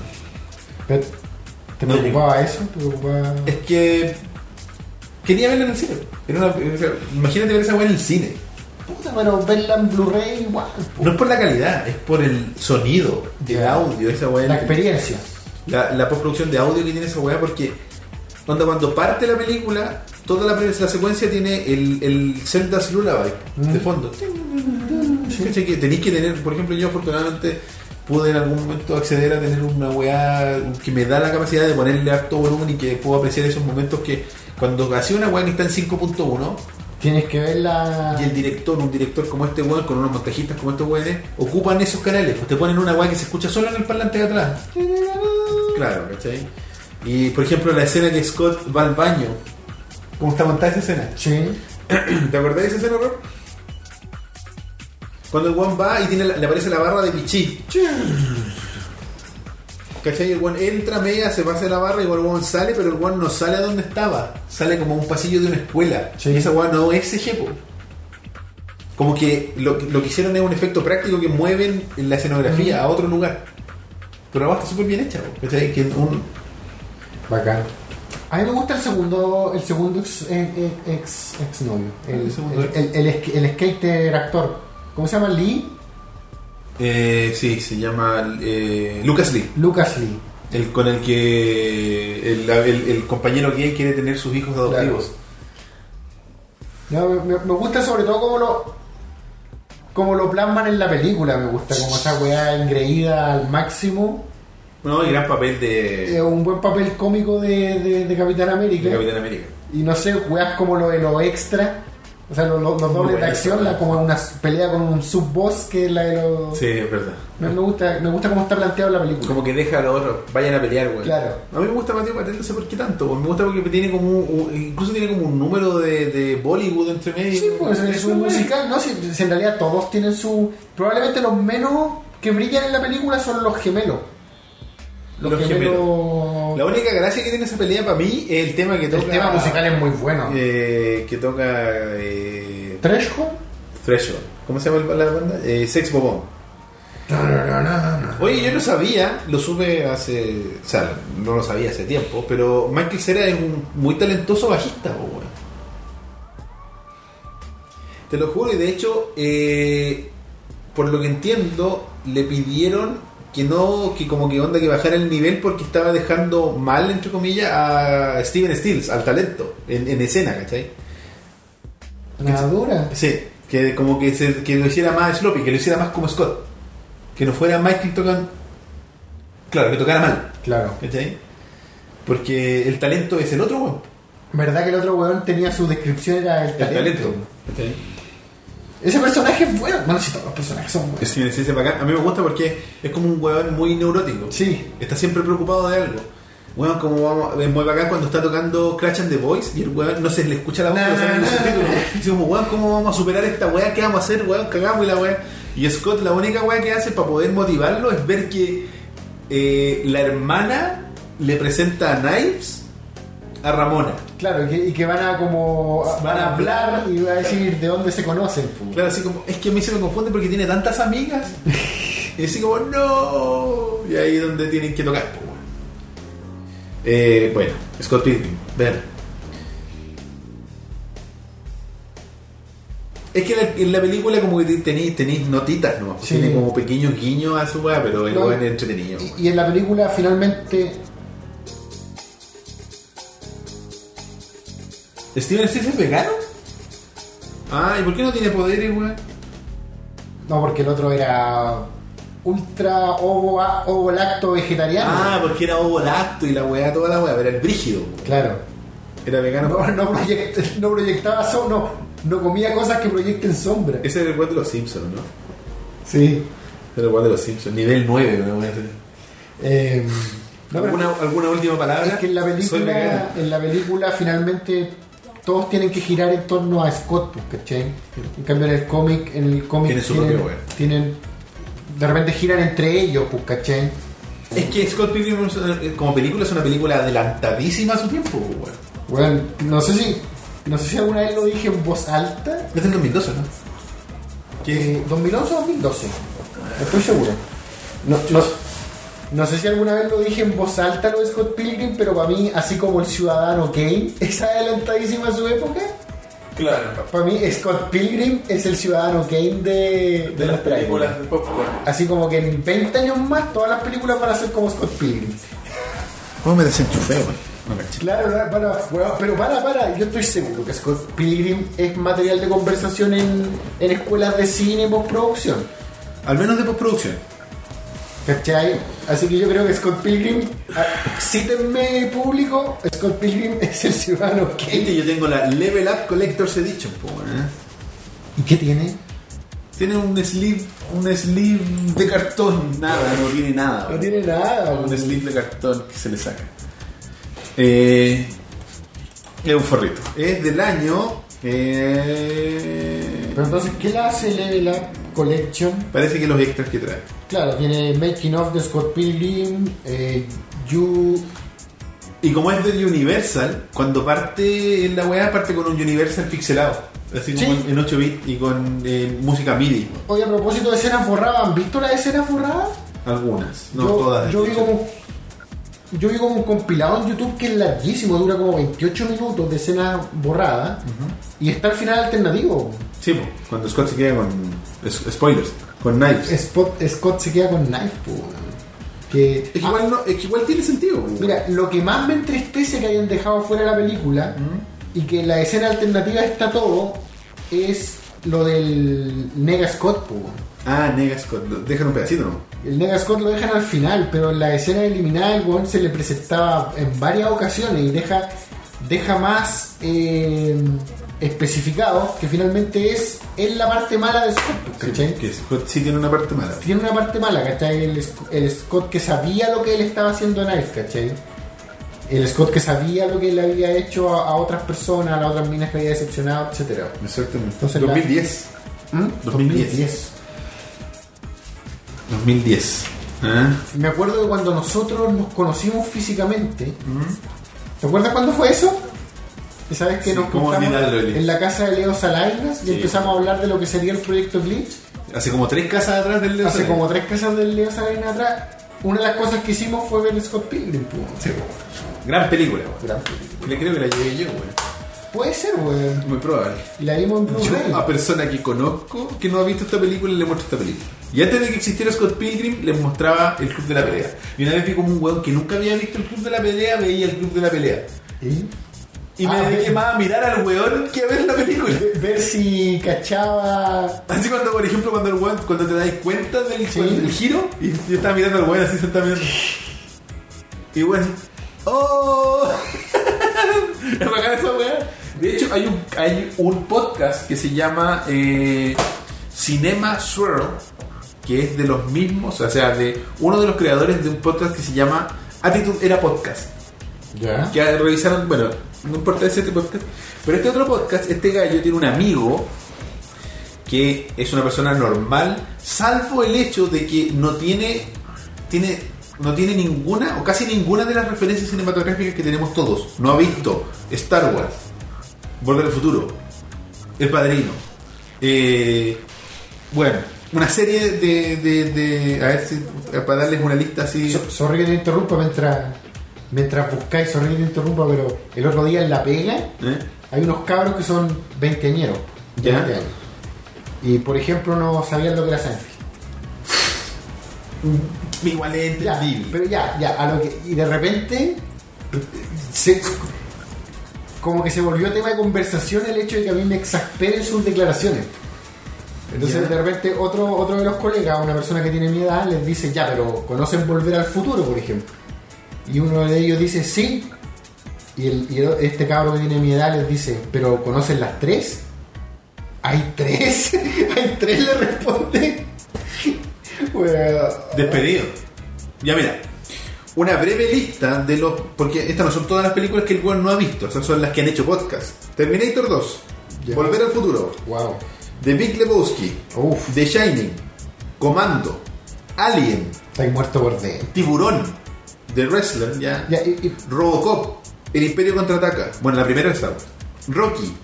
¿Te No, preocupaba eso? ¿Te preocupaba...? Es que quería verla en el cine. Una- imagínate ver esa weá en el cine. Puta, pero verla en Blu-ray igual. po. No es por la calidad, es por el sonido, el Ya. audio, esa weá. La experiencia. la, la postproducción de audio que tiene esa weá porque cuando, cuando parte la película toda la, la secuencia tiene el, el Zelda's Lullaby de Mm. fondo ¿Cachai? que tenéis que tener por ejemplo yo afortunadamente pude en algún momento acceder a tener una weá que me da la capacidad de ponerle harto volumen y que puedo apreciar esos momentos que cuando hacía una weá que está en 5.1 Tienes que verla... y el director, un director como este weón, con unos montajistas como estos weones, ocupan esos canales, pues te ponen una weá que se escucha solo en el parlante de atrás. Claro, ¿cachai? Y por ejemplo la escena que Scott va al baño. ¿Cómo está montada esa escena? Sí. ¿Te acordás de esa escena, Rob? Cuando el weón va y tiene la- le aparece la barra de Pichi. ¿Cachai? El weón entra, media, se pasa la barra y el weón sale, pero el weón no sale a donde estaba. Sale como a un pasillo de una escuela. Sí. Y esa weón no es CG, po. Como que lo, lo que hicieron es un efecto práctico que mueven en la escenografía a otro lugar. Pero la está súper bien hecha, po, ¿cachai? Que un, Bacán. A mí me gusta el segundo, el segundo ex, eh, eh, ex, ex novio. El, El segundo el, ex. el, el sk- el skater actor. ¿Cómo se llama? Lee? eh, sí, se llama eh, Lucas Lee. Lucas Lee. El con el que el, el- el compañero gay quiere tener sus hijos adoptivos. No, me, me gusta sobre todo cómo lo, cómo lo plasman en la película. Me gusta como esa weá engreída al máximo. No, y gran papel de, un buen papel cómico de, de, de Capitán América. de Capitán América. Y no sé, weas como lo de lo extra. O sea, lo- lo- los dobles de acción, la, como una pelea con un sub-boss que es la de los... Sí, es verdad. Me, me gusta, me gusta cómo está planteado la película. Como que deja a los otros, vayan a pelear, güey. Claro. A mí me gusta Mateo Patente, no sé por qué tanto. pues. Me gusta porque tiene como un, incluso tiene como un número de, de Bollywood entre medio. Sí, pues es un musical, ¿no? Si, si en realidad todos tienen su... Probablemente los menos que brillan en la película son los gemelos. Los, Los gemelos... La única gracia que tiene esa pelea para mí es el tema que toca. El tema musical es muy bueno. eh, que toca. Eh, Threshold. Threshold. ¿Cómo se llama la banda? Eh, Sex Bobón. No, no, no, no, no. Oye, yo no sabía, lo supe hace. O sea, no lo sabía hace tiempo, pero Michael Cera es un muy talentoso bajista, weón. Te lo juro, y de hecho, eh, por lo que entiendo, le pidieron que no, que como que onda que bajara el nivel porque estaba dejando mal, entre comillas, a Steven Stills, al talento, en, en escena, ¿cachai? Nada dura. Sí, que como que, se, que lo hiciera más sloppy, que lo hiciera más como Scott. Que no fuera Michael tocando. claro, que tocara mal. Claro. ¿Cachai? Porque el talento es el otro weón. ¿Verdad que el otro weón tenía su descripción era el El talento? talento. ¿cachai? Ese personaje es bueno. Bueno, si todos los personajes son buenos. Sí, sí, sí, bacán. A mí me gusta porque es como un weón muy neurótico. Sí. Está siempre preocupado de algo. Weón, como vamos, es muy bacán cuando está tocando Crash and the Voice y el weón no se le escucha la voz, Na, pero. Y dice como, weón, ¿cómo vamos a superar esta weá? ¿Qué vamos a hacer, weón? Cagamos y la weá. Y Scott, la única weá que hace para poder motivarlo es ver que eh, la hermana le presenta a Knives a Ramona. Claro, y que, y que van a como Van a hablar y va a decir de dónde se conocen. pu. Claro, así como, es que a mí se me confunde porque tiene tantas amigas. y así como, no. Y ahí es donde tienen que tocar. po, weón. Eh, bueno, Scott Pilgrim, ver. Es que la- en la película como que tenéis, tenéis notitas, ¿no? Sí. Tiene como pequeños guiños a su weá, pero el weón es entretenido. Y, weón. y en la película finalmente ¿Steven Stiles es vegano? Ah, ¿y por qué no tiene poderes, weón? No, porque el otro era ultra ovo, ovo lacto vegetariano. Ah, porque era ovo lacto y la weá, toda la weá, pero era el brígido. weón. Claro. Era vegano. No, no, proyect- no proyectaba sombra, no, no comía cosas que proyecten sombra. Ese era el weón de los Simpsons, ¿no? Sí. Era el weón de los Simpsons, nivel 9, una weá así. Eh, no, pero ¿Alguna, ¿Alguna última palabra? es que en la Soy película, en la película finalmente todos tienen que girar en torno a Scott, pues, ¿cachai? En cambio en el cómic, en el cómic Tiene su tienen, propio weón. tienen- de repente giran entre ellos, pues, ¿cachai? Es que Scott Pilgrim una- como película es una película adelantadísima a su tiempo, weón. Bueno, no sé si no sé si alguna vez lo dije en voz alta. Es del 2012, ¿no? que 2011 o 2012. Estoy seguro. No, no, no sé si alguna vez lo dije en voz alta lo de Scott Pilgrim, pero para mí, así como el Ciudadano Kane es adelantadísima a su época, Claro. para mí Scott Pilgrim es el Ciudadano Kane de, De las nuestra películas de popcorn. Así como que en 20 años más todas las películas van a ser como Scott Pilgrim. ¿Cómo me desenchufé, weón? No. Claro, para, para, weón, pero para, para, yo estoy seguro que Scott Pilgrim es material de conversación en, en escuelas de cine y postproducción. Al menos de postproducción. ¿Cachai? Así que yo creo que Scott Pilgrim, ah, cítenme público, Scott Pilgrim es el ciudadano que... yo tengo la Level Up Collector's Edition, po, weón, ¿eh? ¿Y qué tiene? Tiene un sleeve, un sleeve de cartón, nada, no tiene nada. No tiene nada. un sleeve de cartón que se le saca. Eh, es un forrito. Es del año. Eh, Pero entonces, ¿qué la hace Level Up Collection? parece que los extras que trae. Claro, tiene Making of de Scott Pilgrim, eh, You... Y como es de Universal, cuando parte en la weá, parte con un Universal pixelado. Así como Sí. en 8 bits y con eh, música MIDI. Oye, a propósito de escenas borradas, ¿han visto las escenas borradas? Algunas, no yo, todas. Yo vi como... Yo vi como un compilado en YouTube que es larguísimo, dura como 28 minutos de escenas borradas y está al final alternativo. Sí, cuando Scott se queda con. es- spoilers, con Knives. Es, Spot- Scott se queda con Knife, po, que que igual no, es que igual tiene sentido. po. Mira, lo que más me entristece que hayan dejado fuera la película y que la escena alternativa está todo es lo del Nega Scott. po. Ah, nega Scott, lo- dejan un pedacito, ¿no? El Nega Scott lo dejan al final, pero en la escena eliminada el weón se le presentaba en varias ocasiones y deja, deja más eh, especificado que finalmente es, es la parte mala de Scott. Sí, ¿cachai? que Scott sí tiene una parte mala. tiene una parte mala, ¿cachai? El, Sc- el Scott que sabía lo que él estaba haciendo a Knife, ¿cachai? El Scott que sabía lo que le había hecho a, a otras personas, a las otras minas que había decepcionado, etcétera. Exactamente. Entonces, la- 2010. ¿Mm? 2010. 2010. ¿Ah? Me acuerdo de cuando nosotros nos conocimos físicamente. ¿Te acuerdas cuándo fue eso? Esa vez que Sí, nos ¿cómo juntamos en la casa de Leo Salainas y Sí. empezamos a hablar de lo que sería el proyecto Glitch. Hace como tres casas atrás del Leo Hace como tres casas del Leo Salainas atrás. Una de las cosas que hicimos fue ver Scott Pilgrim. Sí, po. Gran película, weón. Gran película. Le creo que la llevé yo, weón. Puede ser, weón. Muy probable. Y la vimos en Blu-ray. Yo a persona que conozco que no ha visto esta película le muestro esta película. Y antes de que existiera Scott Pilgrim les mostraba el Club de la Pelea. Y una vez vi como un weón que nunca había visto el Club de la Pelea veía el Club de la Pelea. ¿Y? Y me Ah, dediqué más a mirar al weón que a ver la película. Ve- Ver si cachaba. Así cuando, por ejemplo, cuando el weón, cuando te das cuenta del, Sí. giro, y yo estaba mirando al weón así se está mirando. Y bueno, ¡oh! es bacán esa weá. De hecho, hay un, hay un podcast que se llama eh, Cinema Swirl, que es de los mismos, o sea, de uno de los creadores de un podcast que se llama Attitude Era Podcast. Ya. Que revisaron, bueno, no importa ese podcast, pero este otro podcast, este gallo tiene un amigo que es una persona normal, salvo el hecho de que no tiene, tiene, no tiene ninguna o casi ninguna de las referencias cinematográficas que tenemos todos. No ha visto Star Wars, Volver al Futuro, El Padrino. Eh, bueno, una serie de, de, de- a ver si para darles una lista así. So- Sorry que te interrumpa mientras, mientras buscáis, sorry que te interrumpa, pero el otro día en La Pega ¿eh? hay unos cabros que son veinteañeros. Ya. 20 años. Y por ejemplo no sabían lo que era Seinfeld. Igual es entendible. pero ya, ya, a lo que, y de repente se, como que se volvió tema de conversación el hecho de que a mí me exasperen sus declaraciones. Entonces Ya. de repente otro, otro de los colegas, una persona que tiene mi edad, les dice, ya, pero ¿conocen Volver al Futuro, por ejemplo? Y uno de ellos dice, sí. Y, el, y el- este cabro que tiene mi edad les dice, pero ¿conocen las tres? ¿Hay tres? ¿Hay tres? Le responde. Bueno, Despedido. Ya mira, una breve lista de los. Porque estas no son todas las películas que el weón no ha visto, esas son las que han hecho podcast. Terminator 2, Ya. Volver al Futuro, wow. The Big Lebowski, Uf. The Shining, Comando, Alien, Estáis muerto por dentro. Tiburón, The Wrestler, ya, Ya, y- y- Robocop, El Imperio contraataca. Bueno, la primera es Star Wars. Rocky,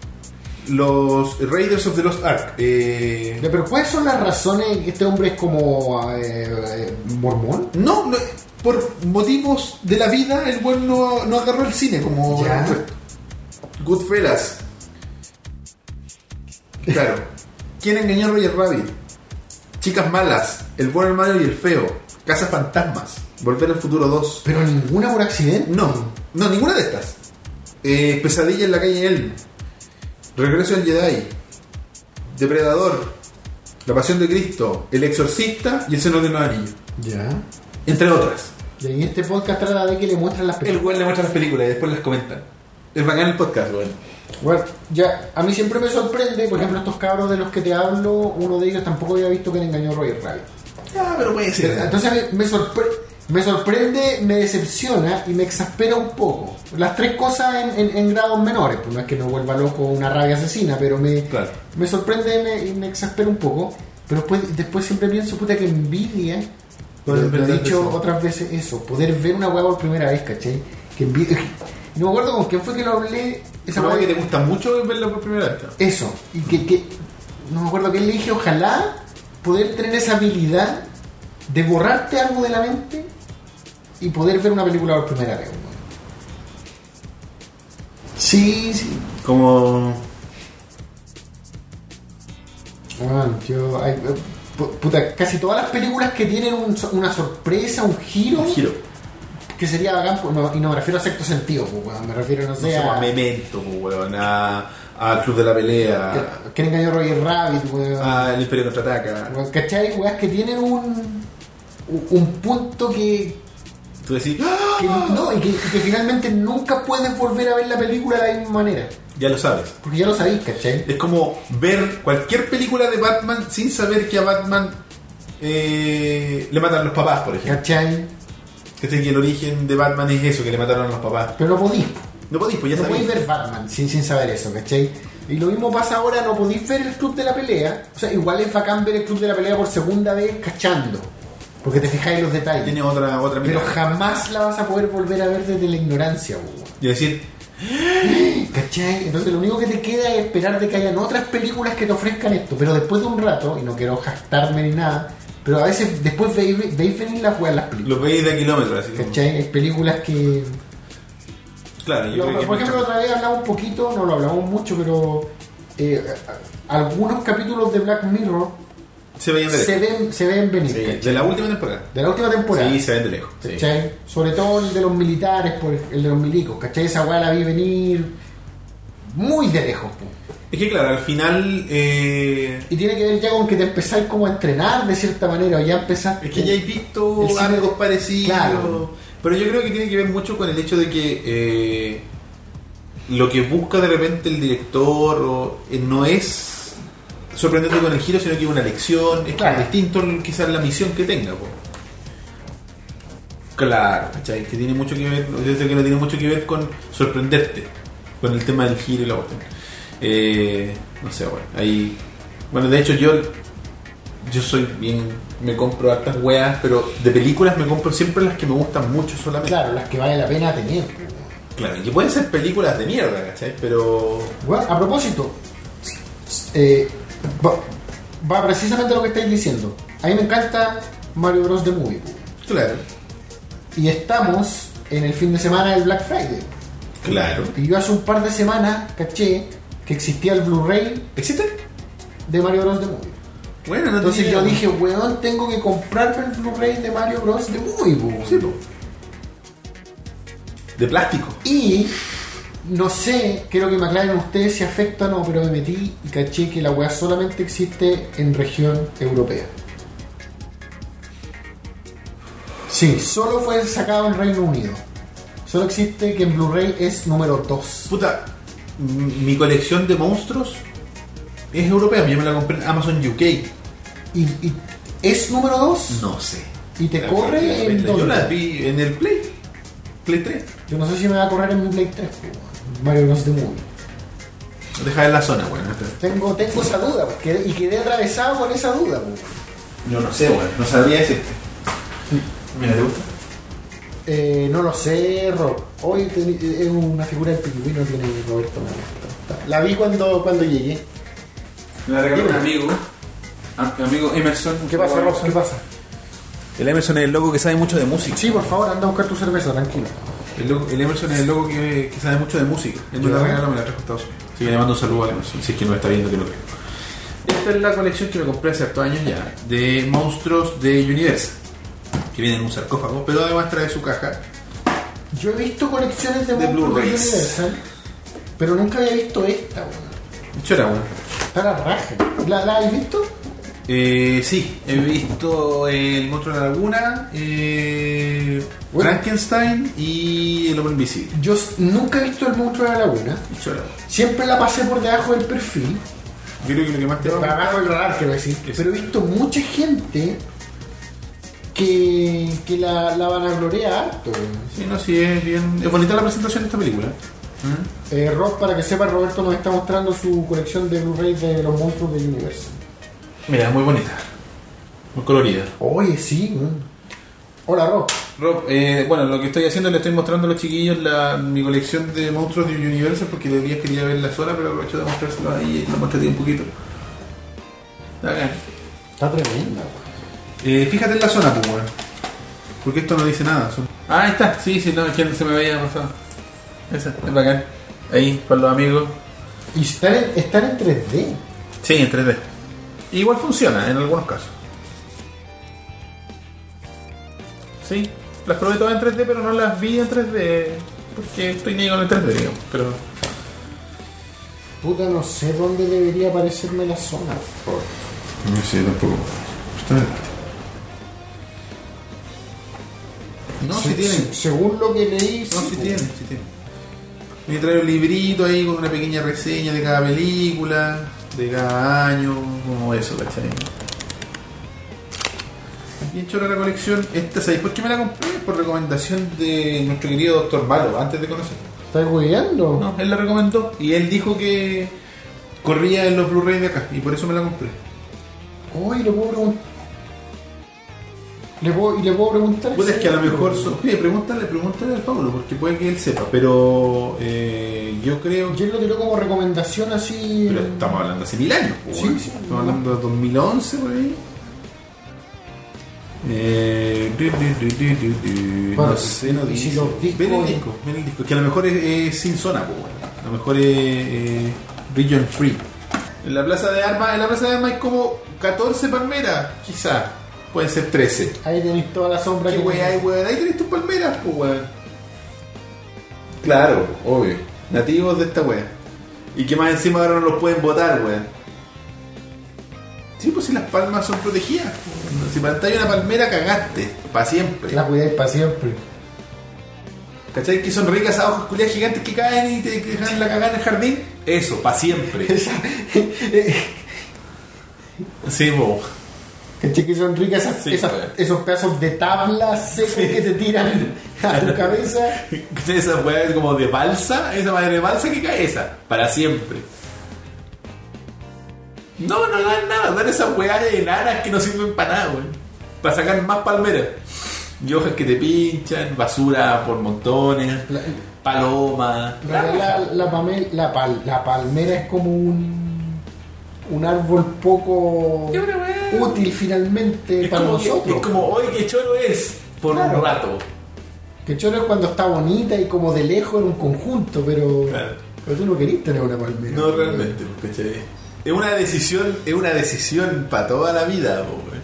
los Raiders of the Lost Ark. eh, ya, pero ¿cuáles son las razones que este hombre es como eh, eh, mormón? No, no, por motivos de la vida, el buen no, no agarró el cine como Ya. Goodfellas. Claro. ¿Quién engañó a Roger Rabbit? Chicas malas. El bueno, el malo y el feo. Casas fantasmas. Volver al futuro 2. Pero ninguna por accidente. No, no, ninguna de estas. Eh, Pesadilla en la calle Elm. Regreso al Jedi. Depredador. La pasión de Cristo. El exorcista y el seno de los anillos. Ya. Entre otras. Y en este podcast trata de que le muestran las El películas. weón le muestra las películas y después las comentan. Es bacán el podcast, weón. Bueno, ya, a mí siempre me sorprende, por ejemplo, estos cabros de los que te hablo, uno de ellos tampoco había visto que le engañó a Roger Rabbit. Ah, pero puede ser. Entonces me, me sorpre- me sorprende, me decepciona y me exaspera un poco. Las tres cosas en, en- en grados menores, pues no es que me vuelva loco una rabia asesina, pero me, Claro. me sorprende me- y me exaspera un poco. Pero después, después siempre pienso, puta, que envidia. Lo, he dicho eso. otras veces eso, poder ver una hueá por primera vez, ¿cachai? Que envidia. No me acuerdo con quién fue que lo hablé. Esa que te gusta mucho verla por primera vez. ¿no? eso, y que, que- no me acuerdo quién le dije, ojalá poder tener esa habilidad de borrarte algo de la mente y poder ver una película por primera vez. weón. Sí, sí. Como. Weón, yo, ay, eh, pu- puta, casi todas las películas que tienen un una sorpresa, un giro, Un giro. Que sería bacán, pues, no- y no me refiero a sexto sentido, pues, weón, me refiero, no sé, a, a Memento, pues, weón. A, a Club de la Pelea. que- que engañó a Roger Rabbit, weón. A El Imperio contraataca. Weón, ¿Cachai? Weas que tienen un, un- un punto que, Tú decís, que ¡Ah! no, y que, y que finalmente nunca puedes volver a ver la película de la misma manera. ya lo sabes. Porque ya lo sabéis, ¿cachai? Es como ver cualquier película de Batman sin saber que a Batman eh, le matan los papás, por ejemplo. ¿Cachai? Que que el origen de Batman es eso, que le mataron a los papás. Pero no podís. No podéis, pues ya no podéis ver Batman sin, sin saber eso, ¿cachai? Y lo mismo pasa ahora, no podéis ver el Club de la Pelea. O sea, igual es bacán ver el Club de la Pelea por segunda vez cachando. Porque te fijáis en los detalles. Tiene otra, otra Pero mirada. jamás la vas a poder volver a ver desde la ignorancia, weón. Y decir, ¿Cachai? Entonces lo único que te queda es esperar de que hayan otras películas que te ofrezcan esto. Pero después de un rato, y no quiero jactarme ni nada, pero a veces después veis, veis venir las weas las películas. lo veis de kilómetros. Así ¿Cachai? Hay películas que... Claro, yo creo que por ejemplo, mucho- otra vez hablamos un poquito, no lo hablamos mucho, pero eh, algunos capítulos de Black Mirror se veían de se lejos. ven, se ven venir. De la última temporada. De la última temporada. Sí, se ven de lejos. sí. ¿cachai? Sobre todo el de los militares, por el de los milicos, ¿cachai? Esa weá la vi venir muy de lejos. po. Es que claro, al final eh, Y tiene que ver ya con que te empezáis como a entrenar de cierta manera, o ya empezaste. es que ya he visto algo parecido. Claro. Pero yo creo que tiene que ver mucho con el hecho de que eh, lo que busca de repente el director o, eh, no es sorprendente con el giro, sino que es una lección, es Claro. distinto quizás la misión que tenga. po. Claro, ¿cachai? Que tiene mucho que ver, que no tiene mucho que ver con sorprenderte, con el tema del giro y la cuestión. Eh, no sé, bueno, ahí. Bueno, de hecho, yo yo soy bien. Me compro hartas weas, pero de películas me compro siempre las que me gustan mucho solamente. Claro, las que vale la pena tener. Claro, y que pueden ser películas de mierda, ¿cachai? Pero. Bueno, a propósito, eh, va, va precisamente lo que estáis diciendo. A mí me encanta Mario Bros. The Movie. Claro. Y estamos en el fin de semana del Black Friday. Claro. Y yo hace un par de semanas caché que existía el Blu-ray ¿Existe? de Mario Bros. The Movie. Bueno, no Entonces yo dije, weón, tengo que comprarme el Blu-ray de Mario Bros. The Movie. po. Sí, po. De plástico. Y no sé, quiero que me aclaren ustedes si afecta o no, pero me metí y caché que la weá solamente existe en región europea. Sí, solo fue sacado en Reino Unido. Solo existe que en Blu-ray es número 2. Puta, mi colección de monstruos es europea. Yo me la compré en Amazon UK. ¿Y, y es número 2? No sé. ¿Y te La- corre la- en Yo dónde? las vi en el Play. Play 3. Yo no sé si me va a correr en mi Play 3. po, Mario Bros. The Movie. Deja en la zona, bueno. Tengo, tengo esa duda, pues, quedé- y quedé atravesado con esa duda. pues. Yo no sé, bueno. No sabría decirte. Mira, ¿te gusta? Eh, no lo sé, Rob. Hoy teni- es una figura del pingüino tiene Roberto. gusta. La vi cuando, cuando llegué. Me la regaló un amigo, a- mi amigo Emerson. ¿Qué pasa, Rob? ¿Qué pasa? El Emerson es el loco que sabe mucho de música. Sí, por favor, anda a buscar tu cerveza, tranquilo. El, loco- el Emerson es el loco que, que sabe mucho de música. Él me la regaló, me la trajo a Estados Unidos. Así que le mando un saludo al Emerson, si es que no está viendo que lo creo. Esta es la colección que me compré hace hartos años ya, de monstruos de Universal. Que viene en un sarcófago, pero además trae su caja. Yo he visto colecciones de, De Blu-rays. Universal, pero nunca había visto esta, weón. Chora, bueno. Está la raja. ¿La, la has visto? Eh, sí, he visto El monstruo de la laguna, eh, Bueno. Frankenstein y El hombre invisible. Yo nunca he visto el monstruo de la laguna. Chora. Siempre la pasé por debajo del perfil. Yo creo que lo que más te va a abajo del radar, quiero decir. Pero he visto mucha gente que, que la, la van a gloriar harto. Sí, no, sí, es bien. Es bonita la presentación de esta película. ¿Mm? Eh, Rob, para que sepa, Roberto nos está mostrando su colección de Blu-ray de los monstruos de Universal. Mira, es muy bonita. Muy colorida. Oye, sí, weón. Hola, Rob. Rob, eh, bueno, lo que estoy haciendo le estoy mostrando a los chiquillos la, mi colección de monstruos de Universal porque de día quería ver la zona, pero aprovecho de mostrárselo ahí y lo mostré un poquito. Acá. Está tremenda, weón. Eh, fíjate en la zona, pues, weón. Porque esto no dice nada. son- Ah, ahí está. Sí, sí, no, es que se me había pasado. Esa, es bacán. Ahí, para los amigos. Y están en, están en 3D. Sí, en 3D. Igual funciona en algunos casos. Sí, las probé todas en 3D, pero no las vi en 3D. Porque estoy ni con el 3D, digamos. Pero Puta, no sé dónde debería aparecerme la zona. No sé, tampoco. Está No, si Se- tienen. se- según lo que leí, No, si po. tienen, si tienen. Me trae un librito ahí con una pequeña reseña de cada película, de cada año, como eso, ¿cachai? Bien chora la colección. Esta, ¿sabéis por qué me la compré? Por recomendación de nuestro querido Doctor Malo, antes de conocerlo. ¿Estás hueveando? No, él la recomendó y él dijo que corría en los Blu-ray de acá y por eso me la compré. Uy, le puedo preguntar. Le puedo, y le puedo preguntar. Puede es que a lo mejor. Oye, pregúntale, pregúntale al Pablo, porque puede que él sepa, pero eh, yo creo que. Yo lo tiró como recomendación así. Pero estamos hablando hace mil años, pues, Sí. Estamos hablando de 2011 por ahí. Eh, du, du, du. Bueno, no sé, no si los discos- Ven el disco, ven el disco. Que a lo mejor es, es sin zona, pues, bueno. A lo mejor es eh, region free. En la plaza de armas, en la plaza de armas hay como 14 palmeras, quizás. Pueden ser 13. Ahí tenéis toda la sombra ¿Qué que weón? Ahí tenés tus palmeras, pues, weón. Claro, obvio. Nativos de esta wea. Y que más encima ahora no los pueden votar, weón. Sí, pues si las palmas son protegidas. pues. Si plantáis una palmera, cagaste. Para siempre. La cuidáis para siempre. ¿Cachai? Que son ricas a ojos culiadas gigantes que caen y te dejan la cagada en el jardín. Eso, para siempre. Sí, po. ¿Cachai? Que son ricas esas- Sí, esas- esos pedazos de tabla secos que te tiran a tu cabeza. ¿Cachai? Esa weá como de balsa, esa madre de balsa que cae esa, para siempre. No, no dan nada, dan esas weas enanas que no sirven para nada, weón. Para sacar más palmeras. Y hojas que te pinchan, basura por montones, La- palomas. La, la, la palmera es como un, un árbol poco útil finalmente Es para como, que- nosotros. es como, hoy que choro es, por Claro. un rato. Que choro es cuando está bonita y como de lejos en un conjunto, pero, Claro. pero tú no querís tener una palmera. No realmente, ¿cachai? Es una decisión, es una decisión para toda la vida, po, weón.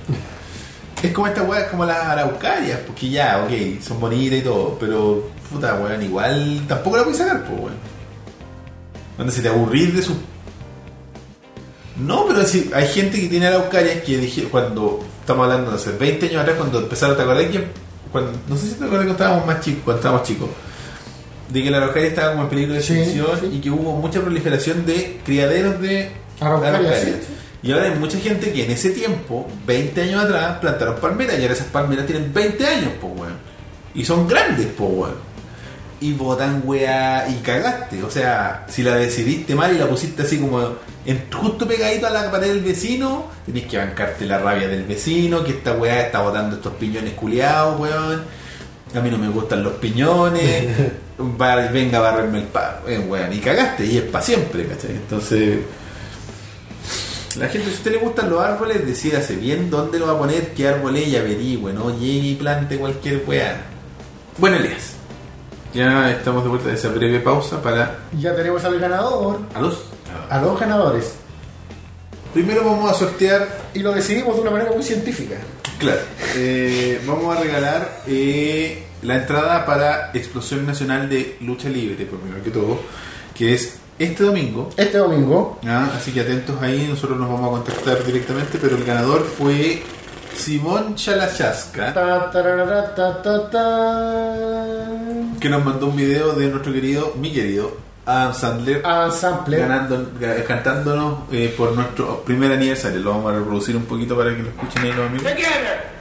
Es como estas weas, como las araucarias, porque ya, ok, son bonitas y todo, pero puta weón, igual tampoco la puedes sacar, pues weón. Cuando se te aburrís de su. No, pero si hay gente que tiene araucarias que dije, cuando estamos hablando de hace 20 años atrás, cuando empezaron, ¿te acordás que cuando, no sé si te acuerdas cuando estábamos más chicos, cuando estábamos chicos, de que la araucaria estaba como en peligro de Sí, extinción sí. y que hubo mucha proliferación de criaderos de Araucarias, araucarias. sí. Y ahora hay mucha gente que en ese tiempo, 20 años atrás, plantaron palmeras y ahora esas palmeras tienen 20 años, pues weón. Y son grandes, pues weón. Y botan weá y cagaste. O sea, si la decidiste mal y la pusiste así como en, justo pegadito a la pared del vecino, tenés que bancarte la rabia del vecino, que esta weá está botando estos piñones culiados, weón. A mí no me gustan los piñones. Venga a barrerme el pa, eh, weón. Y cagaste, y es para siempre, ¿cachai? Entonces. La gente, si a usted le gustan los árboles, decídase bien dónde lo va a poner, qué árbol y averigüe, no llegue y plante cualquier weá. Bueno, Elías, ya estamos de vuelta de esa breve pausa para Ya tenemos al ganador, a los. a dos ganadores. Primero vamos a sortear, Y lo decidimos de una manera muy científica. claro, eh, vamos a regalar eh, la entrada para Explosión Nacional de Lucha Libre, por primero que todo, que es este domingo. Este domingo, Ah, así que atentos ahí, nosotros nos vamos a contactar directamente, pero el ganador fue Simón Chalachasca. ta, tararara, ta, ta, ta, que nos mandó un video de nuestro querido, mi querido Adam Sandler a Sampler. ganando, ga- cantándonos eh, por nuestro primer aniversario. Lo vamos a reproducir un poquito para que lo escuchen ahí los amigos. Together.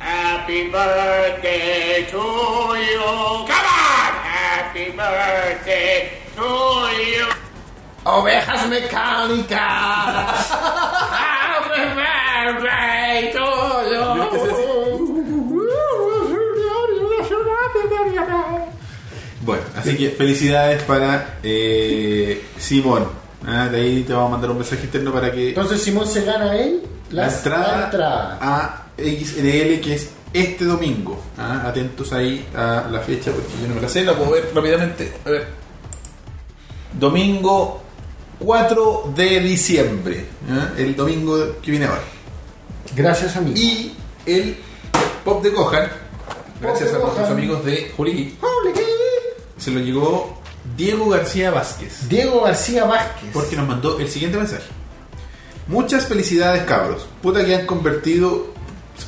Happy birthday to you. Come on. Happy birthday to you. Ovejas mecánicas. Happy birthday to así que felicidades para eh, Simón. Ah, de ahí te vamos a mandar un mensaje interno para que Entonces Simón se gana él la entrada, la entrada. a XNL que es este domingo. Ah, atentos ahí a la fecha porque yo no me la sé, la puedo ver rápidamente. A ver. Domingo 4 de diciembre. ah, El domingo que viene ahora. Gracias a mí. Y el Pop de Gohan, gracias de a nuestros amigos de Juli. Se lo llegó Diego García Vázquez. Diego García Vázquez. Porque nos mandó el siguiente mensaje. Muchas felicidades cabros. Puta que han convertido.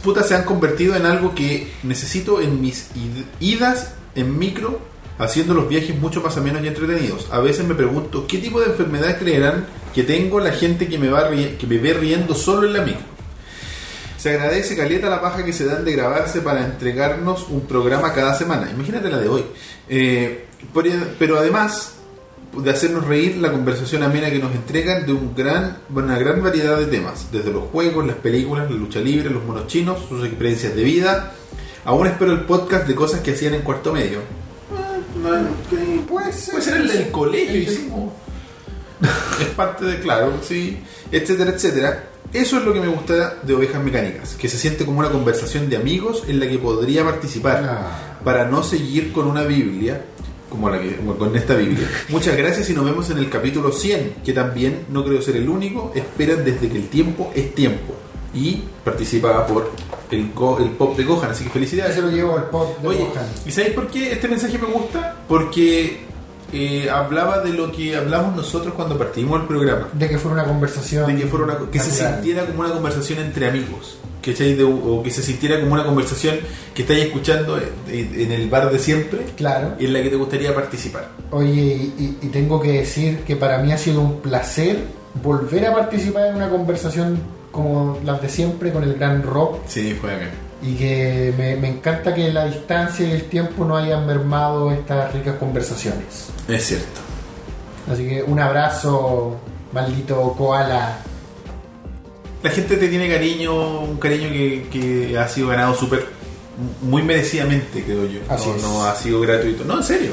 Puta se han convertido en algo que necesito en mis id- idas en micro, haciendo los viajes mucho más amenos y entretenidos. A veces me pregunto qué tipo de enfermedad creerán que tengo la gente que me va que me ve riendo solo en la micro. Se agradece caleta la paja que se dan de grabarse para entregarnos un programa cada semana. Imagínate la de hoy. Eh, pero además de hacernos reír la conversación amena que nos entregan de un gran, una gran variedad de temas, desde los juegos, las películas, la lucha libre, los monos chinos, sus experiencias de vida. Aún espero el podcast de cosas que hacían en cuarto medio. No, que- Puede ser. Puede ser el del colegio, hicimos. es parte de, claro, sí, etcétera, etcétera. Eso es lo que me gusta de Ovejas Mecánicas, que se siente como una conversación de amigos en la que podría participar Ah. para no seguir con una Biblia, como la que, como con esta Biblia. Muchas gracias y nos vemos en el capítulo 100, que también, no creo ser el único, esperan desde que el tiempo es tiempo. Y participa por el, go- el pop de Gohan, así que felicidades. se lo llevo al pop de Oye, Gohan. ¿y sabéis por qué este mensaje me gusta? Porque eh, hablaba de lo que hablamos nosotros cuando partimos el programa. De que fuera una conversación. De que, fuera una, que se sintiera como una conversación entre amigos. ¿Cachai? De- o que se sintiera como una conversación que estáis escuchando en, en el bar de siempre Claro. y en la que te gustaría participar. Oye, y, y tengo que decir que para mí ha sido un placer volver a participar en una conversación como las de siempre con el gran Rob Sí, fue acá. y que me, me encanta que la distancia y el tiempo no hayan mermado estas ricas conversaciones. Es cierto. Así que un abrazo, maldito koala. La gente te tiene cariño, un cariño que, que ha sido ganado súper, muy merecidamente, creo yo. Así no, ha sido gratuito. No, en serio.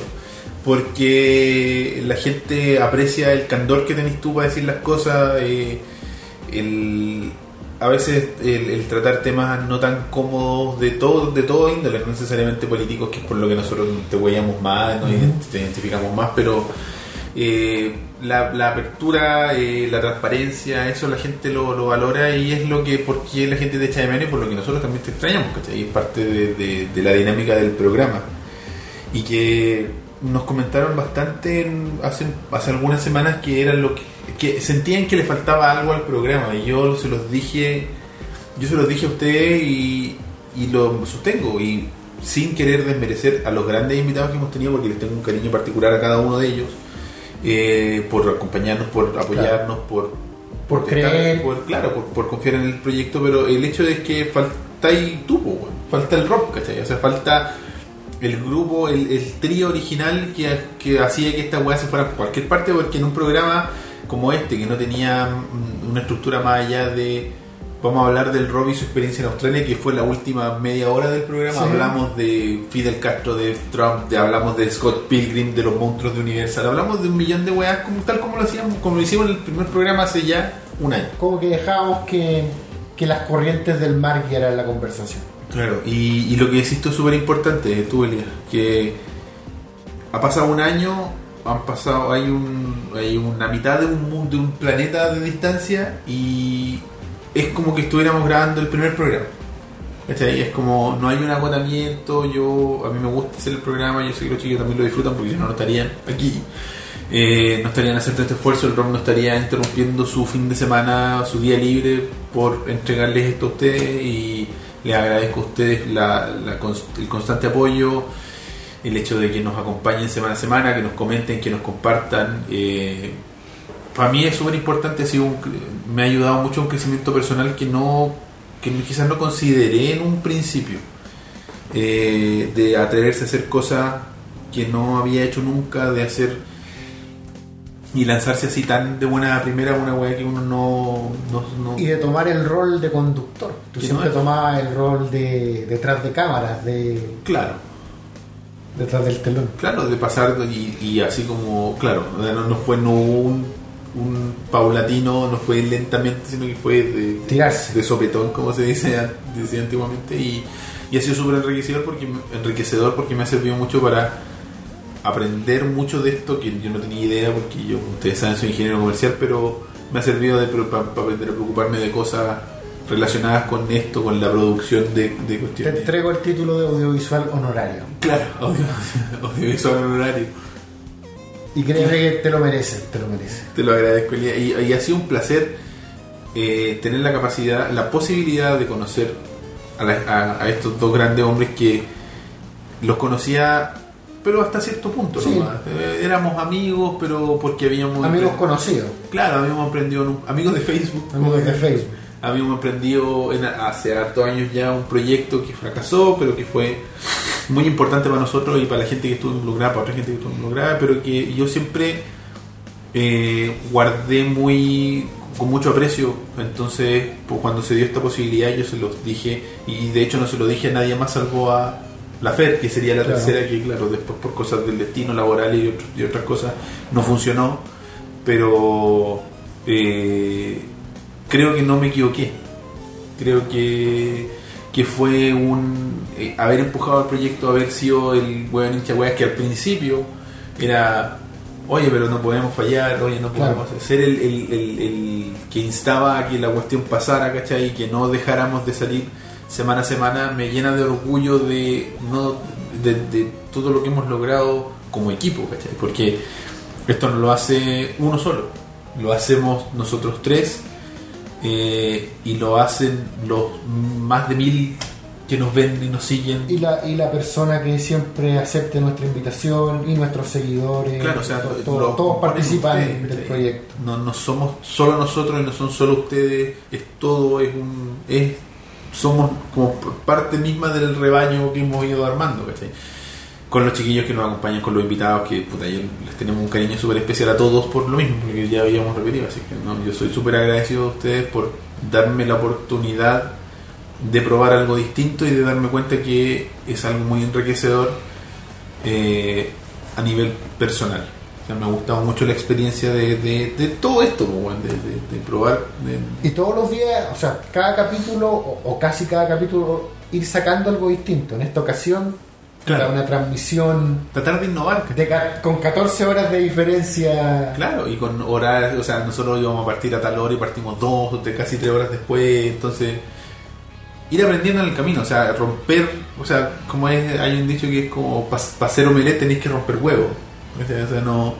Porque la gente aprecia el candor que tenés tú para decir las cosas. eh, el, a veces el, el tratar temas no tan cómodos de todo, de todo índole, no necesariamente políticos, que es por lo que nosotros te huellamos más, nos ident- te identificamos más, pero eh, la, apertura, eh, la transparencia, eso la gente lo, lo valora y es lo que, por qué la gente te echa de menos y por lo que nosotros también te extrañamos, ¿cachai? Es parte de, la dinámica del programa. Y que nos comentaron bastante hace, algunas semanas que eran lo que, que sentían que le faltaba algo al programa y yo se los dije, yo se los dije a ustedes y, y lo sostengo y sin querer desmerecer a los grandes invitados que hemos tenido porque les tengo un cariño particular a cada uno de ellos eh, por acompañarnos, por apoyarnos, por Por estar- creer. por- claro, por, por confiar en el proyecto, pero el hecho es que falta ahí tú, po, falta el rock, ¿cachai? O sea, falta el grupo, el, el trío original que, que hacía que esta weá se fuera a cualquier parte, porque en un programa como este, que no tenía mm, una estructura más allá de vamos a hablar del Rob y su experiencia en Australia, que fue la última media hora del programa. Sí. Hablamos de Fidel Castro, de Trump, de, hablamos de Scott Pilgrim, de los monstruos de Universal. Hablamos de un millón de weas, como, tal como lo hacíamos, como lo hicimos en el primer programa hace ya un año. Como que dejábamos que, que las corrientes del mar guiaran la conversación. Claro, y, y lo que decís tú es súper importante, tú, Elías, que ha pasado un año, han pasado, hay un hay una mitad de un de un planeta de distancia y es como que estuviéramos grabando el primer programa. Es como, no hay un agotamiento, yo, a mí me gusta hacer el programa, yo sé que los chicos también lo disfrutan porque si no, no estarían aquí. Eh, no estarían haciendo este esfuerzo, el ROM no estaría interrumpiendo su fin de semana, su día libre por entregarles esto a ustedes y les agradezco a ustedes la- la el constante apoyo, el hecho de que nos acompañen semana a semana, que nos comenten, que nos compartan. eh, para mí es súper importante, ha sido un me ha ayudado mucho a un crecimiento personal que no que quizás no consideré en un principio. Eh, de atreverse a hacer cosas que no había hecho nunca, de hacer y lanzarse así tan de buena primera una weá que uno no, no, no- Y de tomar el rol de conductor. Tú siempre no tomabas el rol de detrás de cámaras, de claro detrás del telón. claro de pasar y, y así como claro no, no fue no hubo un, un paulatino no fue lentamente sino que fue de, Tirarse. de sopetón como se dice decía antiguamente y, y ha sido súper enriquecedor porque enriquecedor porque me ha servido mucho para aprender mucho de esto que yo no tenía idea porque yo ustedes saben soy ingeniero comercial pero me ha servido de, para, aprender a preocuparme de cosas relacionadas con esto con la producción de, de Te cuestiones entrego el título de audiovisual honorario. claro audio- audiovisual honorario Y créeme que te lo mereces, te lo mereces. Te lo agradezco, Elia. Y, y ha sido un placer eh, tener la capacidad, la posibilidad de conocer a, la- a- a estos dos grandes hombres que los conocía, pero hasta cierto punto. Sí. nomás. Eh, éramos amigos, pero porque habíamos. Amigos conocidos, Claro, habíamos emprendido. en un- amigos de Facebook. amigos de Facebook. Habíamos emprendido en- hace hartos años ya un proyecto que fracasó, pero que fue muy importante para nosotros y para la gente que estuvo involucrada, para otra gente que estuvo involucrada, pero que yo siempre eh, guardé muy con mucho aprecio. Entonces, pues, cuando se dio esta posibilidad, yo se los dije, y de hecho no se lo dije a nadie más salvo a la FED, que sería la Claro. tercera, que claro, después por cosas del destino laboral y, otros- y otras cosas no funcionó, pero eh, creo que no me equivoqué. Creo que, que fue un eh, haber empujado el proyecto, haber sido el weón hincha weas que al principio era oye pero no podemos fallar, oye no podemos Claro. ser el, el- el- el que instaba a que la cuestión pasara, ¿cachai? Y que no dejáramos de salir semana a semana, me llena de orgullo de, no, de, de todo lo que hemos logrado como equipo, ¿cachai? Porque esto no lo hace uno solo, lo hacemos nosotros tres eh, y lo hacen los más de mil que nos ven y nos siguen. Y la, y la persona que siempre acepte nuestra invitación y nuestros seguidores, Claro, o sea, to- to- todos participan ustedes, del ¿cachai? proyecto. No, no somos solo nosotros y no son solo ustedes, es todo, es un. Es, somos como parte misma del rebaño que hemos ido armando, ¿cachai? Con los chiquillos que nos acompañan, con los invitados, que puta, yo les tenemos un cariño súper especial a todos por lo mismo, porque ya habíamos repetido, así que no, yo soy súper agradecido a ustedes por darme la oportunidad de probar algo distinto y de darme cuenta que es algo muy enriquecedor eh, a nivel personal. O sea, me ha gustado mucho la experiencia de, de, de todo esto, pues, de, de- probar. Y todos los días, o sea, cada capítulo, o, o casi cada capítulo, ir sacando algo distinto. En esta ocasión, Claro. una transmisión tratar de innovar. ¿cachai? de ca- con 14 horas de diferencia. Claro, y con horarios, o sea, nosotros íbamos a partir a tal hora y partimos dos, de casi tres horas después, entonces ir aprendiendo en el camino, o sea, romper, o sea, como es, hay un dicho que es como para hacer omelette tenéis que romper huevo, o sea, no,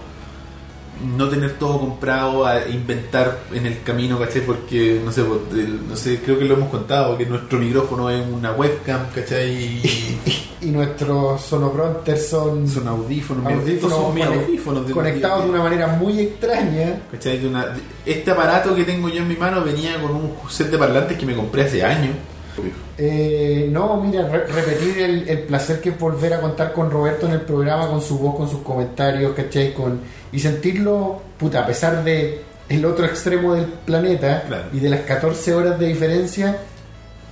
no tener todo comprado, a inventar en el camino, ¿cachai? Porque, no sé, pues, no sé, creo que lo hemos contado, que nuestro micrófono es una webcam, ¿cachai? Y Y nuestros sonoprompters son, son audífonos, son mis conec- audífonos de- conectados de una manera muy extraña. ¿Cachai? De una- este aparato que tengo yo en mi mano venía con un set de parlantes que me compré hace años. Eh, no, mira, re- repetir el, el placer que es volver a contar con Roberto en el programa, con su voz, con sus comentarios, ¿cachai? Con, y sentirlo, puta, a pesar de el otro extremo del planeta Claro. y de las 14 horas de diferencia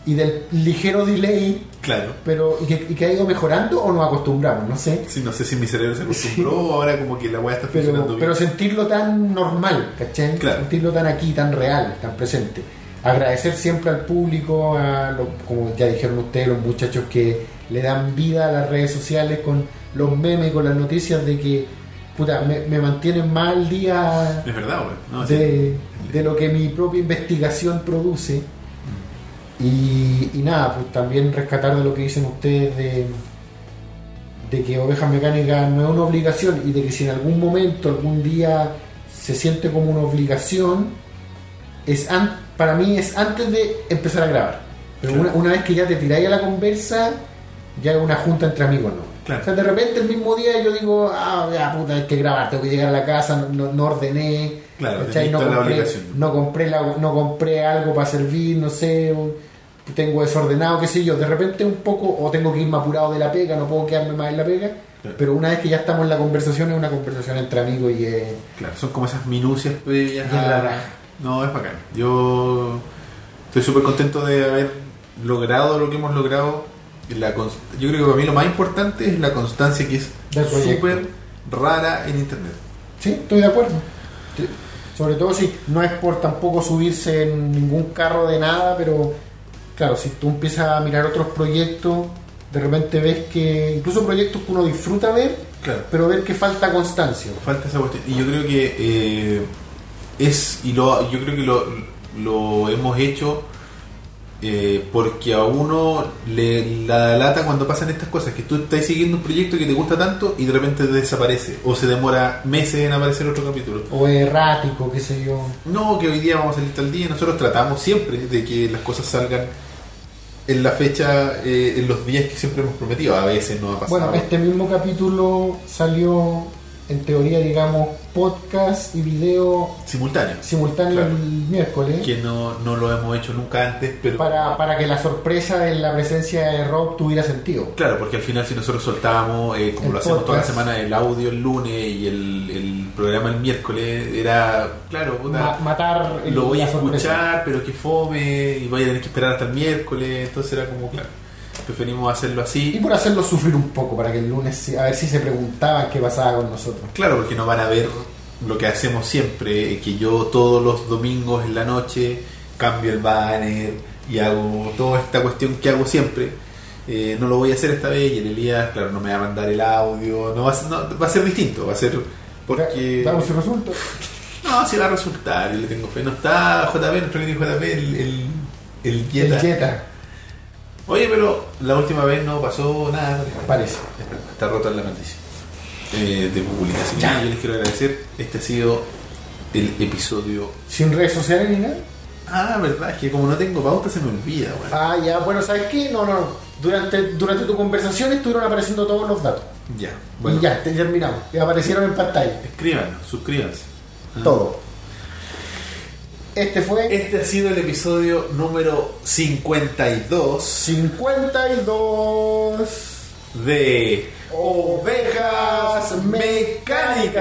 y del ligero delay, Claro. pero y que, y que ha ido mejorando o nos acostumbramos, no sé. Sí, no sé si mi cerebro se acostumbró o ahora como que la weá está funcionando Pero, bien. pero sentirlo tan normal, ¿cachai? Claro. Sentirlo tan aquí, tan real, tan presente. Agradecer siempre al público, a lo- como ya dijeron ustedes, los muchachos que le dan vida a las redes sociales con los memes, con las noticias de que puta, me, me mantienen más al día Es verdad, sí. de, de lo que mi propia investigación produce. Y, y nada, pues también rescatar de lo que dicen ustedes de, de que Ovejas Mecánicas no es una obligación y de que si en algún momento, algún día se siente como una obligación, es an- para mí es antes de empezar a grabar. Pero Claro. una, una vez que ya te tiráis a la conversa, ya es una junta entre amigos, ¿no? Claro. O sea, de repente el mismo día yo digo, ah, ya puta, hay que grabar, tengo que llegar a la casa, no, no- ordené, Claro, no, compré, no, compré la- no compré algo para servir, no sé, tengo desordenado, qué sé yo. De repente un poco, o tengo que irme apurado de la pega, no puedo quedarme más en la pega. Claro. Pero una vez que ya estamos en la conversación, es una conversación entre amigos y es. Claro, son como esas minucias previas la raja. No, es bacán. Yo estoy súper contento de haber logrado lo que hemos logrado. La Yo creo que para mí lo más importante es la constancia que es súper rara en internet. Sí, estoy de acuerdo. Sí. Sobre todo si no es por tampoco subirse en ningún carro de nada, pero claro, si tú empiezas a mirar otros proyectos, de repente ves que, incluso proyectos que uno disfruta ver, Claro. pero ver que falta constancia. Falta esa cuestión. Y yo creo que eh, es, y lo, yo creo que lo, lo hemos hecho eh, porque a uno le la lata cuando pasan estas cosas, que tú estás siguiendo un proyecto que te gusta tanto y de repente desaparece, o se demora meses en aparecer otro capítulo. O es errático, qué sé yo. No, que hoy día vamos a salir tal día, nosotros tratamos siempre de que las cosas salgan en la fecha, eh, en los días que siempre hemos prometido, a veces no ha pasado. Bueno, este mismo capítulo salió, en teoría, digamos, podcast y video Simultáneo. simultáneo Claro. el miércoles. Que no, no lo hemos hecho nunca antes, pero... Para, para que la sorpresa de la presencia de Rob tuviera sentido. Claro, porque al final si nosotros soltábamos, eh, como El lo hacemos toda la semana, el audio el lunes y el, el programa el miércoles, era, claro, Ma- matar el- lo voy a sorpresa. escuchar, pero que fome, y voy a tener que esperar hasta el miércoles, entonces era como, claro, preferimos hacerlo Y así. por hacerlo sufrir un poco, para que el lunes, a ver si se preguntaban qué pasaba con nosotros. Claro, porque no van a ver lo que hacemos siempre, eh, que yo todos los domingos en la noche cambio el banner y hago toda esta cuestión que hago siempre. Eh, no lo voy a hacer esta vez y el Elías, claro, no me va a mandar el audio, no va a, ser- no, va a ser distinto, va a ser porque... Damos si resulta. No, si va a resultar, yo le tengo fe. No está JP, nuestro querido JP, el, el, el. El Jetta, Oye, pero la última vez no pasó nada. parece. Está, rota la noticia eh, de publicación. Ya. Yo les quiero agradecer. Este ha sido el episodio. Sin redes sociales ni nada. Ah, verdad, es que como no tengo pauta se me olvida, weón. Ah, ya, bueno, ¿sabes qué? No, no, no. Durante, durante tu conversación estuvieron apareciendo todos los datos. Ya, bueno. Y ya, te terminamos. Y aparecieron en pantalla. Escríbanos, suscríbanse. Todo. Este fue Este ha sido el episodio número 52 52 de Ovejas Mecánicas.